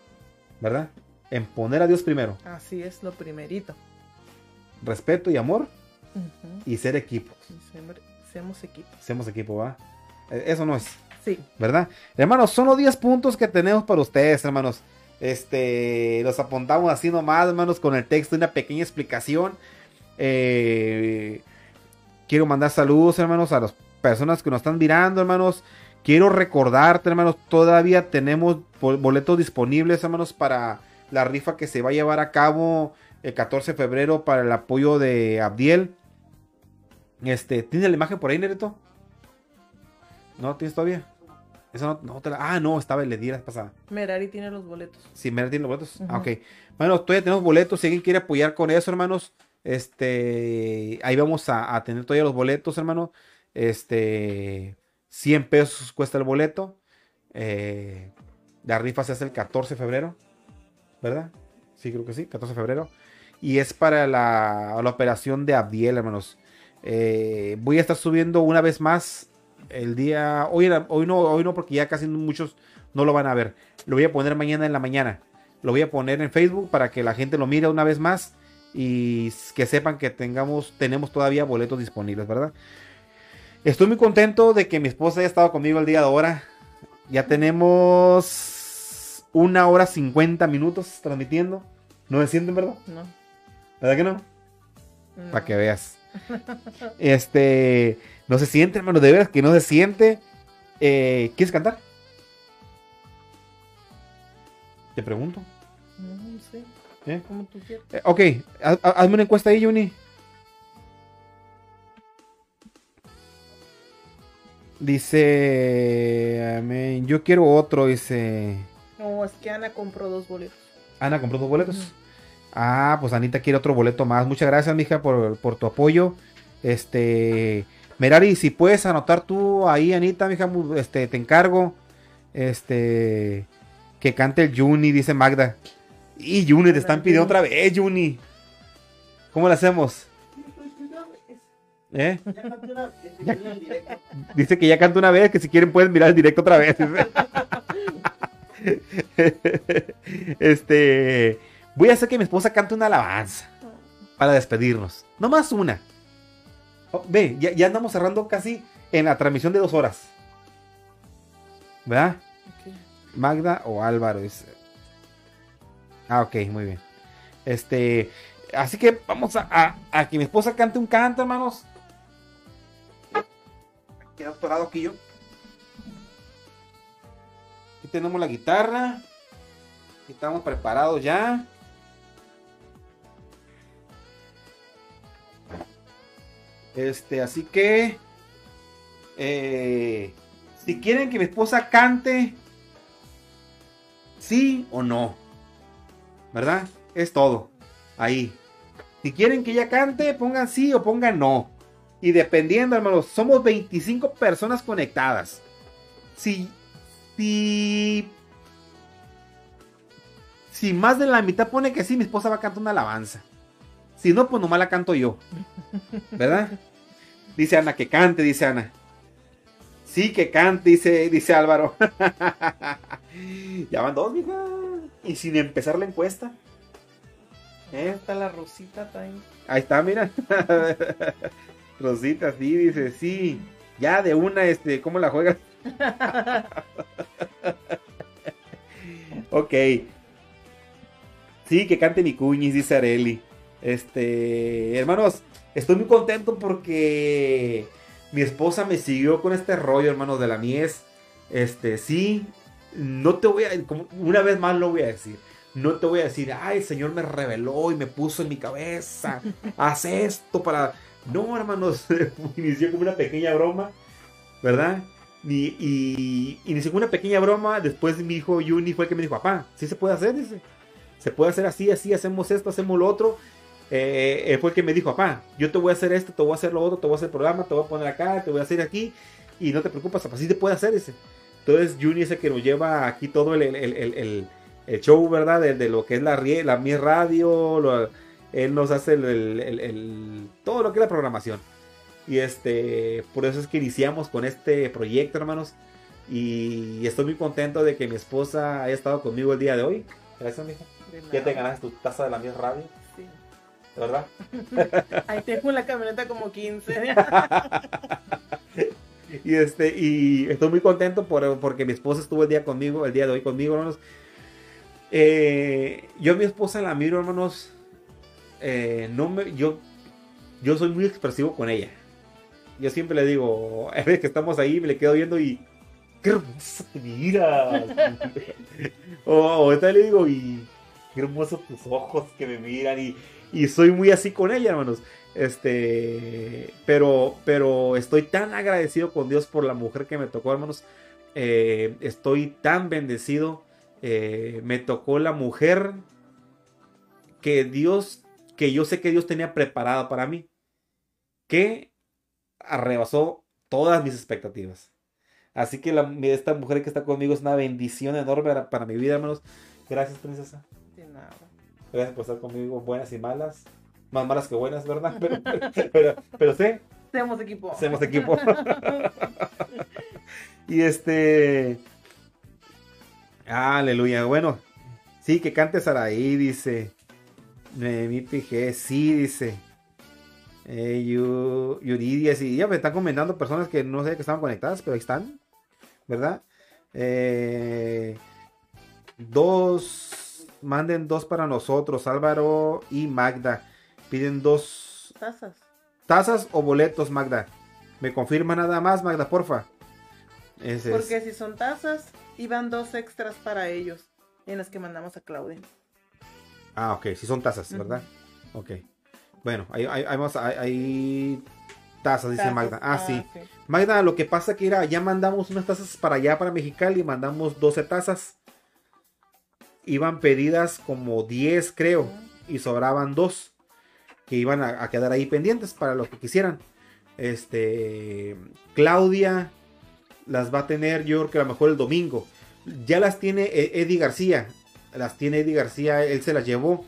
¿verdad? En poner a Dios primero, Así es lo primerito. respeto y amor y ser equipo. Seamos equipo. Seamos equipo, ¿va? Eh, Eso no es, Sí. ¿verdad? Hermanos, son los 10 puntos que tenemos para ustedes, hermanos. Este, los apuntamos así nomás, hermanos, con el texto y una pequeña explicación. Eh, quiero mandar saludos, hermanos, a las personas que nos están mirando, hermanos. Quiero recordarte, hermanos, todavía tenemos bol- boletos disponibles, hermanos, para la rifa que se va a llevar a cabo el 14 de febrero para el apoyo de Abdiel. Este, ¿tienes la imagen por ahí, Nereto? ¿No tienes todavía? Esa no, no te la- Ah, no, estaba el de días pasada. Merari tiene los boletos. Sí, Mera tiene los boletos. Ah, Ujú. ok. Bueno, todavía tenemos boletos. Si alguien quiere apoyar con eso, hermanos, este, ahí vamos a, a tener todavía los boletos, hermano. Este, 100 pesos cuesta el boleto. Eh, la rifa se hace el 14 de febrero, ¿verdad? Sí, creo que sí, 14 de febrero. Y es para la, operación de Abdiel, hermanos. Eh, voy a estar subiendo una vez más el día. Hoy, hoy, no, hoy no, porque ya casi muchos no lo van a ver. Lo voy a poner mañana en la mañana. Lo voy a poner en Facebook para que la gente lo mire una vez más y que sepan que tengamos, tenemos todavía boletos disponibles, ¿verdad? Estoy muy contento de que mi esposa haya estado conmigo el día de ahora. Ya tenemos una hora 50 minutos transmitiendo. ¿No se sienten, verdad? No. ¿Verdad que no? no. Para que veas. Este, no se siente, hermano, de veras que no se siente. Eh, ¿Quieres cantar? Te pregunto. No, no sé. ¿Eh? Como tú quieras. Eh, ok, haz- haz- hazme una encuesta ahí, Juni. Dice, amén, yo quiero otro, dice. No, es que Ana compró dos boletos. Ana compró dos boletos. Ah, pues Anita quiere otro boleto más. Muchas gracias, mija, por, por tu apoyo. Este, Merari, si puedes anotar tú ahí, Anita, mija, este, te encargo. Este, que cante el Juni, dice Magda. Y Juni, te están pidiendo otra vez, Juni. ¿Cómo lo hacemos? ¿Eh? Dice que ya canta una vez, que si quieren pueden mirar el directo otra vez. este, voy a hacer que mi esposa cante una alabanza para despedirnos. No más una. Oh, ve, ya, ya andamos cerrando casi en la transmisión de dos horas. ¿Verdad? Magda o Álvaro. es- Ah, ok, muy bien. Este, así que vamos a, a- a que mi esposa cante un canto, hermanos. Queda atorado aquí yo. Aquí tenemos la guitarra. Aquí estamos preparados ya. Este, así que eh, si quieren que mi esposa cante, sí o no. ¿Verdad? Es todo. Ahí. Si quieren que ella cante, pongan sí o pongan no. Y dependiendo, hermanos, somos 25 personas conectadas. Si, si, si más de la mitad pone que sí, mi esposa va a cantar una alabanza. Si no, pues nomás la canto yo. ¿Verdad? Dice Ana que cante, dice Ana. Sí, que cante, dice, dice Álvaro. ya van dos, mija. Y sin empezar la encuesta. Hasta la Rosita también. Ahí está, mira. Rosita, sí, dice, sí. Ya de una, este, ¿cómo la juegas? ok. Sí, que cante mi cuñis, dice Areli. Este, hermanos, estoy muy contento porque mi esposa me siguió con este rollo, hermanos, de la mies. Este, sí, no te voy a, como una vez más lo voy a decir. No te voy a decir, ay, el Señor me reveló y me puso en mi cabeza. Haz esto para. No, hermanos, inició como una pequeña broma, ¿verdad? Y, y inició como una pequeña broma. Después mi hijo Juni fue el que me dijo, papá, sí se puede hacer, dice. Se puede hacer así, así, hacemos esto, hacemos lo otro. Eh, fue el que me dijo, papá, yo te voy a hacer esto, te voy a hacer lo otro, te voy a hacer el programa, te voy a poner acá, te voy a hacer aquí. Y no te preocupes, papá, sí se puede hacer, dice. Entonces Juni es el que nos lleva aquí todo el, show, ¿verdad? De, lo que es la, la radio, lo- él nos hace el, el- todo lo que es la programación. Y este, por eso es que iniciamos con este proyecto, hermanos. Y estoy muy contento de que mi esposa haya estado conmigo el día de hoy. Gracias, mija. Ya te ganaste tu taza de la mi radio, Sí. ¿verdad? Ahí tengo en la camioneta como 15. Y este, y estoy muy contento por, porque mi esposa estuvo el día conmigo, el día de hoy conmigo, hermanos. Eh, yo a mi esposa la miro, hermanos. Eh, no me, yo, yo soy muy expresivo con ella. Yo siempre le digo, a veces que estamos ahí, me le quedo viendo y qué hermosa te miras. o, o ahorita le digo, y qué hermosos tus ojos que me miran. Y, y soy muy así con ella, hermanos. Este, pero, pero estoy tan agradecido con Dios por la mujer que me tocó, hermanos. Eh, estoy tan bendecido. Eh, me tocó la mujer que Dios, que yo sé que Dios tenía preparada para mí, que arrebasó todas mis expectativas. Así que la- esta mujer que está conmigo es una bendición enorme para, para mi vida, hermanos. Gracias, princesa. De nada. Gracias por estar conmigo, buenas y malas. Más malas que buenas, ¿verdad? Pero, pero, pero sí, Seamos equipo. hacemos equipo. y este. Aleluya. Bueno, sí, que cante Saraí, dice. Mi PG, sí, dice. Eh, Yu- Yuridia, sí. Ya me están comentando personas que no sé que estaban conectadas, pero ahí están. ¿Verdad? Eh, dos. Manden dos para nosotros, Álvaro y Magda. Piden dos Tazas. ¿Tazas o boletos, Magda? Me confirma nada más, Magda, porfa. Ese es. Porque si son tazas, iban dos extras para ellos. En las que mandamos a Claudia. Ah, ok, sí son tazas. ¿verdad? Ok. Bueno, vamos, ahí, ahí- tazas, dice Tazas. Magda. Ah, sí. Magda, lo que pasa que era, ya mandamos unas tazas para allá, para Mexicali, mandamos 12 tazas. Iban pedidas como 10, creo, y sobraban dos que iban a, a quedar ahí pendientes para los que quisieran. Este, Claudia las va a tener, yo creo que a lo mejor el domingo. Ya las tiene E- Eddie García, las tiene Eddie García, él se las llevó,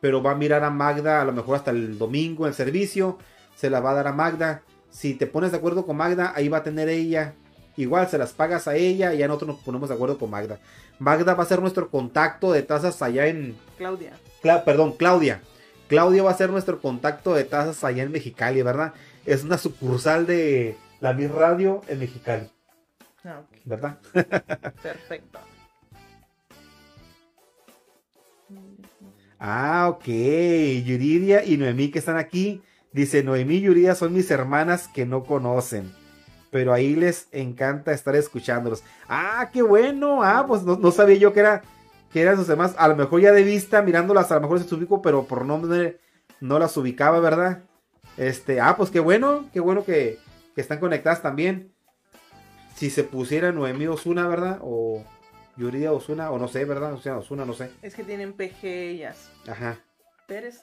pero va a mirar a Magda a lo mejor hasta el domingo en servicio, se las va a dar a Magda. Si te pones de acuerdo con Magda, ahí va a tener ella. Igual se las pagas a ella y ya nosotros nos ponemos de acuerdo con Magda. Magda va a ser nuestro contacto de tazas allá en, Claudia. Cla- perdón, Claudia. Claudia va a ser nuestro contacto de tazas allá en Mexicali, ¿verdad? es una sucursal de la Mis Radio en Mexicali, Ah, ok. ¿verdad? Perfecto. Ah, ok. Yuridia y Noemí que están aquí. Dice, Noemí y Yuridia son mis hermanas que no conocen. Pero ahí les encanta estar escuchándolos. Ah, qué bueno. Ah, pues no, sabía yo que, era, que eran sus hermanas. A lo mejor ya de vista, mirándolas, a lo mejor se ubico, pero por nombre no las ubicaba, ¿verdad? Este, ah, pues qué bueno. Qué bueno que, que están conectadas también. Si se pusiera Noemí Osuna, ¿verdad? O Yuridia Osuna, o no sé, ¿verdad? O sea, Osuna, no sé. Es que tienen PG ellas. Ajá. Pérez.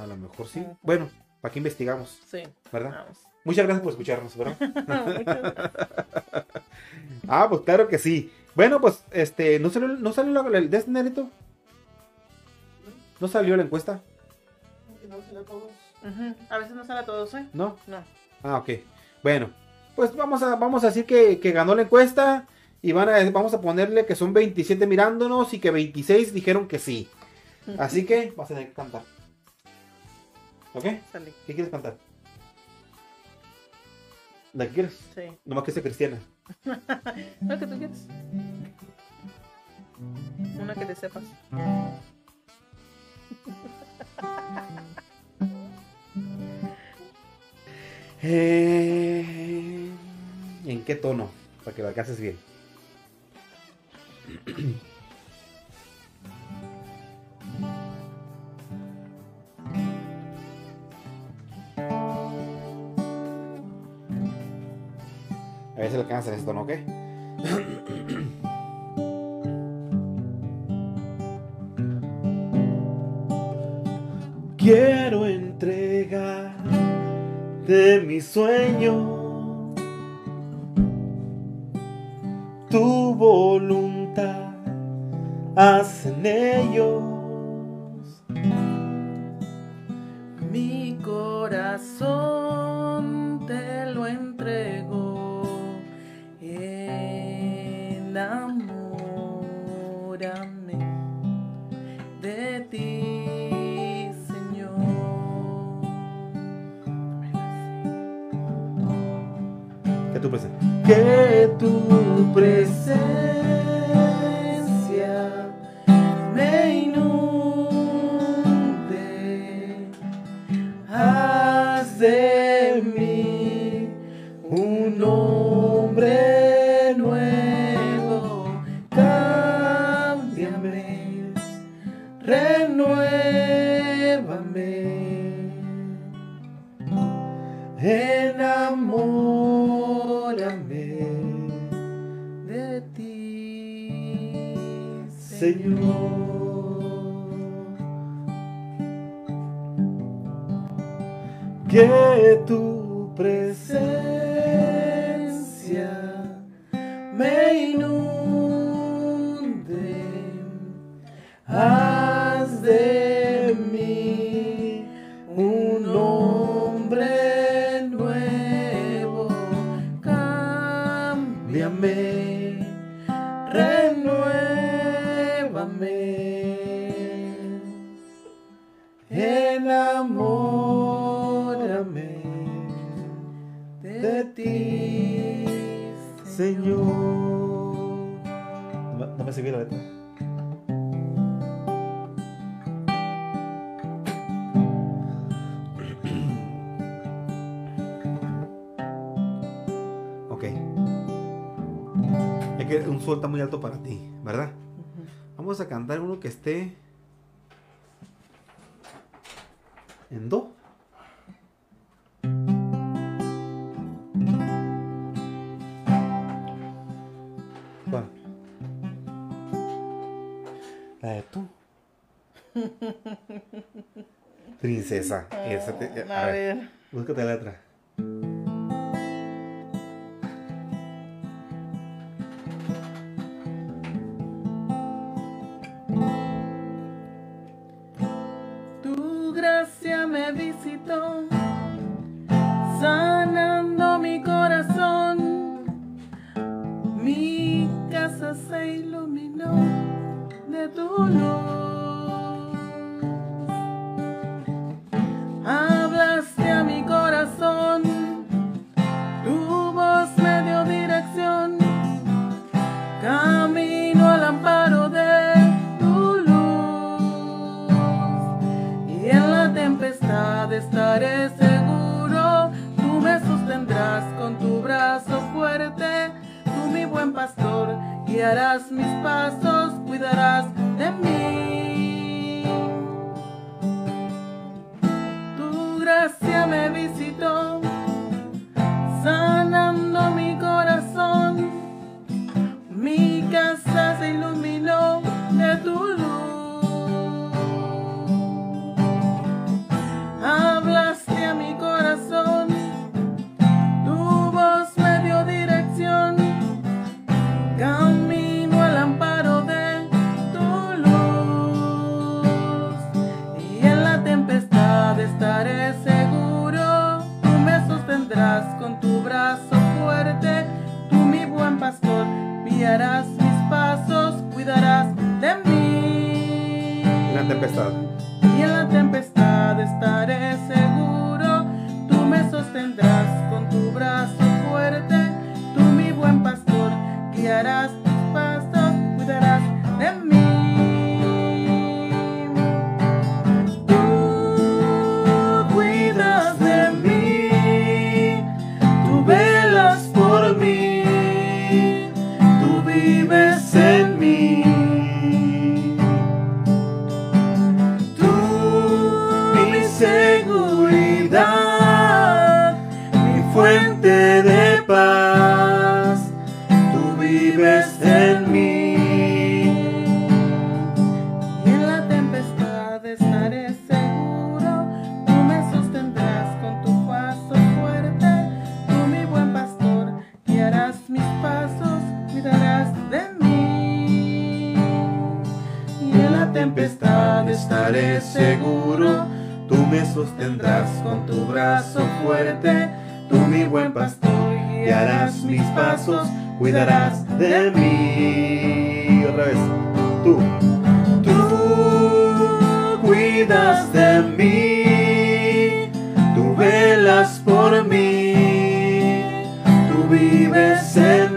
A lo mejor sí. Bueno, ¿para qué investigamos? Sí. ¿Verdad? Vamos. Muchas gracias por escucharnos, ¿verdad? Muchas gracias. ah, pues claro que sí. Bueno, pues, este, ¿no salió, no salió la- el de este Nerito? ¿No salió la encuesta? Ujú. A veces no sale a todos, ¿eh? ¿No? No. Ah, ok. Bueno, pues vamos a, vamos a decir que, que ganó la encuesta y van a, vamos a ponerle que son 27 mirándonos y que 26 dijeron que sí. Así que vas a tener que cantar. ¿Ok? ¿Qué quieres cantar? ¿La que quieres? Sí. Nomás que sea cristiana. ¿Lo que tú quieres? Una que te sepas. Eh, ¿En qué tono? Para que lo alcances bien. A ver si le alcanzas ese tono, ¿ok? Quiero entregar de mi sueño tu voluntad hacen ellos Mi corazón te lo entrego. Enamórame de ti, Señor. que tu presencia Esa te- A ver. Búscate la letra. realidad. sostendrás con tu brazo fuerte, tú mi buen pastor, guiarás mis pasos, cuidarás de mí. Otra vez, tú. Tú cuidas de mí, tú velas por mí, tú vives en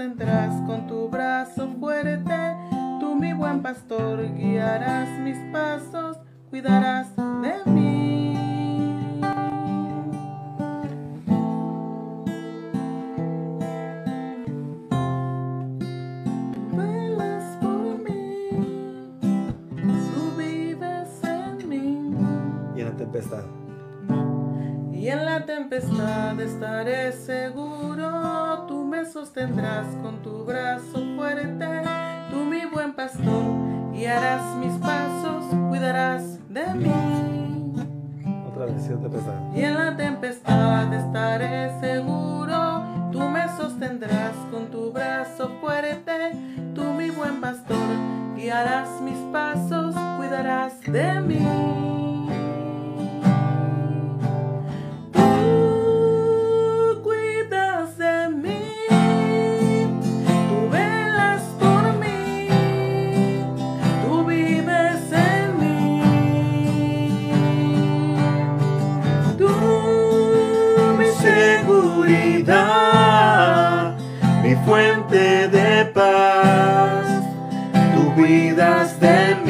sostendrás con tu brazo fuerte, tú mi buen pastor guiarás mis pasos, cuidarás de mí. Velas por mí, tú vives en mí. Y en la tempestad. Y en la tempestad estaré seguro seguro tú me sostendrás con tu brazo fuerte, tú mi buen pastor, guiarás mis pasos, cuidarás de mí. Otra vez, sí, otra Y en la tempestad estaré seguro, tú me sostendrás con tu brazo fuerte, tú mi buen pastor, guiarás mis pasos, cuidarás de mí. Then. me.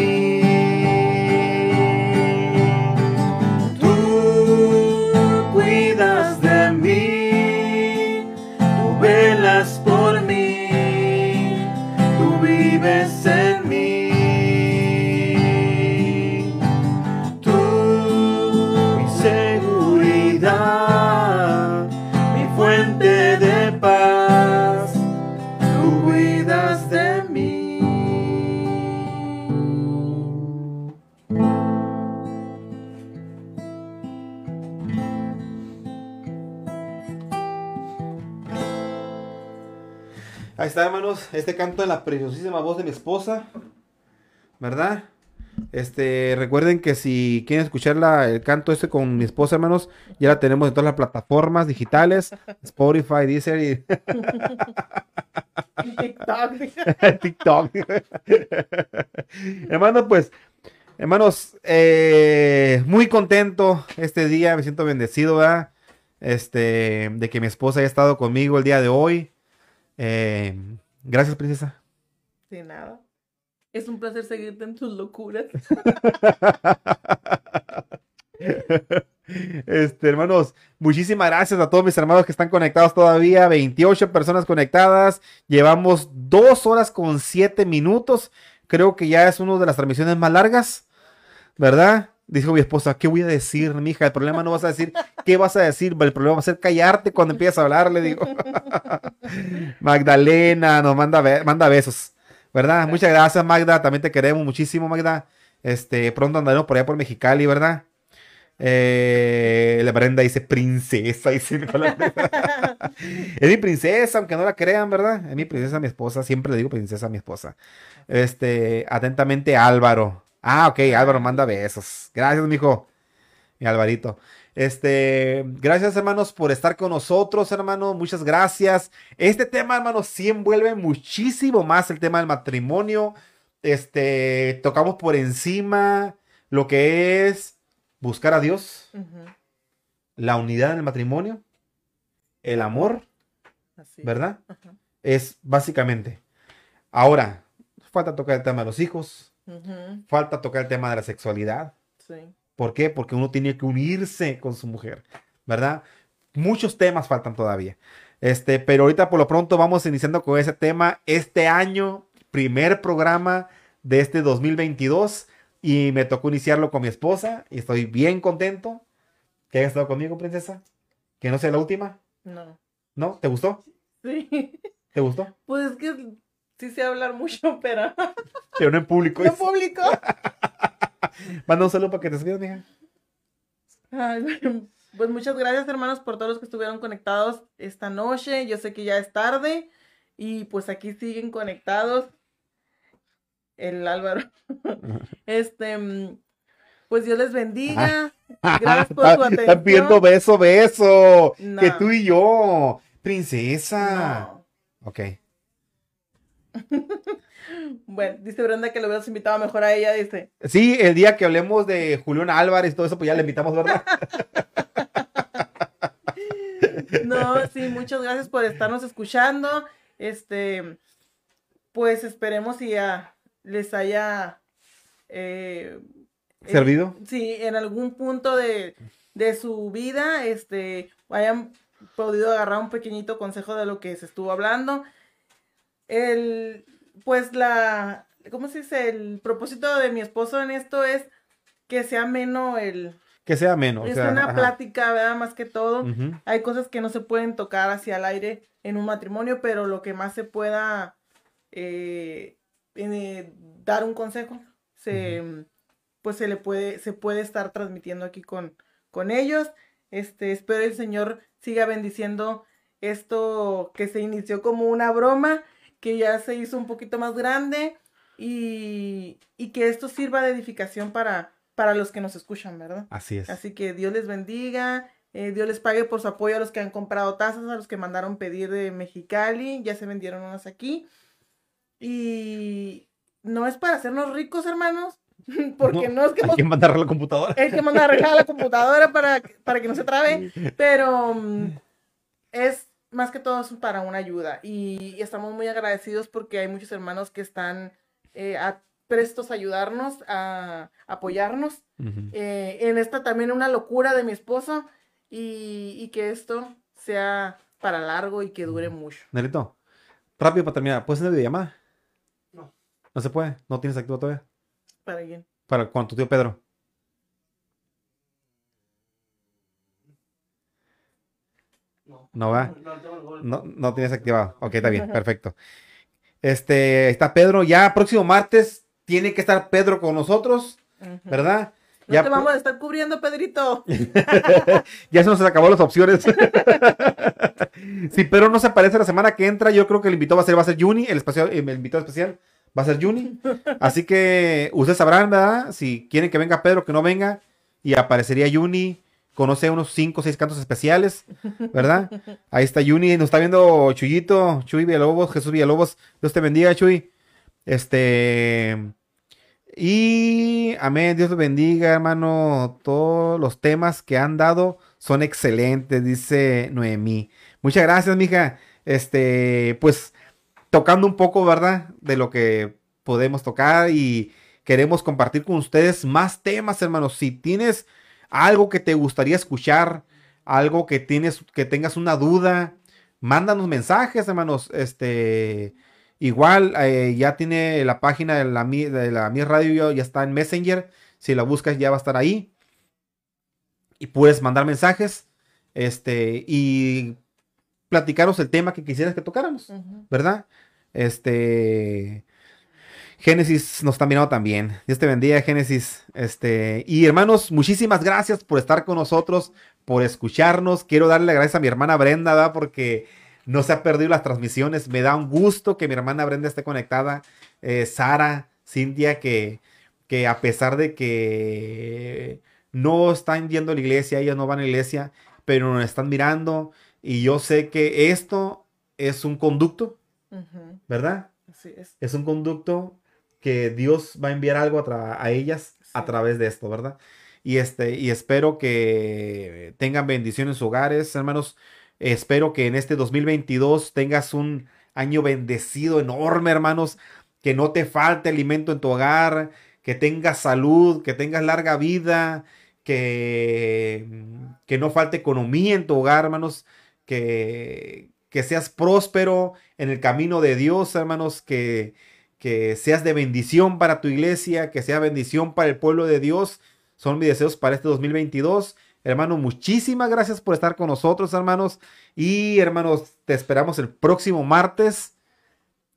está, hermanos, este canto en la preciosísima voz de mi esposa, ¿verdad? Este, recuerden que si quieren escuchar el canto este con mi esposa, hermanos, ya la tenemos en todas las plataformas digitales, Spotify, Deezer y... TikTok. TikTok. hermanos, pues, hermanos, eh, muy contento este día, me siento bendecido, ¿verdad? Este, de que mi esposa haya estado conmigo el día de hoy. Eh, gracias, princesa. Sin nada. Es un placer seguirte en tus locuras. Este, hermanos, muchísimas gracias a todos mis hermanos que están conectados todavía. 28 personas conectadas. Llevamos dos horas con siete minutos. Creo que ya es una de las transmisiones más largas, ¿verdad? Dijo mi esposa, ¿qué voy a decir, mija? El problema no vas a decir, ¿qué vas a decir? El problema va a ser callarte cuando empiezas a hablar, le digo. Magdalena nos manda, be- manda besos, ¿verdad? Muchas gracias, Magda. También te queremos muchísimo, Magda. Este, pronto andaremos por allá por Mexicali, ¿verdad? Eh, la Brenda dice princesa. Dice, es mi princesa, aunque no la crean, ¿verdad? Es mi princesa, mi esposa. Siempre le digo princesa a mi esposa. Este, atentamente, Álvaro. Ah, ok, Álvaro manda besos. Gracias, mijo. Mi Alvarito. Este, gracias, hermanos, por estar con nosotros, hermano. Muchas gracias. Este tema, hermanos, sí envuelve muchísimo más el tema del matrimonio. Este, tocamos por encima lo que es buscar a Dios, la unidad en el matrimonio, el amor, así. ¿verdad? Es básicamente. Ahora, falta tocar el tema de los hijos, Falta tocar el tema de la sexualidad. Sí. ¿Por qué? Porque uno tiene que unirse con su mujer, ¿verdad? Muchos temas faltan todavía. Este, pero ahorita por lo pronto vamos iniciando con ese tema este año, primer programa de este 2022 y me tocó iniciarlo con mi esposa y estoy bien contento que hayas estado conmigo, princesa. Que no sea la última, No. ¿no? ¿Te gustó? Sí. ¿Te gustó? Pues es que sí sé hablar mucho, pero Pero no en público. en público. Manda un saludo para que te mija. Ay, Pues muchas gracias, hermanos, por todos los que estuvieron conectados esta noche. Yo sé que ya es tarde y pues aquí siguen conectados. El Álvaro. Este, mm, pues Dios les bendiga. Gracias por su atención. Están pidiendo beso, beso. No. Que tú y yo. Princesa. No. Ok. Bueno, dice Brenda que lo hubieras invitado mejor a ella, dice. Sí, el día que hablemos de Julián Álvarez y todo eso, pues ya le invitamos, ¿verdad? No, sí, muchas gracias por estarnos escuchando. Este, pues esperemos y ya les haya eh, eh, ¿Servido? sí, en algún punto de, de su vida, este, hayan podido agarrar un pequeñito consejo de lo que se estuvo hablando. El, pues la, ¿cómo se dice? El propósito de mi esposo en esto es que sea menos el, Que sea menos. es o sea, una ajá. plática, ¿verdad? Más que todo. Hay cosas que no se pueden tocar hacia el aire en un matrimonio, pero lo que más se pueda eh, eh, dar un consejo, se, pues se le puede, se puede estar transmitiendo aquí con, con ellos. Este, espero el Señor siga bendiciendo esto que se inició como una broma, que ya se hizo un poquito más grande y, y que esto sirva de edificación para, para los que nos escuchan, ¿verdad? Así es. Así que Dios les bendiga, eh, Dios les pague por su apoyo a los que han comprado tazas, a los que mandaron pedir de Mexicali, ya se vendieron unas aquí. Y no es para hacernos ricos, hermanos, porque no, es que Hay nos- que mandar a la computadora. hay que mandar a arreglar la computadora para, para que no se trabe, pero mm, es más que todo es para una ayuda y estamos muy agradecidos porque hay muchos hermanos que están eh, a- prestos a ayudarnos, a apoyarnos eh, en esta también una locura de mi esposo y, y que esto sea para largo y que dure mucho. Nerito, rápido para terminar. ¿Puedes hacer videollamada? No. No se puede. No tienes activo todavía. Para bien. Para con tu tío Pedro. No va. No, no tienes activado. Ok, está bien, perfecto. Este, está Pedro. Ya próximo martes tiene que estar Pedro con nosotros. ¿verdad? No Ya te vamos a estar cubriendo, Pedrito. Ya se nos acabó las opciones. si Pedro no se aparece la semana que entra, yo creo que el invitado va a ser, va a ser Juni, el, especial, el invitado especial va a ser Juni. Así que ustedes sabrán, ¿verdad? Si quieren que venga Pedro, que no venga. Y aparecería Juni. Conoce unos 5 o 6 cantos especiales, ¿verdad? Ahí está Juni, nos está viendo Chuyito, Chuy Villalobos, Jesús Villalobos. Dios te bendiga, Chuy. Este. Y amén, Dios te bendiga, hermano. Todos los temas que han dado son excelentes, dice Noemí. Muchas gracias, mija. Este, pues tocando un poco, ¿verdad? De lo que podemos tocar y queremos compartir con ustedes más temas, hermanos. Si tienes algo que te gustaría escuchar, algo que tienes, que tengas una duda, mándanos mensajes, hermanos. Este, igual eh, ya tiene la página de la, de la Mi Radio, ya está en Messenger. Si la buscas, ya va a estar ahí. Y puedes mandar mensajes. Este, y platicaros el tema que quisieras que tocáramos, ¿verdad? Este. Génesis nos está mirando también. Dios te bendiga, Génesis. Este, y hermanos, muchísimas gracias por estar con nosotros, por escucharnos. Quiero darle gracias a mi hermana Brenda, ¿verdad? Porque no se ha perdido las transmisiones. Me da un gusto que mi hermana Brenda esté conectada. Eh, Sara, Cintia, que, que a pesar de que no están yendo a la iglesia, ellas no van a la iglesia, pero nos están mirando. Y yo sé que esto es un conducto, ¿verdad? Así es. Es un conducto que Dios va a enviar algo a, ellas a través de esto, ¿verdad? Y, este, y espero que tengan bendición en sus hogares, hermanos. Espero que en este 2022 tengas un año bendecido enorme, hermanos. Que no te falte alimento en tu hogar, que tengas salud, que tengas larga vida, que, que no falte economía en tu hogar, hermanos. Que, que seas próspero en el camino de Dios, hermanos. Que, que seas de bendición para tu iglesia, que sea bendición para el pueblo de Dios. Son mis deseos para este 2022. Hermano, muchísimas gracias por estar con nosotros, hermanos. Y hermanos, te esperamos el próximo martes.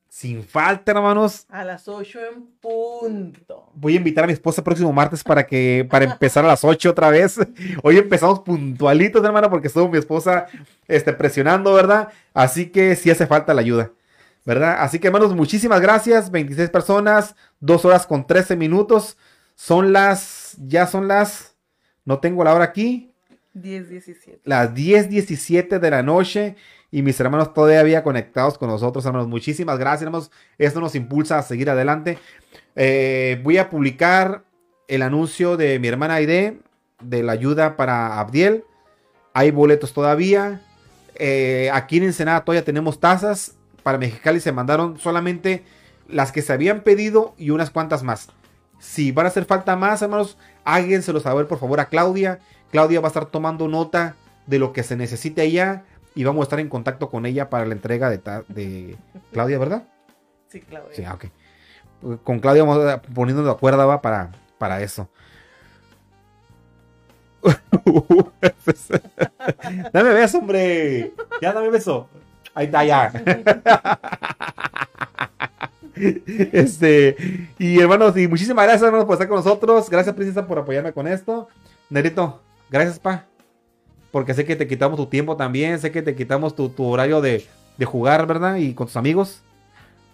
Sin falta, hermanos. A las 8 en punto. Voy a invitar a mi esposa el próximo martes para que para empezar a las 8 otra vez. Hoy empezamos puntualitos, hermano, porque estuvo mi esposa este, presionando, ¿verdad? Así que sí hace falta la ayuda. ¿Verdad? Así que hermanos, muchísimas gracias. 26 personas, 2 horas con 13 minutos. Son las, ya son las, no tengo la hora aquí. 10.17. Las 10.17 de la noche. Y mis hermanos todavía conectados con nosotros, hermanos. Muchísimas gracias, hermanos. Esto nos impulsa a seguir adelante. Eh, voy a publicar el anuncio de mi hermana Aide de la ayuda para Abdiel. Hay boletos todavía. Eh, aquí en Ensenada todavía tenemos tazas para Mexicali se mandaron solamente las que se habían pedido y unas cuantas más. Si van a hacer falta más, hermanos, hágenselo saber por favor a Claudia. Claudia va a estar tomando nota de lo que se necesite allá y vamos a estar en contacto con ella para la entrega de, de Claudia, ¿verdad? Sí, Claudia. Sí, ah, ok. Con Claudia vamos a poniendo de acuerdo ¿va? para, para eso. dame beso, hombre. Ya dame beso. Ahí está, ya. Este, y hermanos, y muchísimas gracias, hermanos, por estar con nosotros. Gracias, princesa, por apoyarme con esto. Nerito, gracias, pa. Porque sé que te quitamos tu tiempo también. Sé que te quitamos tu, horario de, jugar, ¿verdad? Y con tus amigos.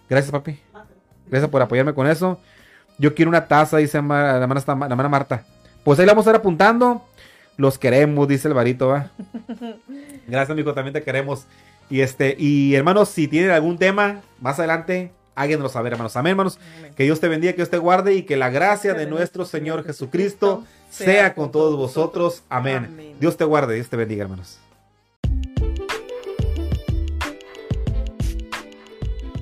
Gracias, papi. Gracias por apoyarme con eso. Yo quiero una taza, dice la hermana, la hermana Marta. Pues ahí la vamos a estar apuntando. Los queremos, dice el varito, va. Gracias, amigo, también te queremos. Y este, y hermanos, si tienen algún tema, más adelante, háganoslo saber, hermanos. Amén, hermanos. Que Dios te bendiga, que Dios te guarde y que la gracia de nuestro Señor Jesucristo sea con todos vosotros. Amén. Dios te guarde, Dios te bendiga, hermanos.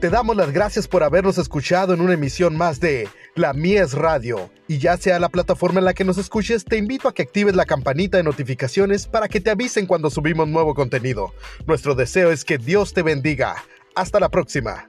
Te damos las gracias por habernos escuchado en una emisión más de La Mies Radio. Y ya sea la plataforma en la que nos escuches, te invito a que actives la campanita de notificaciones para que te avisen cuando subimos nuevo contenido. Nuestro deseo es que Dios te bendiga. Hasta la próxima.